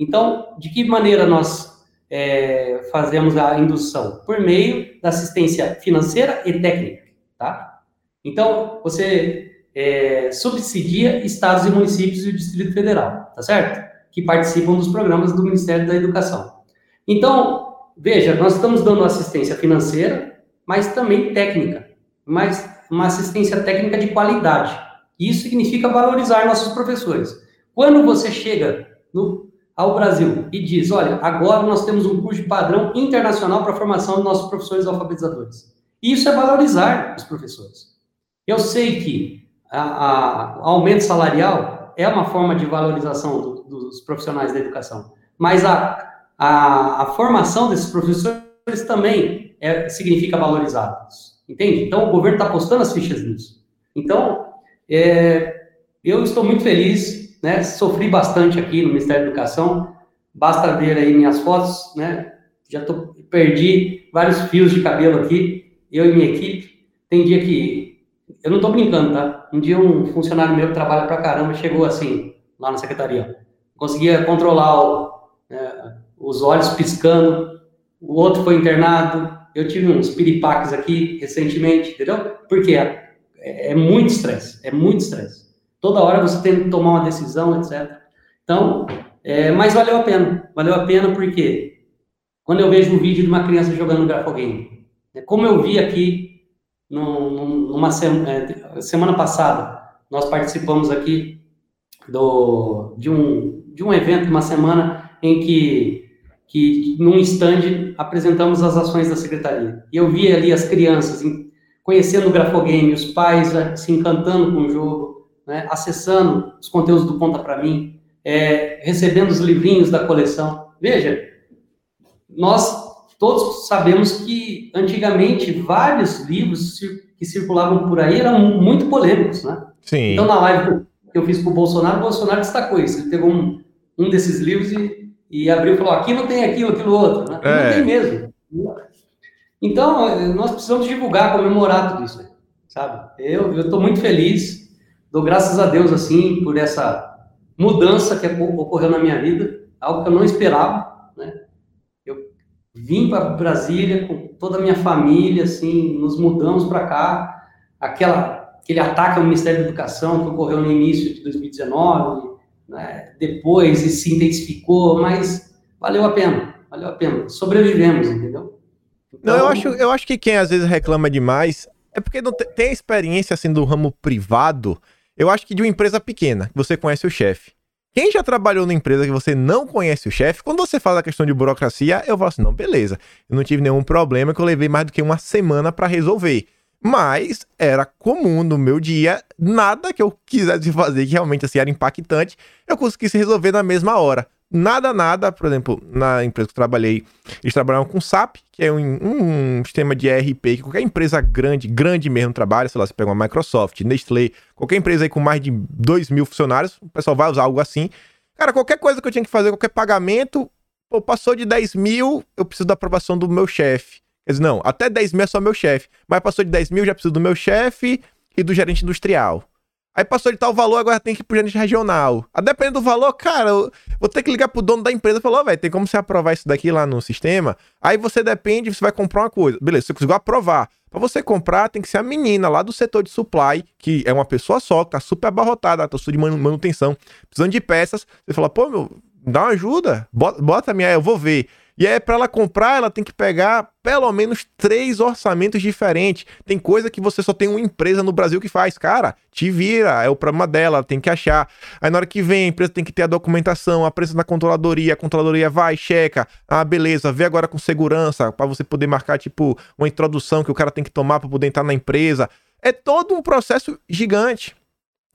B: Então, de que maneira nós é, fazemos a indução? Por meio da assistência financeira e técnica, tá? Então, você é, subsidia estados e municípios e o Distrito Federal, tá certo? Que participam dos programas do Ministério da Educação. Então, veja, nós estamos dando assistência financeira, mas também técnica, mas uma assistência técnica de qualidade. Isso significa valorizar nossos professores. Quando você chega no, ao Brasil e diz, olha, agora nós temos um curso de padrão internacional para a formação dos nossos professores alfabetizadores. Isso é valorizar os professores. Eu sei que o aumento salarial é uma forma de valorização do, dos profissionais da educação, mas a, a, a formação desses professores também é, significa valorizá-los. Entende? Então, o governo está apostando as fichas nisso. Então, é, eu estou muito feliz, né? Sofri bastante aqui no Ministério da Educação. Basta ver aí minhas fotos, né? Já tô, perdi vários fios de cabelo aqui, eu e minha equipe. Tem dia que. Eu não estou brincando, tá? Um dia um funcionário meu que trabalha pra caramba chegou assim, lá na secretaria. Conseguia controlar o, é, os olhos piscando, o outro foi internado, eu tive uns piripaques aqui recentemente, entendeu? Porque é, é muito estresse, é muito estresse. Toda hora você tem que tomar uma decisão, etc. Então, é, mas valeu a pena. Valeu a pena porque quando eu vejo um vídeo de uma criança jogando grafogame, né, como eu vi aqui no, numa semana, é, semana passada, nós participamos aqui do, de, um, de um evento, uma semana em que que num stand apresentamos as ações da secretaria. E eu vi ali as crianças conhecendo o grafogame, os pais se encantando com o jogo, né, acessando os conteúdos do Conta para mim, é, recebendo os livrinhos da coleção. Veja, nós todos sabemos que antigamente vários livros que circulavam por aí eram muito polêmicos, né?
A: Sim.
B: Então na live que eu fiz com o Bolsonaro, o Bolsonaro destacou isso. Ele pegou um, um desses livros e e abriu e falou: aqui não tem aquilo, aquilo outro. Né? É. Não tem mesmo. Então, nós precisamos divulgar, comemorar tudo isso, sabe? Eu estou muito feliz, dou graças a Deus, assim, por essa mudança que ocorreu na minha vida, algo que eu não esperava, né? Eu vim para Brasília com toda a minha família, assim, nos mudamos para cá, aquela, aquele ataque ao Ministério da Educação que ocorreu no início de 2019, né, depois e se intensificou, mas valeu a pena, valeu a pena. Sobrevivemos, entendeu?
A: Então... Não, eu então acho, eu acho que quem às vezes reclama demais é porque não tem a experiência assim do ramo privado. Eu acho que de uma empresa pequena, que você conhece o chefe. Quem já trabalhou na empresa que você não conhece o chefe, quando você fala a questão de burocracia, eu falo assim: não, beleza, eu não tive nenhum problema que eu levei mais do que uma semana para resolver. Mas era comum no meu dia, nada que eu quisesse fazer que realmente assim, era impactante, eu conseguisse resolver na mesma hora. Nada, nada, por exemplo, na empresa que eu trabalhei, eles trabalhavam com SAP, que é um, um, sistema de ERP que qualquer empresa grande, grande mesmo trabalha, sei lá, você pega uma Microsoft, Nestlé, qualquer empresa aí com mais de 2 mil funcionários, o pessoal vai usar algo assim. Cara, qualquer coisa que eu tinha que fazer, qualquer pagamento, pô, passou de 10 mil, eu preciso da aprovação do meu chefe. Dizer, não, até 10 mil é só meu chefe, mas passou de 10 mil, já preciso do meu chefe e do gerente industrial. Aí passou de tal valor, agora tem que ir pro gerente regional. A depender do valor, cara, eu vou ter que ligar pro dono da empresa e falar, velho, tem como você aprovar isso daqui lá no sistema? Aí você depende, você vai comprar uma coisa. Beleza, você conseguiu aprovar. Pra você comprar, tem que ser a menina lá do setor de supply, que é uma pessoa só, que tá super abarrotada, tá de manutenção, precisando de peças. Você fala, pô, meu, dá uma ajuda, bota, bota a minha, eu vou ver. E aí, para ela comprar, ela tem que pegar pelo menos três orçamentos diferentes. Tem coisa que você só tem uma empresa no Brasil que faz. Cara, te vira, é o problema dela, tem que achar. Aí na hora que vem, a empresa tem que ter a documentação, a preço na controladoria, a controladoria vai, checa. Ah, beleza, vê agora com segurança, para você poder marcar, tipo, uma introdução que o cara tem que tomar para poder entrar na empresa. É todo um processo gigante.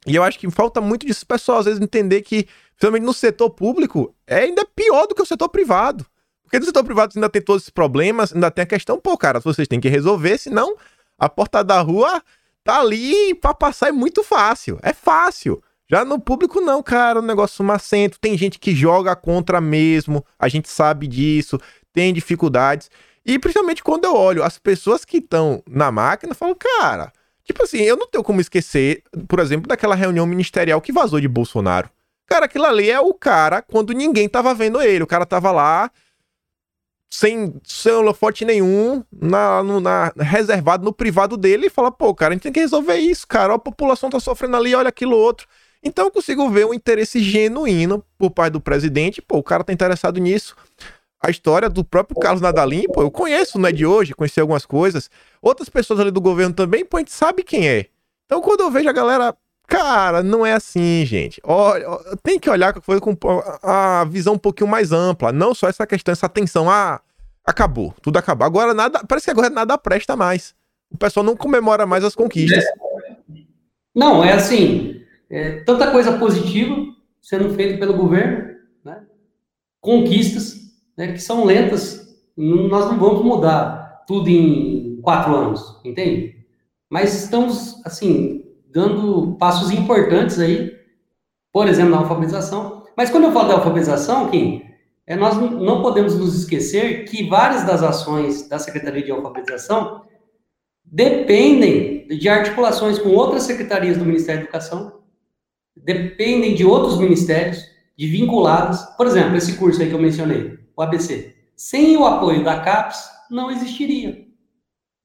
A: E eu acho que falta muito disso pessoal, às vezes, entender que, principalmente no setor público, é ainda pior do que o setor privado. Porque no setor privado ainda tem todos esses problemas, ainda tem a questão, pô, cara, vocês têm que resolver, senão a porta da rua tá ali para passar é muito fácil. É fácil. Já no público, não, cara, o negócio macento. Tem gente que joga contra mesmo, a gente sabe disso, tem dificuldades. E principalmente quando eu olho as pessoas que estão na máquina, eu falo, cara, tipo assim, eu não tenho como esquecer, por exemplo, daquela reunião ministerial que vazou de Bolsonaro. Cara, aquilo ali é o cara quando ninguém tava vendo ele. O cara tava lá sem, sem holofote nenhum, na, no, na, reservado no privado dele e fala, pô, cara, a gente tem que resolver isso, cara. A população tá sofrendo ali, olha aquilo outro. Então eu consigo ver um interesse genuíno por parte do presidente, pô, o cara tá interessado nisso. A história do próprio Carlos Nadalim, pô, eu conheço, não é de hoje, conheci algumas coisas. Outras pessoas ali do governo também, pô, a gente sabe quem é. Então quando eu vejo a galera, cara, não é assim, gente. Olha, tem que olhar com a visão um pouquinho mais ampla, não só essa questão, essa tensão, ah, acabou, tudo acabou. Agora nada, parece que agora nada presta mais. O pessoal não comemora mais as conquistas.
B: Não, é assim, é, tanta coisa positiva sendo feita pelo governo, né? conquistas né, que são lentas. Nós não vamos mudar tudo em quatro anos, entende? Mas estamos, assim, dando passos importantes aí, por exemplo, na alfabetização. Mas quando eu falo da alfabetização, Kim, é, nós não podemos nos esquecer que várias das ações da Secretaria de Alfabetização dependem de articulações com outras secretarias do Ministério da Educação, dependem de outros ministérios, de vinculadas. Por exemplo, esse curso aí que eu mencionei, o ABC. Sem o apoio da CAPES, não existiria.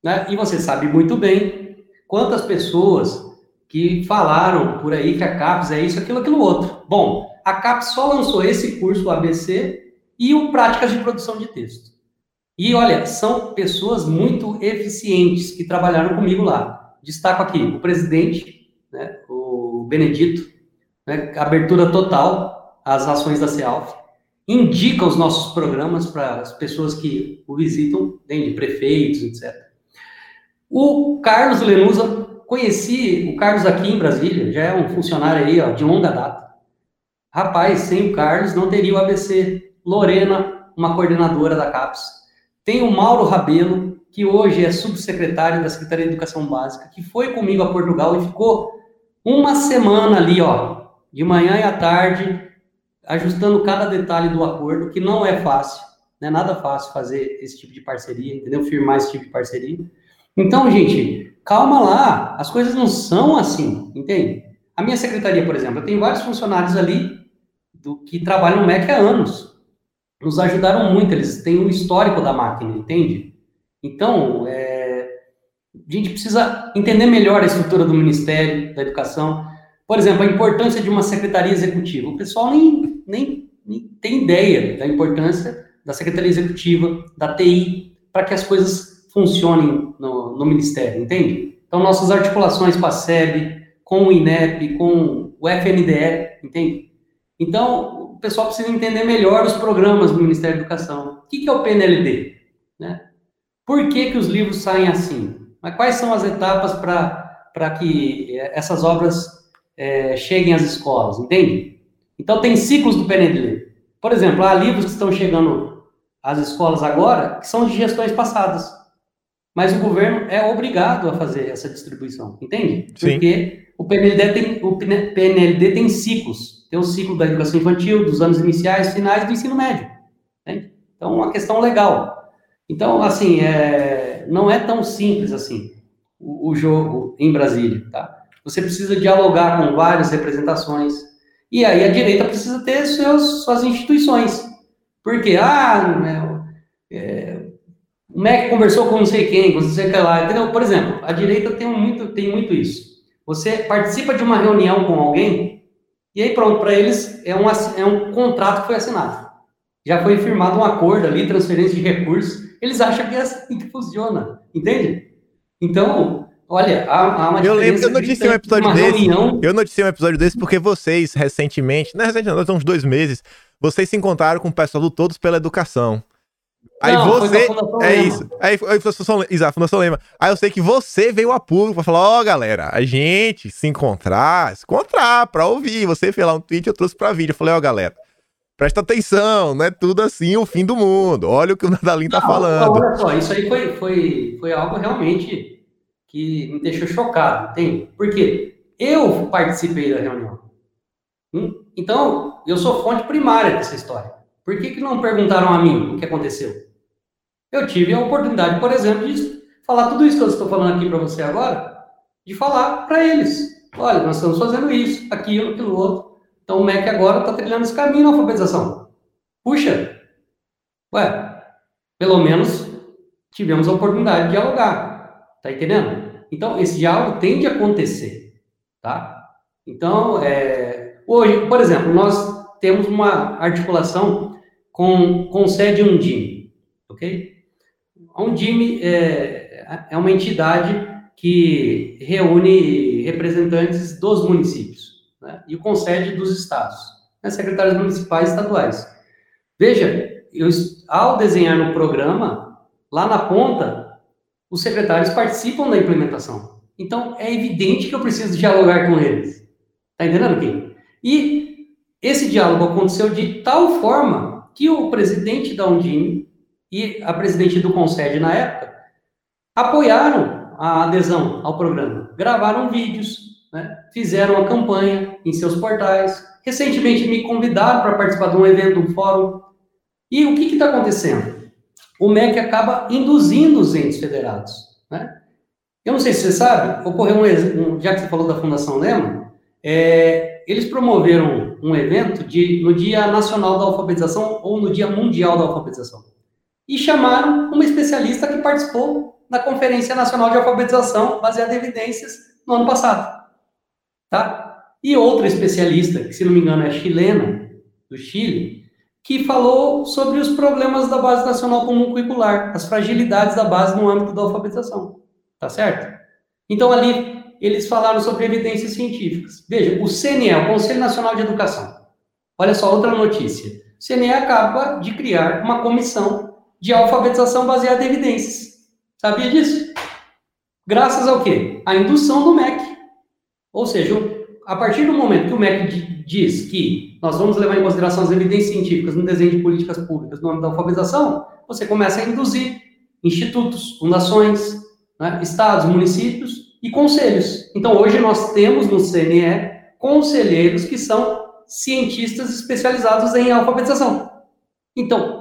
B: Né? E você sabe muito bem quantas pessoas que falaram por aí que a CAPES é isso, aquilo, aquilo outro. Bom, a CAPES só lançou esse curso, o ABC, e o Práticas de Produção de Texto. E olha, são pessoas muito eficientes que trabalharam comigo lá. Destaco aqui o presidente, né, o Benedito, né, abertura total às ações da CEALF, indica os nossos programas para as pessoas que o visitam, de prefeitos, etc. O Carlos Lenusa, conheci o Carlos aqui em Brasília, já é um funcionário aí ó, de longa data. Rapaz, sem o Carlos não teria o ABC Lorena, uma coordenadora da CAPES. Tem o Mauro Rabelo, que hoje é subsecretário da Secretaria de Educação Básica, que foi comigo a Portugal e ficou uma semana ali, ó, de manhã e à tarde, ajustando cada detalhe do acordo, que não é fácil, não é nada fácil fazer esse tipo de parceria, entendeu? Firmar esse tipo de parceria. Então, gente, calma lá, as coisas não são assim, entende? A minha secretaria, por exemplo, eu tenho vários funcionários ali do que trabalham no MEC há anos nos ajudaram muito, eles têm um histórico da máquina, entende? Então, é, a gente precisa entender melhor a estrutura do Ministério da Educação. Por exemplo, a importância de uma secretaria executiva. O pessoal nem, nem, tem ideia da importância da Secretaria Executiva, da TI, para que as coisas funcionem no, no, Ministério, entende? Então, nossas articulações com a SEB, com o INEP, com o FNDE, entende? Então, o pessoal precisa entender melhor os programas do Ministério da Educação. O que, é o PNLD? Né? Por que, que os livros saem assim? Mas quais são as etapas para que essas obras é, cheguem às escolas, entende? Então, tem ciclos do PNLD. Por exemplo, há livros que estão chegando às escolas agora que são de gestões passadas. Mas o governo é obrigado a fazer essa distribuição, entende?
A: Sim.
B: Porque o PNLD tem, o PNLD tem ciclos. Tem o ciclo da educação infantil, dos anos iniciais, finais do ensino médio. Entende? Então, uma questão legal. Então, assim, é, não é tão simples assim o, o jogo em Brasília, tá? Você precisa dialogar com várias representações. E aí a direita precisa ter seus, suas instituições. Porque, ah, né, é, o MEC conversou com não sei quem, com não sei o que lá, entendeu? Por exemplo, a direita tem muito, tem muito isso. Você participa de uma reunião com alguém, e aí pronto, para eles é um, é um contrato que foi assinado. Já foi firmado um acordo ali, transferência de recursos, eles acham que é assim que funciona, entende? Então, Olha, há, há uma
A: Eu lembro, eu noticiei um episódio desse. Reunião... Eu noticiei um episódio desse porque vocês, recentemente, não é recentemente, não, uns dois meses, vocês se encontraram com o pessoal do Todos pela Educação. Aí não, você. É isso. Aí Fundação Exato, Fundação Lema. Aí eu sei que você veio a público pra falar: ó, oh, galera, a gente se encontrar, se encontrar pra ouvir. Você fez lá um tweet, eu trouxe pra vídeo. Eu falei: ó, oh, galera, presta atenção, não é tudo assim o fim do mundo. Olha o que o Nadalim tá falando.
B: Olha só, isso aí foi, foi, foi algo realmente que me deixou chocado, entende? Porque eu participei da reunião. Hum? Então, eu sou fonte primária dessa história. Por que, que não perguntaram a mim o que aconteceu? Eu tive a oportunidade, por exemplo, de falar tudo isso que eu estou falando aqui para você agora, de falar para eles. Olha, nós estamos fazendo isso, aquilo, aquilo outro. Então o MEC agora está trilhando esse caminho na alfabetização. Puxa, ué, pelo menos tivemos a oportunidade de dialogar. Tá entendendo? Então, esse diálogo tem de acontecer, tá? Então, é, hoje, por exemplo, nós temos uma articulação com, com sede Undime, ok? A Undime é, é uma entidade que reúne representantes dos municípios né? e o sede dos estados, né? secretários municipais e estaduais. Veja, eu, ao desenhar no programa, lá na ponta, os secretários participam da implementação. Então, é evidente que eu preciso dialogar com eles. Tá entendendo, Kim? E esse diálogo aconteceu de tal forma que o presidente da Undime e a presidente do Concede na época apoiaram a adesão ao programa, gravaram vídeos, né? fizeram a campanha em seus portais. Recentemente me convidaram para participar de um evento, um fórum. E o que está acontecendo? o MEC acaba induzindo os entes federados. Né? Eu não sei se você sabe, ocorreu um, um já que você falou da Fundação Lema, é, eles promoveram um evento de, no Dia Nacional da Alfabetização ou no Dia Mundial da Alfabetização. E chamaram uma especialista que participou da Conferência Nacional de Alfabetização, baseada em evidências, no ano passado. Tá? E outra especialista, que se não me engano é chilena, do Chile, que falou sobre os problemas da Base Nacional Comum Curricular, as fragilidades da base no âmbito da alfabetização. Tá certo? Então, ali, eles falaram sobre evidências científicas. Veja, o CNE, o Conselho Nacional de Educação. Olha só, outra notícia. O CNE acaba de criar uma comissão de alfabetização baseada em evidências. Sabia disso? Graças ao quê? A indução do MEC. Ou seja, a partir do momento que o MEC diz que nós vamos levar em consideração as evidências científicas no desenho de políticas públicas no âmbito da alfabetização, você começa a induzir institutos, fundações, né, estados, municípios e conselhos. Então, hoje nós temos no CNE conselheiros que são cientistas especializados em alfabetização. Então,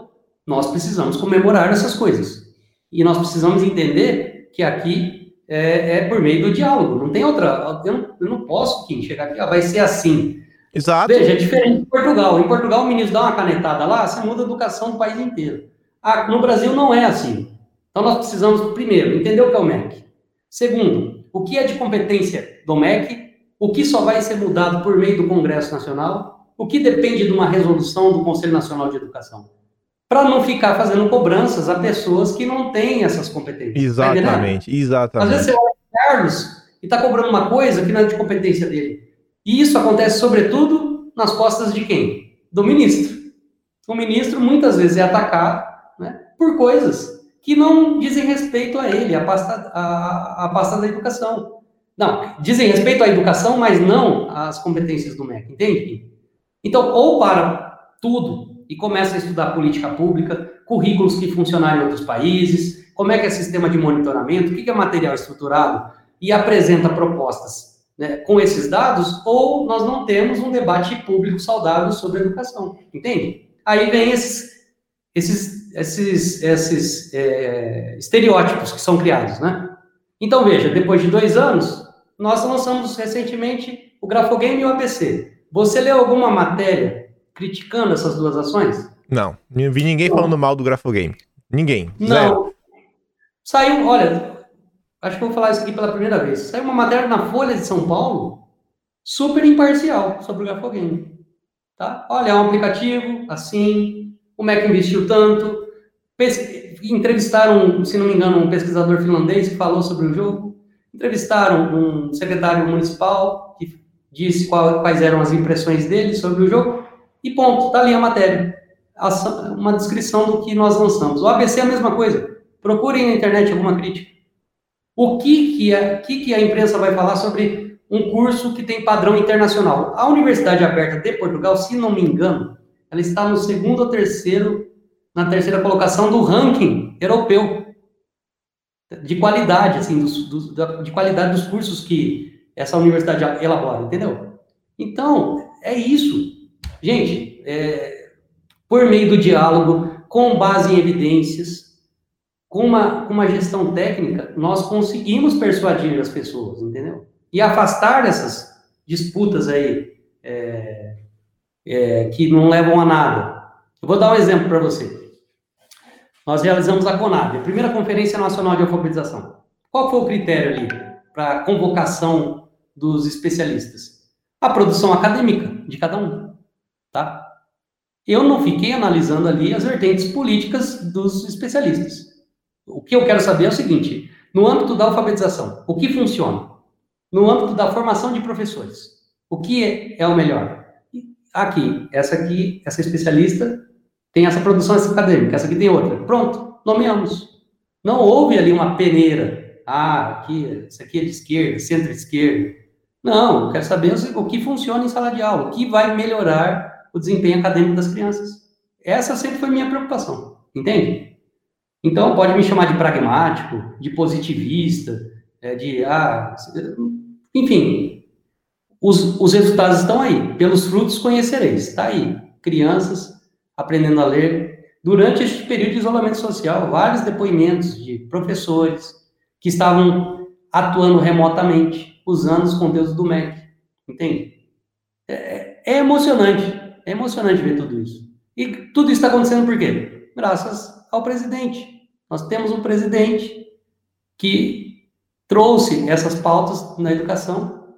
B: nós precisamos comemorar essas coisas. E nós precisamos entender que aqui é, é, por meio do diálogo. Não tem outra. Eu não, eu não posso, Kim, chegar aqui, ah, vai ser assim.
A: Exato.
B: Veja, é diferente de Portugal. Em Portugal, o ministro dá uma canetada lá, você muda a educação do país inteiro. Ah, no Brasil, não é assim. Então, nós precisamos, primeiro, entender o que é o MEC. Segundo, o que é de competência do MEC, o que só vai ser mudado por meio do Congresso Nacional. o que depende de uma resolução do Conselho Nacional de Educação? Para não ficar fazendo cobranças a pessoas que não têm essas competências.
A: Tá exatamente, exatamente.
B: Às vezes você olha o Carlos e está cobrando uma coisa que não é de competência dele. E isso acontece, sobretudo, nas costas de quem? Do ministro. O ministro muitas vezes é atacado né, por coisas que não dizem respeito a ele, a pasta, a, a pasta da educação. Não, dizem respeito à educação, mas não às competências do MEC, entende? Então, ou para tudo e começa a estudar política pública, currículos que funcionaram em outros países, como é que é sistema de monitoramento, o que é material estruturado, e apresenta propostas né, com esses dados, ou nós não temos um debate público saudável sobre educação, entende? Aí vem esses, esses, esses, esses é, estereótipos que são criados, né? Então, veja, depois de dois anos, nós lançamos recentemente o Grafogame e o ABC. Você leu alguma matéria criticando essas duas ações?
A: Não, não vi ninguém falando mal do Grafogame. Ninguém.
B: Não. Zero. Saiu, olha, acho que vou falar isso aqui pela primeira vez. Saiu uma matéria na Folha de São Paulo super imparcial sobre o Grafogame. Tá? Olha, é um aplicativo assim, o Mac investiu tanto. Entrevistaram, se não me engano, um pesquisador finlandês que falou sobre o jogo. Entrevistaram um secretário municipal que disse qual, quais eram as impressões dele sobre o jogo. E ponto, tá ali a matéria. Uma descrição do que nós lançamos. O ABC é a mesma coisa. Procurem na internet alguma crítica. O que, que, a, que, que a imprensa vai falar sobre um curso que tem padrão internacional? A Universidade Aberta de Portugal, se não me engano, ela está no segundo ou terceiro, na terceira colocação do ranking europeu de qualidade, assim, dos, dos, de qualidade dos cursos que essa universidade elabora, entendeu? Então, é isso. Gente, é, por meio do diálogo, com base em evidências, com uma, com uma gestão técnica, nós conseguimos persuadir as pessoas, entendeu? E afastar dessas disputas aí é, é, que não levam a nada. Eu vou dar um exemplo para você. Nós realizamos a CONAB, a primeira Conferência Nacional de Alfabetização. Qual foi o critério ali para convocação dos especialistas? A produção acadêmica de cada um, tá? Eu não fiquei analisando ali as vertentes políticas dos especialistas. O que eu quero saber é o seguinte: no âmbito da alfabetização, o que funciona? No âmbito da formação de professores, o que é, é o melhor? Aqui, essa aqui, essa especialista tem essa produção acadêmica, essa aqui tem outra. Pronto, nomeamos. Não houve ali uma peneira. Ah, aqui, isso aqui é de esquerda, centro-esquerda. Não, eu quero saber o que funciona em sala de aula, o que vai melhorar o desempenho acadêmico das crianças. Essa sempre foi minha preocupação, entende? Então, pode me chamar de pragmático, de positivista, é, de, ah, enfim, os, os resultados estão aí. Pelos frutos conhecereis, está aí. Crianças aprendendo a ler. Durante este período de isolamento social, vários depoimentos de professores que estavam atuando remotamente, usando os conteúdos do MEC. Entende? É, é emocionante. É emocionante ver tudo isso. E tudo isso está acontecendo por quê? Graças ao presidente. Nós temos um presidente que trouxe essas pautas na educação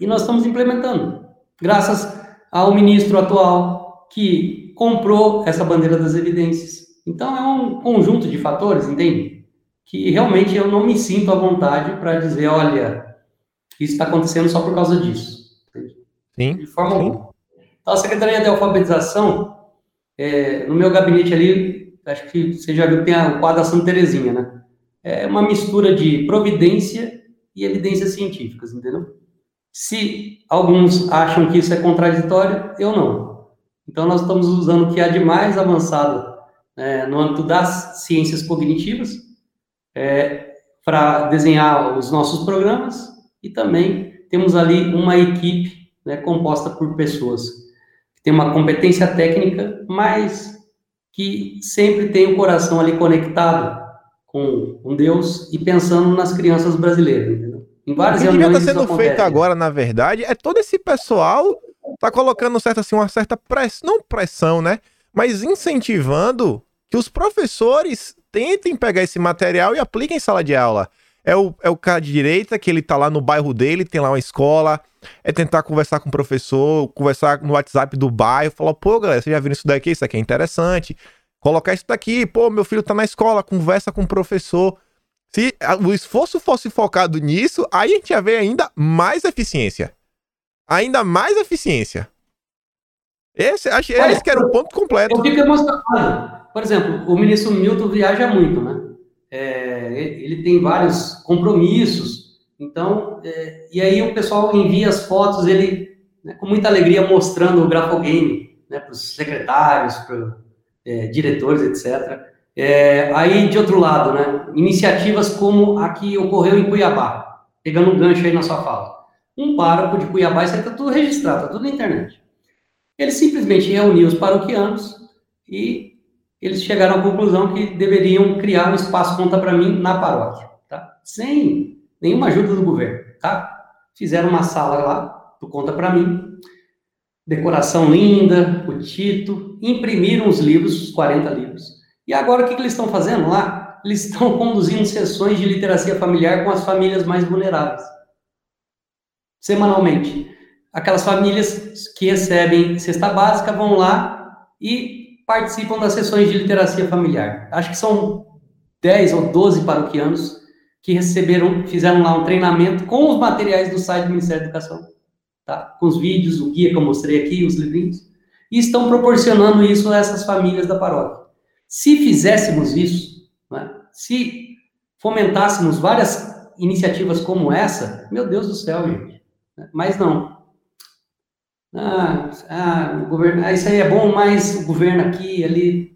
B: e nós estamos implementando. Graças ao ministro atual que comprou essa bandeira das evidências. Então é um conjunto de fatores, entende? Que realmente eu não me sinto à vontade para dizer, olha, isso está acontecendo só por causa disso.
A: Sim.
B: De forma alguma. Então a Secretaria de Alfabetização, é, no meu gabinete ali, acho que você já viu tem o quadro da Santa Terezinha, né? É uma mistura de providência e evidências científicas, entendeu? Se alguns acham que isso é contraditório, eu não. Então, nós estamos usando o que há de mais avançado é, no âmbito das ciências cognitivas é, para desenhar os nossos programas e também temos ali uma equipe né, composta por pessoas tem uma competência técnica, mas que sempre tem o coração ali conectado com, com Deus e pensando nas crianças brasileiras, entendeu?
A: Em várias o que devia estar sendo feito agora, na verdade, é todo esse pessoal tá colocando certo, assim, uma certa pressão, não pressão, né? Mas incentivando que os professores tentem pegar esse material e apliquem em sala de aula. É o, é o cara de direita que ele tá lá no bairro dele, tem lá uma escola, é tentar conversar com o professor, conversar no WhatsApp do bairro, falar, pô, galera, vocês já viram isso daqui? Isso aqui é interessante. Colocar isso daqui, pô, meu filho tá na escola, conversa com o professor. Se o esforço fosse focado nisso, aí a gente ia ver ainda mais eficiência. Ainda mais eficiência. Esse, acho, esse que era o ponto completo.
B: Eu fico emocionado. Por exemplo, o ministro Milton viaja muito, né? É, ele tem vários compromissos. Então, é, e aí o pessoal envia as fotos, ele né, com muita alegria mostrando o grafogame né, para os secretários, para é, diretores, etc. É, aí, de outro lado, né, iniciativas como a que ocorreu em Cuiabá, pegando um gancho aí na sua fala. Um pároco de Cuiabá, isso aí está tudo registrado, está tudo na internet. Ele simplesmente reuniu os paroquianos e eles chegaram à conclusão que deveriam criar um espaço conta para mim na paróquia, tá? Sem nenhuma ajuda do governo, tá? Fizeram uma sala lá, do conta para mim, decoração linda, o Tito, imprimiram os livros, os 40 livros. E agora o que, que eles estão fazendo lá? Eles estão conduzindo sessões de literacia familiar com as famílias mais vulneráveis. Semanalmente. Aquelas famílias que recebem cesta básica vão lá e participam das sessões de literacia familiar. Acho que são 10 ou 12 paroquianos que receberam, fizeram lá um treinamento com os materiais do site do Ministério da Educação tá? com os vídeos, o guia que eu mostrei aqui, os livrinhos, e estão proporcionando isso a essas famílias da paróquia. Se fizéssemos isso, né? se fomentássemos várias iniciativas como essa, meu Deus do céu, gente. Mas não. Ah, ah, o governo, ah, isso aí é bom, mas o governo aqui, ali,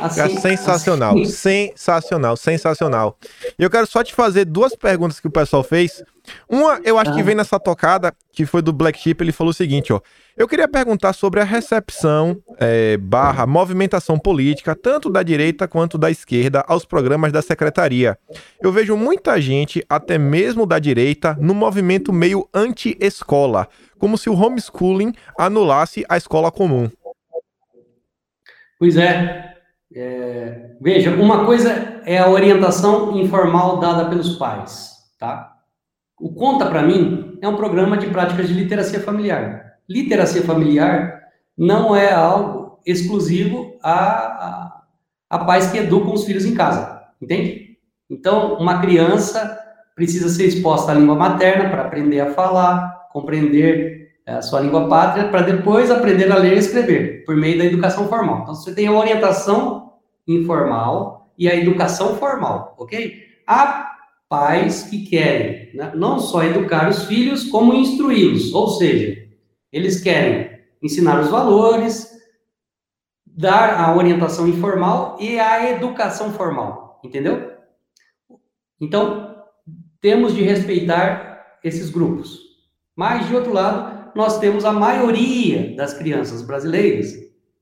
A: Assim, é sensacional, assim. sensacional, sensacional. E eu quero só te fazer duas perguntas que o pessoal fez. Uma, eu acho ah. que vem nessa tocada, que foi do Black Sheep, ele falou o seguinte, ó. Eu queria perguntar sobre a recepção é, barra movimentação política, tanto da direita quanto da esquerda, aos programas da secretaria. Eu vejo muita gente, até mesmo da direita, no movimento meio anti-escola, como se o homeschooling anulasse a escola comum.
B: Pois é, é, veja, uma coisa é a orientação informal dada pelos pais, tá? O Conta para mim é um programa de práticas de literacia familiar. Literacia familiar não é algo exclusivo a, a, a pais que educam os filhos em casa, entende? Então, uma criança precisa ser exposta à língua materna para aprender a falar, compreender a sua língua pátria, para depois aprender a ler e escrever, por meio da educação formal. Então, você tem a orientação informal e a educação formal, ok? Há pais que querem né, não só educar os filhos, como instruí-los, ou seja, eles querem ensinar os valores, dar a orientação informal e a educação formal, entendeu? Então, temos de respeitar esses grupos. Mas, de outro lado, nós temos a maioria das crianças brasileiras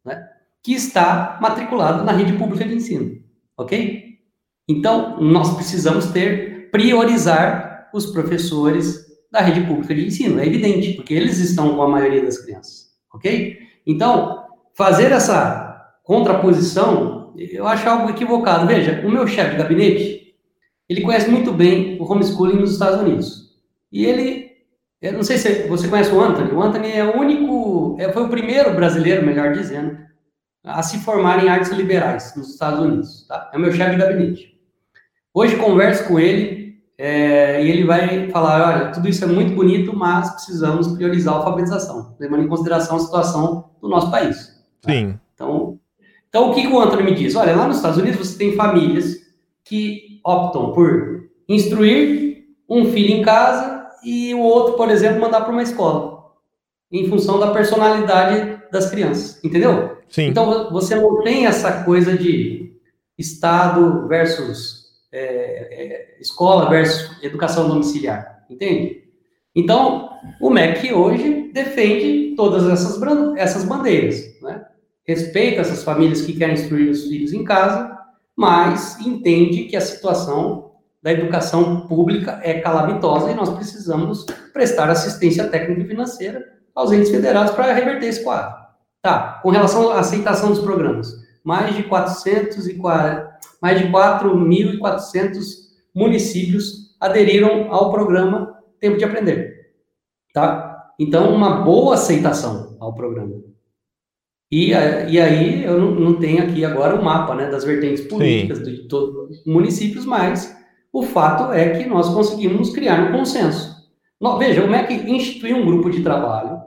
B: né, que está matriculado na rede pública de ensino, ok? Então, nós precisamos ter, priorizar os professores da rede pública de ensino, é evidente, porque eles estão com a maioria das crianças, ok? Então, fazer essa contraposição, eu acho algo equivocado. Veja, o meu chefe de gabinete, ele conhece muito bem o homeschooling nos Estados Unidos. E ele eu não sei se você conhece o Anthony. O Anthony é o único, é, foi o primeiro brasileiro, melhor dizendo, a se formar em artes liberais nos Estados Unidos. Tá? É o meu chefe de gabinete. Hoje converso com ele é, e ele vai falar: olha, tudo isso é muito bonito, mas precisamos priorizar a alfabetização, levando em consideração a situação do nosso país.
A: Tá? Sim.
B: Então, então, o que, que o Anthony me diz? Olha, lá nos Estados Unidos você tem famílias que optam por instruir um filho em casa e o outro, por exemplo, mandar para uma escola, em função da personalidade das crianças, entendeu?
A: Sim.
B: Então você não tem essa coisa de Estado versus é, é, escola versus educação domiciliar, entende? Então o MEC hoje defende todas essas, essas bandeiras, né? respeita essas famílias que querem instruir os filhos em casa, mas entende que a situação da educação pública é calamitosa e nós precisamos prestar assistência técnica e financeira aos entes federados para reverter esse quadro. Tá, com relação à aceitação dos programas, mais de 440, mais de 4.400 municípios aderiram ao programa Tempo de Aprender. Tá? Então, uma boa aceitação ao programa. E, e aí, eu não, não tenho aqui agora o mapa né, das vertentes políticas Sim. de todos os municípios, mas o fato é que nós conseguimos criar um consenso. Veja, o MEC instituiu um grupo de trabalho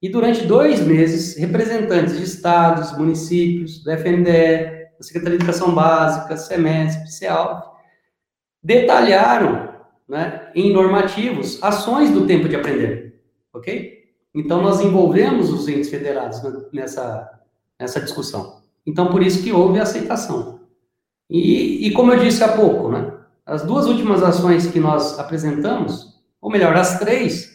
B: e durante dois meses, representantes de estados, municípios, do FNDE, da Secretaria de Educação Básica, SEMESP, CEALF, detalharam né, em normativos ações do tempo de aprender, ok? Então, nós envolvemos os entes federados nessa, nessa discussão. Então, por isso que houve aceitação. E, e como eu disse há pouco, né, as duas últimas ações que nós apresentamos, ou melhor, as três,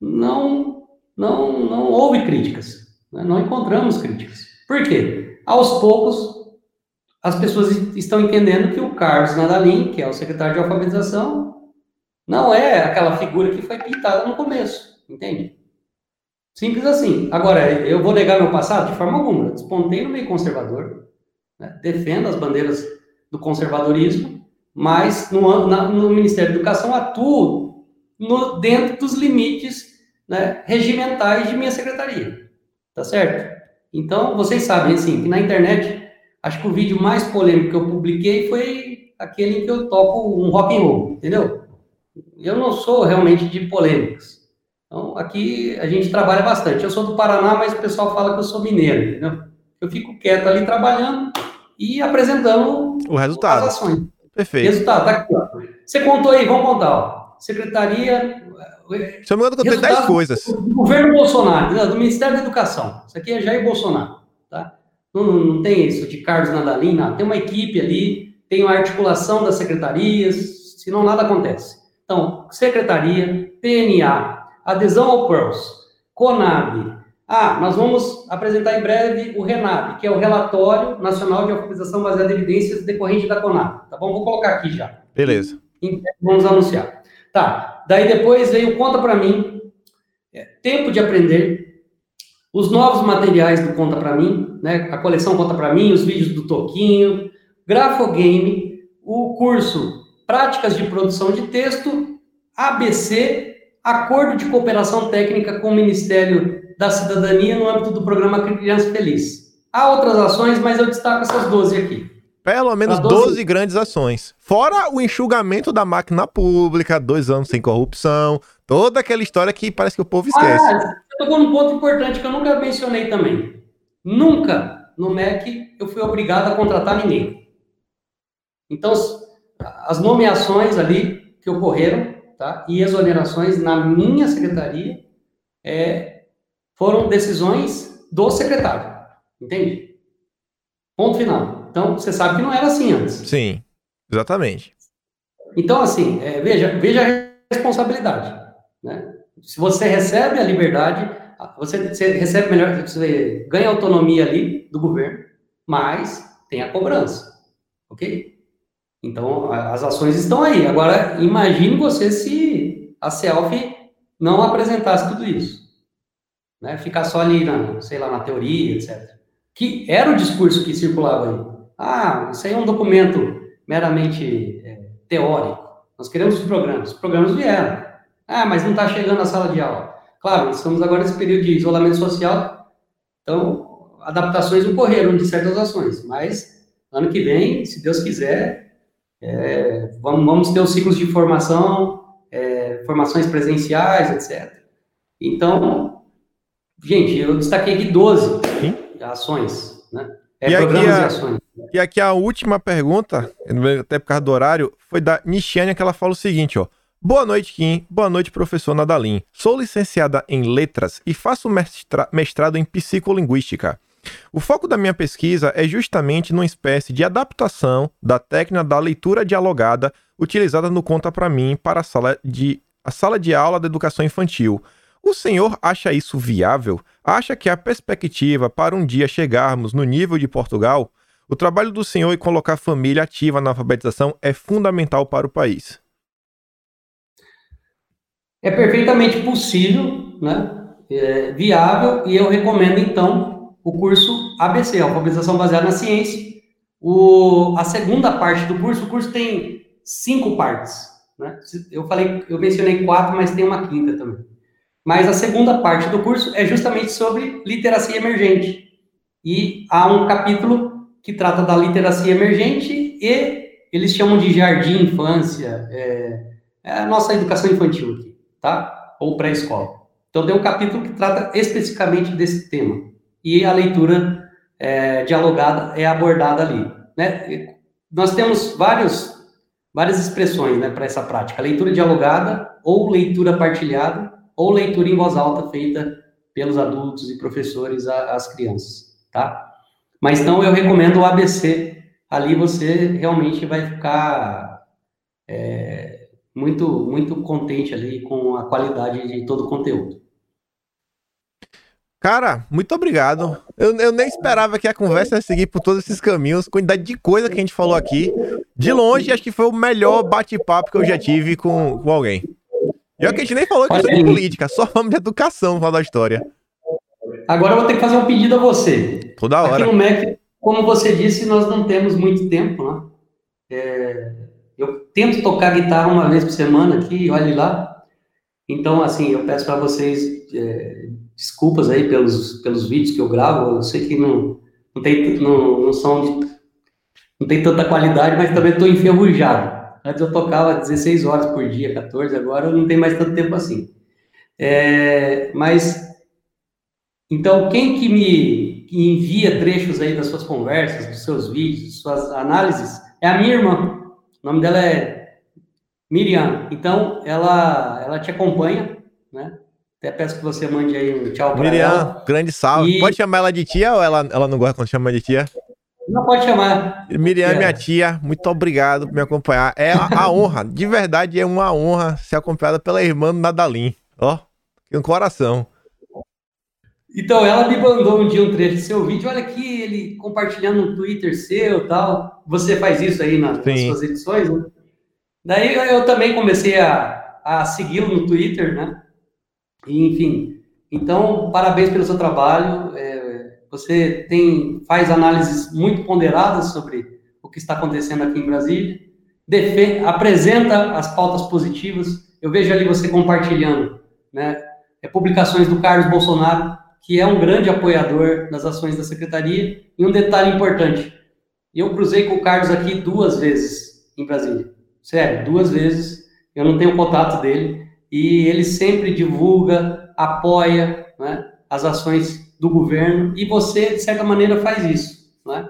B: não, não, não houve críticas, né, não encontramos críticas. Por quê? Aos poucos, as pessoas estão entendendo que o Carlos Nadalim, que é o secretário de alfabetização, não é aquela figura que foi pintada no começo, entende? Simples assim. Agora, eu vou negar meu passado? De forma alguma. Despontei no meio conservador, né? defendo as bandeiras do conservadorismo, mas no, na, no Ministério da Educação atuo no, dentro dos limites né, regimentais de minha secretaria. Tá certo? Então, vocês sabem, assim, que na internet Acho que o vídeo mais polêmico que eu publiquei foi aquele em que eu toco um rock and roll, entendeu? Eu não sou realmente de polêmicas. Então, aqui a gente trabalha bastante. Eu sou do Paraná, mas o pessoal fala que eu sou mineiro, entendeu? Eu fico quieto ali trabalhando e apresentando
A: o resultado.
B: as ações.
A: Perfeito.
B: Resultado, tá aqui, ó. Você contou aí, vamos contar, ó. Secretaria.
A: Você me contou 10 coisas.
B: Do governo Bolsonaro, do Ministério da Educação. Isso aqui é Jair Bolsonaro, tá? Não, não tem isso de Carlos Nadalina, tem uma equipe ali, tem uma articulação das secretarias, senão nada acontece. Então, secretaria, PNA, adesão ao PERLS, CONAB. Ah, nós vamos apresentar em breve o RENAB, que é o Relatório Nacional de Alfabetização Baseada em Evidências decorrente da CONAB. Tá bom? Vou colocar aqui já.
A: Beleza.
B: Vamos anunciar. Tá. Daí depois veio Conta para mim, é, Tempo de Aprender, os novos materiais do Conta para mim, né? A coleção Conta para mim, os vídeos do Toquinho, Grafogame, o curso Práticas de Produção de Texto, ABC, Acordo de Cooperação Técnica com o Ministério da Cidadania no âmbito do programa Criança Feliz. Há outras ações, mas eu destaco essas 12 aqui.
A: Pelo menos 12... 12 grandes ações. Fora o enxugamento da máquina pública, dois anos sem corrupção, toda aquela história que parece que o povo esquece. Ah,
B: tocou num ponto importante que eu nunca mencionei também. Nunca no MEC eu fui obrigado a contratar ninguém. Então, as nomeações ali que ocorreram, tá? E exonerações na minha secretaria é, foram decisões do secretário. Entende? Ponto final. Então, você sabe que não era assim antes.
A: Sim, exatamente.
B: Então, assim, é, veja, veja a responsabilidade. Né? Se você recebe a liberdade, você, você recebe melhor, você ganha autonomia ali do governo, mas tem a cobrança, ok? Então, as ações estão aí. Agora, imagine você se a CELF não apresentasse tudo isso. Né? Ficar só ali, na, sei lá, na teoria, etc. Que era o discurso que circulava aí. Ah, isso aí é um documento meramente é, teórico. Nós queremos os programas. Os programas vieram. Ah, mas não está chegando à sala de aula. Claro, estamos agora nesse período de isolamento social, então adaptações ocorreram de certas ações, mas ano que vem, se Deus quiser, é, vamos, vamos, ter os ciclos de formação, é, formações presenciais, etc. Então, gente, eu destaquei aqui 12 Sim. ações, né?
A: É, e programas a, e ações. E aqui a última pergunta, até por causa do horário, foi da Nishiane, que ela fala o seguinte, ó. Boa noite, Kim. Boa noite, professor Nadalim. Sou licenciada em Letras e faço mestra mestrado em Psicolinguística. O foco da minha pesquisa é justamente numa espécie de adaptação da técnica da leitura dialogada utilizada no Conta para mim para a sala de, a sala de aula da educação infantil. O senhor acha isso viável? Acha que a perspectiva para um dia chegarmos no nível de Portugal? O trabalho do senhor em colocar a família ativa na alfabetização é fundamental para o país.
B: É perfeitamente possível, né? É viável, e eu recomendo, então, o curso ABC, Alfabetização Baseada na Ciência. O, a segunda parte do curso, o curso tem cinco partes. Né? Eu falei, eu mencionei quatro, mas tem uma quinta também. Mas a segunda parte do curso é justamente sobre literacia emergente. E há um capítulo que trata da literacia emergente e eles chamam de jardim infância, é, é a nossa educação infantil aqui, tá? Ou pré-escola. Então tem um capítulo que trata especificamente desse tema. E a leitura é, dialogada é abordada ali. Né? Nós temos vários, várias expressões né, para essa prática: leitura dialogada, ou leitura partilhada, ou leitura em voz alta feita pelos adultos e professores às crianças. Tá? Mas então eu recomendo o ABC. Ali você realmente vai ficar é, muito, muito contente ali com a qualidade de todo o conteúdo.
A: Cara, muito obrigado. Eu, eu nem esperava que a conversa ia seguir por todos esses caminhos, quantidade de coisa que a gente falou aqui. De longe, acho que foi o melhor bate-papo que eu já tive com, com alguém. E é que a gente nem falou que de política, só falamos de educação no da história.
B: Agora eu vou ter que fazer um pedido a você.
A: Toda hora.
B: Aqui no MEC, como você disse, nós não temos muito tempo, né? É, eu tento tocar guitarra uma vez por semana aqui, olhe lá. Então, assim, eu peço para vocês é, desculpas aí pelos, pelos vídeos que eu gravo, eu sei que não, não, tem, não, não são de, não tem tanta qualidade, mas também estou enferrujado. Antes eu tocava 16 horas por dia, 14, agora não tem mais tanto tempo assim. É, mas, então, quem que me envia trechos aí das suas conversas, dos seus vídeos, suas análises, é a minha irmã. O nome dela é Miriam. Então, ela, ela te acompanha, né? Até peço que você mande aí um tchau para
A: Miriam, ela. grande salve. E... Pode chamar ela de tia ou ela, ela não gosta quando chama de tia?
B: Não pode chamar.
A: Miriam, minha tia, muito obrigado por me acompanhar. É a, a honra, de verdade é uma honra ser acompanhada pela irmã Nadalim. Ó, que um coração.
B: Então, ela me mandou um dia um trecho do seu vídeo. Olha aqui, ele compartilhando no Twitter seu tal. Você faz isso aí nas, nas suas edições, né? Daí eu também comecei a, a segui-lo no Twitter, né? enfim, então, parabéns pelo seu trabalho. É, você tem faz análises muito ponderadas sobre o que está acontecendo aqui em Brasília. Defende, apresenta as pautas positivas. Eu vejo ali você compartilhando, né? É, publicações do Carlos Bolsonaro, que é um grande apoiador das ações da secretaria. E um detalhe importante: eu cruzei com o Carlos aqui duas vezes em Brasília. Sério, duas vezes. Eu não tenho contato dele e ele sempre divulga, apoia né, as ações do governo e você, de certa maneira, faz isso. Né?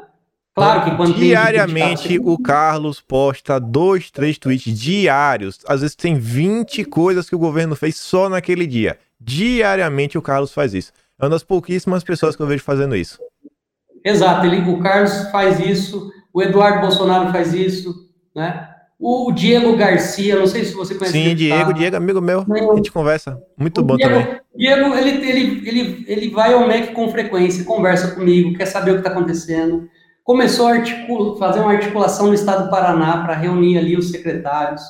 A: Claro que quando Diariamente o Carlos posta dois, três tweets diários. Às vezes tem 20 coisas que o governo fez só naquele dia. Diariamente o Carlos faz isso. É uma das pouquíssimas pessoas que eu vejo fazendo isso.
B: Exato, ele, o Carlos faz isso, o Eduardo Bolsonaro faz isso, né? O Diego Garcia, não sei se você conhece.
A: Sim, Diego, Diego, amigo meu, a gente conversa. Muito bom
B: Diego,
A: também.
B: Diego, ele, ele, ele, ele vai ao MEC com frequência, conversa comigo, quer saber o que está acontecendo. Começou a articula, fazer uma articulação no estado do Paraná para reunir ali os secretários.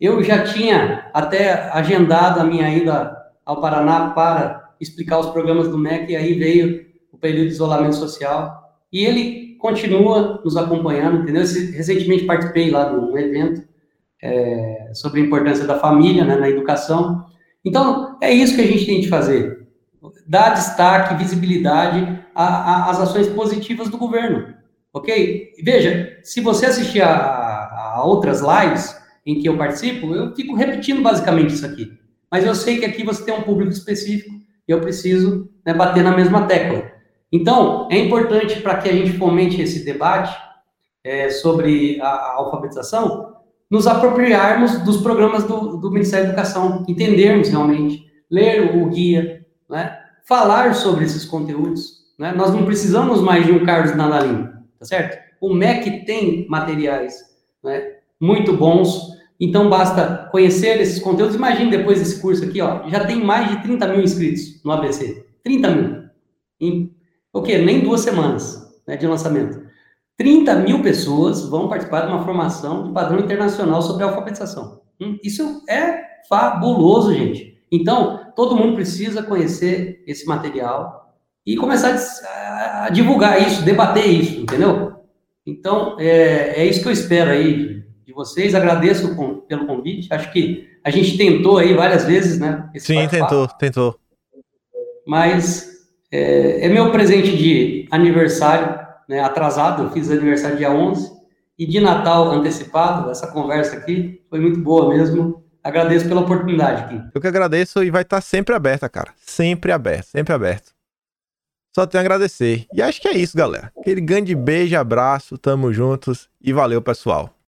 B: Eu já tinha até agendado a minha ida ao Paraná para explicar os programas do MEC, e aí veio o período de isolamento social. E ele continua nos acompanhando, entendeu? Recentemente participei lá de um evento é, sobre a importância da família né, na educação. Então, é isso que a gente tem de fazer. Dar destaque, visibilidade às ações positivas do governo, ok? Veja, se você assistir a, a outras lives em que eu participo, eu fico repetindo basicamente isso aqui. Mas eu sei que aqui você tem um público específico e eu preciso né, bater na mesma tecla. Então, é importante para que a gente fomente esse debate é, sobre a, a, alfabetização, nos apropriarmos dos programas do, do, Ministério da Educação, entendermos realmente, ler o guia, né, falar sobre esses conteúdos. Né? Nós não precisamos mais de um Carlos Nadalim, tá certo? O MEC tem materiais né, muito bons, então basta conhecer esses conteúdos. Imagine depois desse curso aqui, ó, já tem mais de 30 mil inscritos no ABC. 30 mil. O quê? Nem duas semanas né, de lançamento. 30 mil pessoas vão participar de uma formação de padrão internacional sobre alfabetização. Hum, isso é fabuloso, gente. Então, todo mundo precisa conhecer esse material e começar a, divulgar isso, debater isso, entendeu? Então, é, é isso que eu espero aí de de vocês, agradeço pelo convite. Acho que a gente tentou aí várias vezes, né?
A: Sim, tentou, tentou.
B: Mas é, é, meu presente de aniversário, né, atrasado, eu fiz aniversário dia 11, e de Natal antecipado, essa conversa aqui foi muito boa mesmo. Agradeço pela oportunidade aqui.
A: Eu que agradeço e vai estar sempre aberta, cara. Sempre aberto, sempre aberto. Só tenho a agradecer. E acho que é isso, galera. Aquele grande beijo, abraço, tamo juntos e valeu, pessoal.